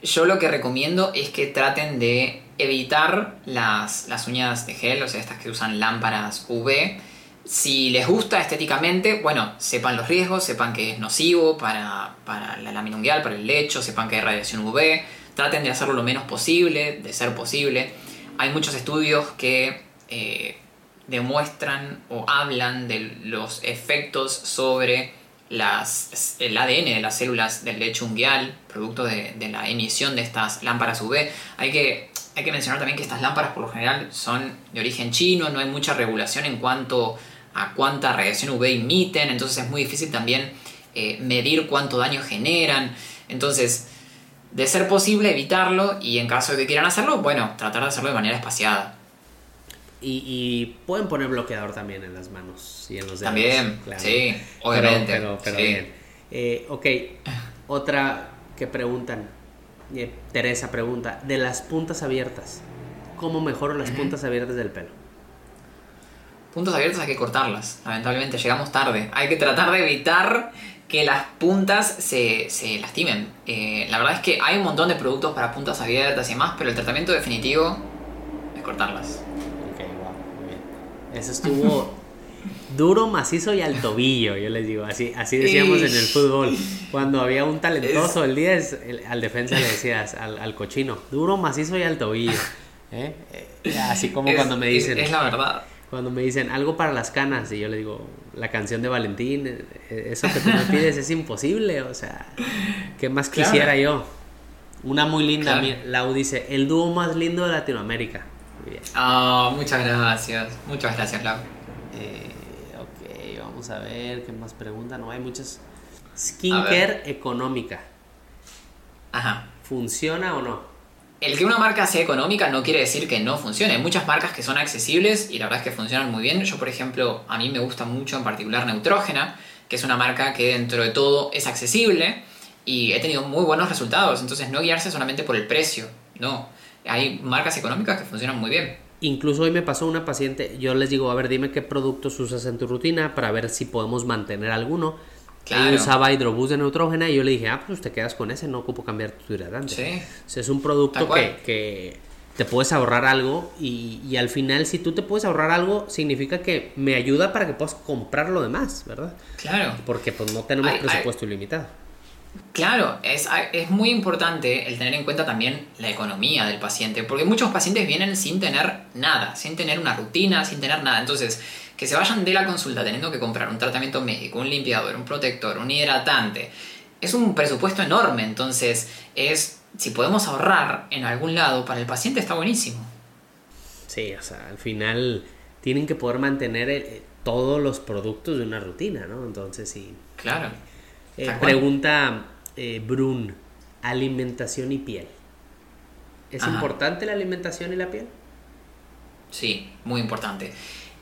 Speaker 2: Yo lo que recomiendo es que traten de evitar las, uñas de gel, o sea, estas que usan lámparas UV. Si les gusta estéticamente, bueno, sepan los riesgos, sepan que es nocivo para, la lámina unguial, para el lecho, sepan que hay radiación UV. Traten de hacerlo lo menos posible, de ser posible. Hay muchos estudios que eh, demuestran o hablan de los efectos sobre el ADN de las células del lecho unguial, producto de, la emisión de estas lámparas UV. Hay que, hay que mencionar también que estas lámparas por lo general son de origen chino, no hay mucha regulación en cuanto a cuánta radiación UV emiten, entonces es muy difícil también eh, medir cuánto daño generan. Entonces, de ser posible, evitarlo y en caso de que quieran hacerlo, bueno, tratar de hacerlo de manera espaciada.
Speaker 1: Y, pueden poner bloqueador también en las manos y en los dedos.
Speaker 2: También, sí, obviamente.
Speaker 1: Pero, pero, bien. Eh, ok, [LAUGHS] otra que preguntan, eh, Teresa pregunta, de las puntas abiertas, ¿cómo mejoro las puntas abiertas del pelo?
Speaker 2: Puntas abiertas hay que cortarlas, lamentablemente llegamos tarde. Hay que tratar de evitar que las puntas se, se lastimen. Eh, la verdad es que hay un montón de productos para puntas abiertas y demás, pero el tratamiento definitivo es cortarlas.
Speaker 1: Eso estuvo [LAUGHS] duro, macizo y al tobillo, yo les digo. Así, así decíamos en el fútbol. Cuando había un talentoso, el 10, al defensa le decías, al, cochino, duro, macizo y al tobillo. ¿eh? Eh, así como cuando me dicen...
Speaker 2: Es, la verdad.
Speaker 1: Cuando me dicen algo para las canas y yo le digo, la canción de Valentín, eh, eso que tú me pides es imposible, o sea, ¿qué más quisiera yo? Una muy linda, Lau dice, el dúo más lindo de Latinoamérica.
Speaker 2: Ah, muchas gracias. Muchas gracias, Lau.
Speaker 1: Eh, ok, vamos a ver qué más preguntan. No hay muchas. Skincare económica.
Speaker 2: Ajá.
Speaker 1: ¿Funciona o no?
Speaker 2: El que una marca sea económica no quiere decir que no funcione. Hay muchas marcas que son accesibles y la verdad es que funcionan muy bien. Yo, por ejemplo, a mí me gusta mucho en particular Neutrógena, que es una marca que dentro de todo es accesible y he tenido muy buenos resultados. Entonces, no guiarse solamente por el precio, no hay marcas económicas que funcionan muy bien.
Speaker 1: Incluso hoy me pasó una paciente, yo les digo, a ver, dime qué productos usas en tu rutina para ver si podemos mantener alguno. Claro. usaba hidrobús de neutrógena y yo le dije, ah, pues te quedas con ese, no ocupo cambiar tu hidratante. Sí. es un producto que, que, te puedes ahorrar algo y, y, al final si tú te puedes ahorrar algo significa que me ayuda para que puedas comprar lo demás, ¿verdad?
Speaker 2: Claro.
Speaker 1: Porque pues no tenemos presupuesto ilimitado.
Speaker 2: Claro, es, es, muy importante el tener en cuenta también la economía del paciente, porque muchos pacientes vienen sin tener nada, sin tener una rutina, sin tener nada. Entonces, que se vayan de la consulta teniendo que comprar un tratamiento médico, un limpiador, un protector, un hidratante, es un presupuesto enorme. Entonces, es si podemos ahorrar en algún lado para el paciente está buenísimo.
Speaker 1: Sí, o sea, al final tienen que poder mantener eh, todos los productos de una rutina, ¿no? Entonces, sí.
Speaker 2: Claro.
Speaker 1: Eh, pregunta eh, Brun, alimentación y piel. ¿Es importante la alimentación y la piel?
Speaker 2: Sí, muy importante.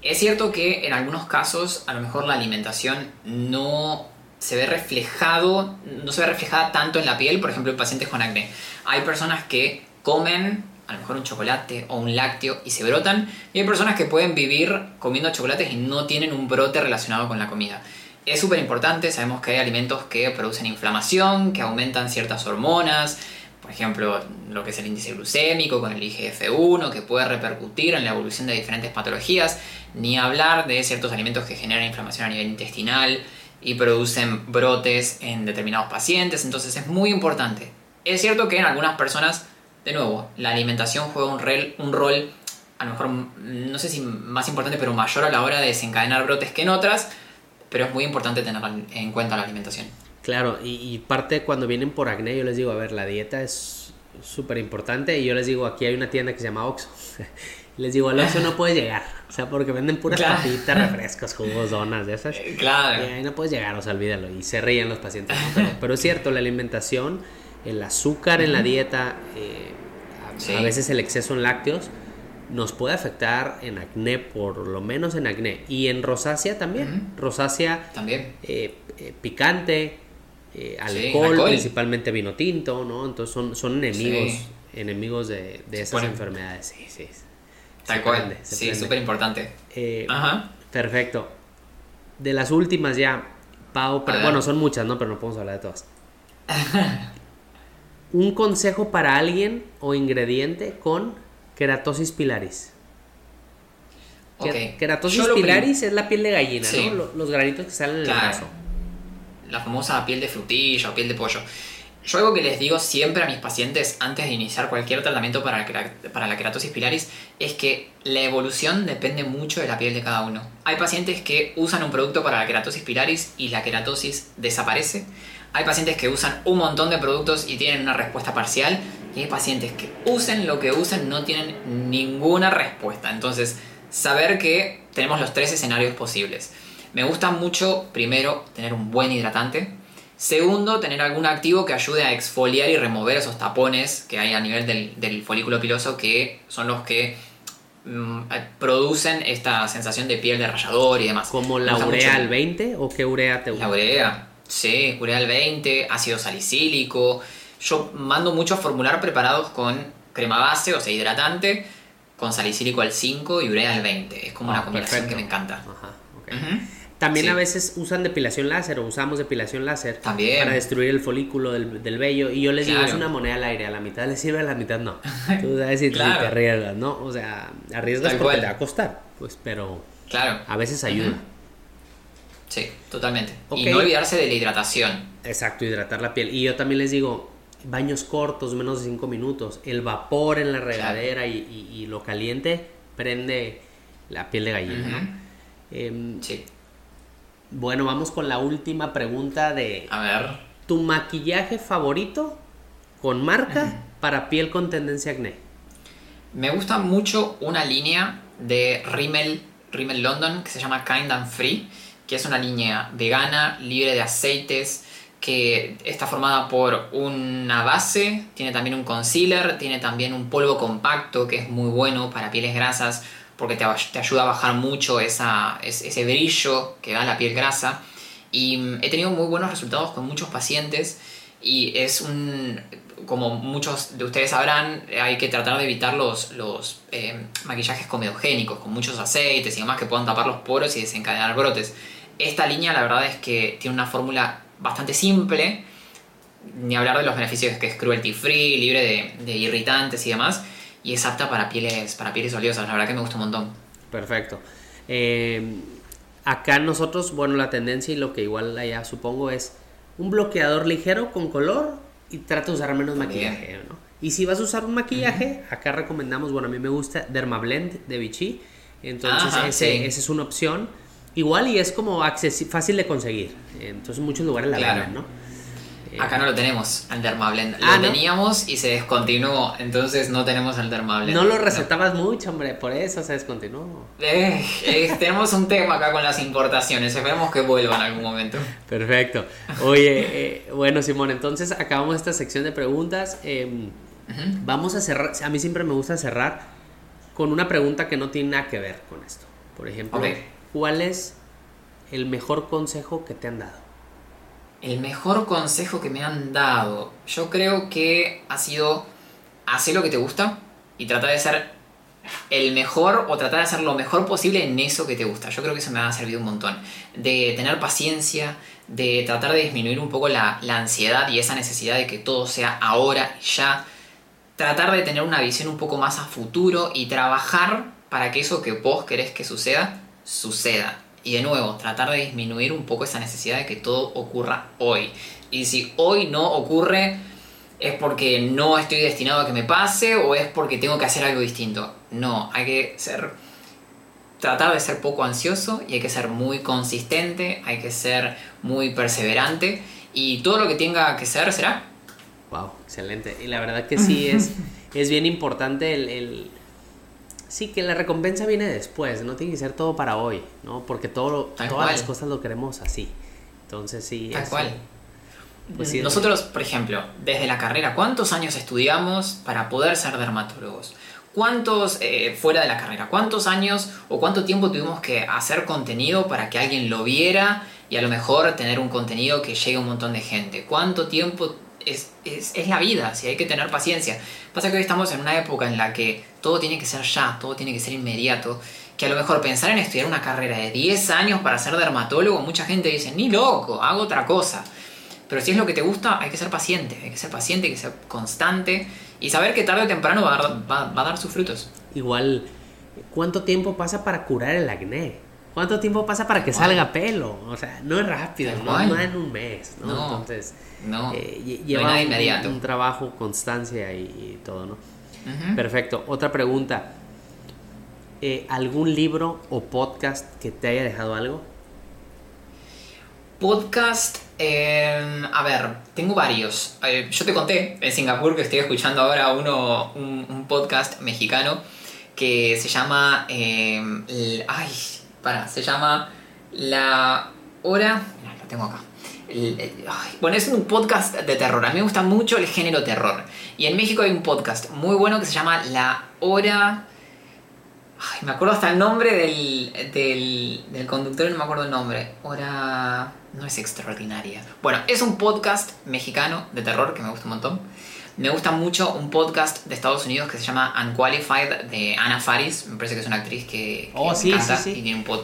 Speaker 2: Es cierto que en algunos casos a lo mejor la alimentación no se ve reflejado, no se ve reflejada tanto en la piel, por ejemplo en pacientes con acné. Hay personas que comen a lo mejor un chocolate o un lácteo y se brotan, y hay personas que pueden vivir comiendo chocolates y no tienen un brote relacionado con la comida. Es súper importante, sabemos que hay alimentos que producen inflamación, que aumentan ciertas hormonas, por ejemplo, lo que es el índice glucémico con el IGF-1, que puede repercutir en la evolución de diferentes patologías, ni hablar de ciertos alimentos que generan inflamación a nivel intestinal y producen brotes en determinados pacientes, entonces es muy importante. Es cierto que en algunas personas, de nuevo, la alimentación juega un, rol, un rol, a lo mejor, no sé si más importante, pero mayor a la hora de desencadenar brotes que en otras, pero es muy importante tener en cuenta la alimentación.
Speaker 1: Claro, y, parte cuando vienen por acné, yo les digo, a ver, la dieta es súper importante y yo les digo, aquí hay una tienda que se llama Oxxo. [LAUGHS] les digo, al Oxxo no puedes llegar, o sea, porque venden puras papitas, [LAUGHS] refrescos, jugos, donas, de esas.
Speaker 2: Eh, claro.
Speaker 1: Y ahí no puedes llegar, o sea, olvídalo. Y se ríen los pacientes. Pero, es cierto, la alimentación, el azúcar en la dieta, eh, a veces el exceso en lácteos, nos puede afectar en acné, por lo menos en acné. Y en rosácea también. Rosácea
Speaker 2: también.
Speaker 1: Eh, eh, picante, eh, alcohol, principalmente vino tinto, ¿no? Entonces son, son enemigos, enemigos de, de esas enfermedades. Sí, sí.
Speaker 2: Tal cual. sí, súper importante.
Speaker 1: Ajá. Perfecto. De las últimas ya, Pau, pero, bueno, son muchas, ¿no? Pero no podemos hablar de todas. [LAUGHS] Un consejo para alguien o ingrediente con Keratosis pilaris.
Speaker 2: Okay.
Speaker 1: Keratosis pilaris es la piel de gallina, ¿no? Los, granitos que salen en el brazo.
Speaker 2: La famosa piel de frutilla o piel de pollo. Yo algo que les digo siempre a mis pacientes antes de iniciar cualquier tratamiento para, para la keratosis pilaris es que la evolución depende mucho de la piel de cada uno. Hay pacientes que usan un producto para la keratosis pilaris y la keratosis desaparece. Hay pacientes que usan un montón de productos y tienen una respuesta parcial y hay pacientes que usen lo que usen no tienen ninguna respuesta. Entonces, saber que tenemos los tres escenarios posibles. Me gusta mucho, primero, tener un buen hidratante. Segundo, tener algún activo que ayude a exfoliar y remover esos tapones que hay a nivel del, folículo piloso que son los que mm, producen esta sensación de piel de rayador y demás.
Speaker 1: ¿Como la urea al 20 o qué urea te
Speaker 2: gusta? La urea, sí, urea al 20, ácido salicílico yo mando muchos formularios preparados con crema base, o sea, hidratante, con salicílico al 5 y urea al 20. Es como una ah, combinación que me encanta.
Speaker 1: También a veces usan depilación láser o usamos depilación láser
Speaker 2: También.
Speaker 1: para destruir el folículo del, del vello. Y yo les digo, es una moneda al aire. A la mitad les sirve, a la mitad no. [LAUGHS] Tú sabes si te arriesgas, ¿no? O sea, arriesgas porque te va a costar. Pues, pero
Speaker 2: claro.
Speaker 1: a veces ayuda.
Speaker 2: Sí, totalmente. Y no olvidarse de la hidratación.
Speaker 1: Exacto, hidratar la piel. Y yo también les digo, baños cortos, menos de 5 minutos, el vapor en la regadera y, lo caliente prende la piel de gallina,
Speaker 2: em, sí.
Speaker 1: Bueno, vamos con la última pregunta de...
Speaker 2: A ver.
Speaker 1: ¿Tu maquillaje favorito con marca para piel con tendencia acné?
Speaker 2: Me gusta mucho una línea de Rimmel, Rimmel London que se llama Kind and Free, que es una línea vegana, libre de aceites, que está formada por una base, tiene también un concealer, tiene también un polvo compacto que es muy bueno para pieles grasas porque te, ayuda a bajar mucho ese brillo que da la piel grasa. Y mm, he tenido muy buenos resultados con muchos pacientes y es un, como muchos de ustedes sabrán, hay que tratar de evitar los, eh, maquillajes comedogénicos con muchos aceites y demás que puedan tapar los poros y desencadenar brotes. esta línea la verdad es que tiene una fórmula bastante simple, ni hablar de los beneficios que es cruelty free, libre de, de irritantes y demás, y es apta para pieles, para pieles oleosas, la verdad que me gusta un montón.
Speaker 1: Perfecto. Eh, acá nosotros, bueno, la tendencia y lo que igual allá supongo es un bloqueador ligero con color y trata de usar menos maquillaje, ¿no? Y si vas a usar un maquillaje, acá recomendamos, bueno, a mí me gusta Dermablend de Vichy, entonces
Speaker 2: Ajá,
Speaker 1: ese,
Speaker 2: sí.
Speaker 1: esa es una opción. Igual y es como fácil de conseguir, entonces en muchos lugares la
Speaker 2: Claro.
Speaker 1: venden, ¿no? Eh,
Speaker 2: Acá no lo tenemos, el Dermablend. Lo
Speaker 1: Ah, ¿no?
Speaker 2: teníamos y se descontinuó, entonces no tenemos el Dermablend.
Speaker 1: no lo recetabas mucho, hombre, por eso se descontinuó.
Speaker 2: Eh, eh, tenemos un tema acá con las importaciones, esperemos que vuelva en algún momento.
Speaker 1: Perfecto. Oye, eh, bueno, Simón, entonces acabamos esta sección de preguntas. Eh,
Speaker 2: Ujú.
Speaker 1: Vamos a cerrar. A mí siempre me gusta cerrar con una pregunta que no tiene nada que ver con esto. Por ejemplo,
Speaker 2: Ok.
Speaker 1: ¿Cuál es el mejor consejo que te han dado?
Speaker 2: El mejor consejo que me han dado, yo creo que ha sido hacer lo que te gusta y tratar de ser el mejor o tratar de hacer lo mejor posible en eso que te gusta. Yo creo que eso me ha servido un montón. De tener paciencia, de tratar de disminuir un poco la, la ansiedad y esa necesidad de que todo sea ahora y ya. Tratar de tener una visión un poco más a futuro y trabajar para que eso que vos querés que suceda, suceda. Y de nuevo, tratar de disminuir un poco esa necesidad de que todo ocurra hoy. Y si hoy no ocurre, es porque no estoy destinado a que me pase o es porque tengo que hacer algo distinto. No, hay que ser tratar de ser poco ansioso y hay que ser muy consistente, hay que ser muy perseverante y todo lo que tenga que ser será.
Speaker 1: Wow, excelente. Y la verdad que sí es, [LAUGHS] es bien importante el, el- Sí, que la recompensa viene después, no tiene que ser todo para hoy, ¿no? Porque todo,
Speaker 2: Tal
Speaker 1: todas
Speaker 2: cual.
Speaker 1: las cosas lo queremos así. Entonces sí.
Speaker 2: Tal
Speaker 1: eso-
Speaker 2: cual.
Speaker 1: Pues sí,
Speaker 2: Nosotros, por ejemplo, desde la carrera, ¿cuántos años estudiamos para poder ser dermatólogos? ¿Cuántos eh, fuera de la carrera? ¿Cuántos años o cuánto tiempo tuvimos que hacer contenido para que alguien lo viera y a lo mejor tener un contenido que llegue a un montón de gente? ¿Cuánto tiempo es, es, es la vida? Si hay que tener paciencia. Pasa que hoy estamos en una época en la que todo tiene que ser ya, todo tiene que ser inmediato. Que a lo mejor pensar en estudiar una carrera de 10 años para ser dermatólogo, mucha gente dice, ni loco, hago otra cosa. Pero si es lo que te gusta, hay que ser paciente, hay que ser paciente, hay que ser constante y saber que tarde o temprano va a dar, va- va a dar sus frutos.
Speaker 1: Igual, ¿cuánto tiempo pasa para curar el acné? ¿Cuánto tiempo pasa para que salga pelo? O sea, no es rápido, no, no en un mes, ¿no?
Speaker 2: No.
Speaker 1: Entonces,
Speaker 2: No,
Speaker 1: eh, lle-
Speaker 2: no hay
Speaker 1: lleva
Speaker 2: nada inmediato.
Speaker 1: Un, trabajo, constancia y, y todo, ¿no? Perfecto. Otra pregunta. Eh, ¿Algún libro o podcast que te haya dejado algo?
Speaker 2: Podcast, eh, a ver, tengo varios. Eh, yo te conté en Singapur que estoy escuchando ahora uno, un, un podcast mexicano que se llama, el- ay, para, se llama La Hora, mira, lo tengo acá. Bueno, es un podcast de terror. A mí me gusta mucho el género terror. Y en México hay un podcast muy bueno que se llama La Hora. Ay, me acuerdo hasta el nombre del, del, del conductor no me acuerdo el nombre. Hora... No es extraordinaria. Bueno, es un podcast mexicano de terror que me gusta un montón. Me gusta mucho un podcast de Estados Unidos que se llama Unqualified de Anna Faris. Me parece que es una actriz que, que
Speaker 1: Oh,
Speaker 2: me
Speaker 1: sí,
Speaker 2: encanta
Speaker 1: sí, sí.
Speaker 2: y tiene un pod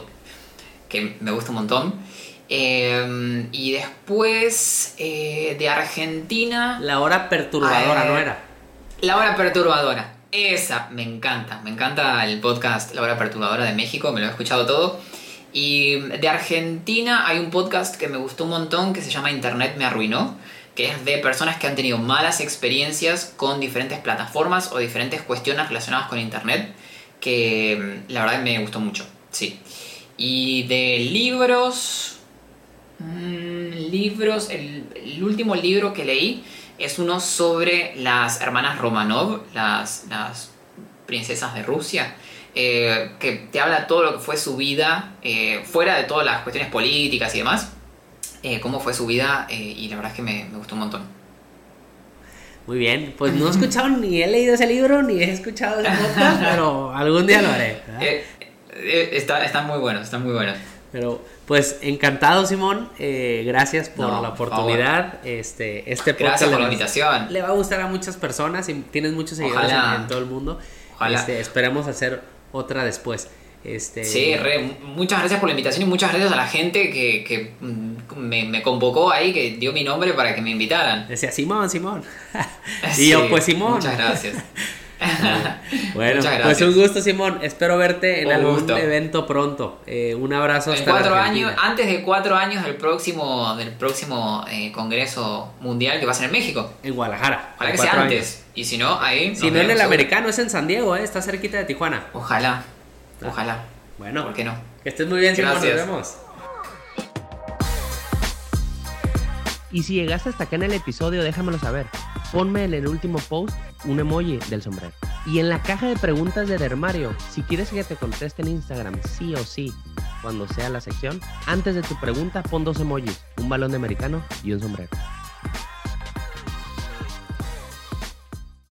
Speaker 2: que me gusta un montón. Eh, y después eh, de Argentina...
Speaker 1: La hora perturbadora,
Speaker 2: Ah,
Speaker 1: ¿no
Speaker 2: eh,
Speaker 1: era?
Speaker 2: La hora perturbadora. Esa, me encanta. Me encanta el podcast La hora perturbadora de México, me lo he escuchado todo. Y de Argentina hay un podcast que me gustó un montón que se llama Internet me arruinó, que es de personas que han tenido malas experiencias con diferentes plataformas o diferentes cuestiones relacionadas con Internet, que mm, la verdad me gustó mucho, sí. Y de libros... mm, libros, el, el último libro que leí es uno sobre las hermanas Romanov, las, las princesas de Rusia, eh, que te habla todo lo que fue su vida, eh, fuera de todas las cuestiones políticas y demás, eh, cómo fue su vida, eh, y la verdad es que me, me gustó un montón.
Speaker 1: Muy bien. Pues no he escuchado ni he leído ese libro ni he escuchado ese podcast, pero algún día lo haré.
Speaker 2: Eh, eh, está- están muy buenos, están muy buenos.
Speaker 1: Pero, pues encantado, Simón. Eh, gracias por
Speaker 2: No,
Speaker 1: la
Speaker 2: por
Speaker 1: oportunidad. Este, este podcast
Speaker 2: Gracias
Speaker 1: le
Speaker 2: por la
Speaker 1: va-
Speaker 2: invitación.
Speaker 1: Le va a gustar a muchas personas y tienes muchos seguidores en, en todo el mundo.
Speaker 2: Ojalá.
Speaker 1: Este, esperemos hacer otra después. Este...
Speaker 2: Sí, re, muchas gracias por la invitación y muchas gracias a la gente que, que mm, me, me convocó ahí, que dio mi nombre para que me invitaran.
Speaker 1: Decía Simón, Simón. [LAUGHS] y
Speaker 2: Sí,
Speaker 1: yo, pues Simón.
Speaker 2: Muchas gracias. [LAUGHS] [LAUGHS]
Speaker 1: Bueno,
Speaker 2: Muchas
Speaker 1: pues
Speaker 2: gracias.
Speaker 1: un gusto, Simón. Espero verte en
Speaker 2: Un
Speaker 1: algún
Speaker 2: gusto.
Speaker 1: evento pronto. Eh, un abrazo hasta
Speaker 2: cuatro años, antes de cuatro años del próximo, del próximo eh, Congreso Mundial que va a ser en México.
Speaker 1: En Guadalajara.
Speaker 2: Ojalá que sea antes.
Speaker 1: años.
Speaker 2: Y si no, ahí.
Speaker 1: Si no en el
Speaker 2: seguro.
Speaker 1: americano, es en San Diego, eh, está cerquita de Tijuana.
Speaker 2: Ojalá. Ojalá.
Speaker 1: Bueno,
Speaker 2: ¿Por qué no?
Speaker 1: que estés muy bien, Simón. Nos
Speaker 2: Gracias.
Speaker 1: vemos. Y si llegaste hasta acá en el episodio, déjamelo saber. Ponme en el último post un emoji del sombrero. Y en la caja de preguntas del armario, si quieres que te conteste en Instagram, sí o sí, cuando sea la sección, antes de tu pregunta pon dos emojis, un balón de americano y un sombrero.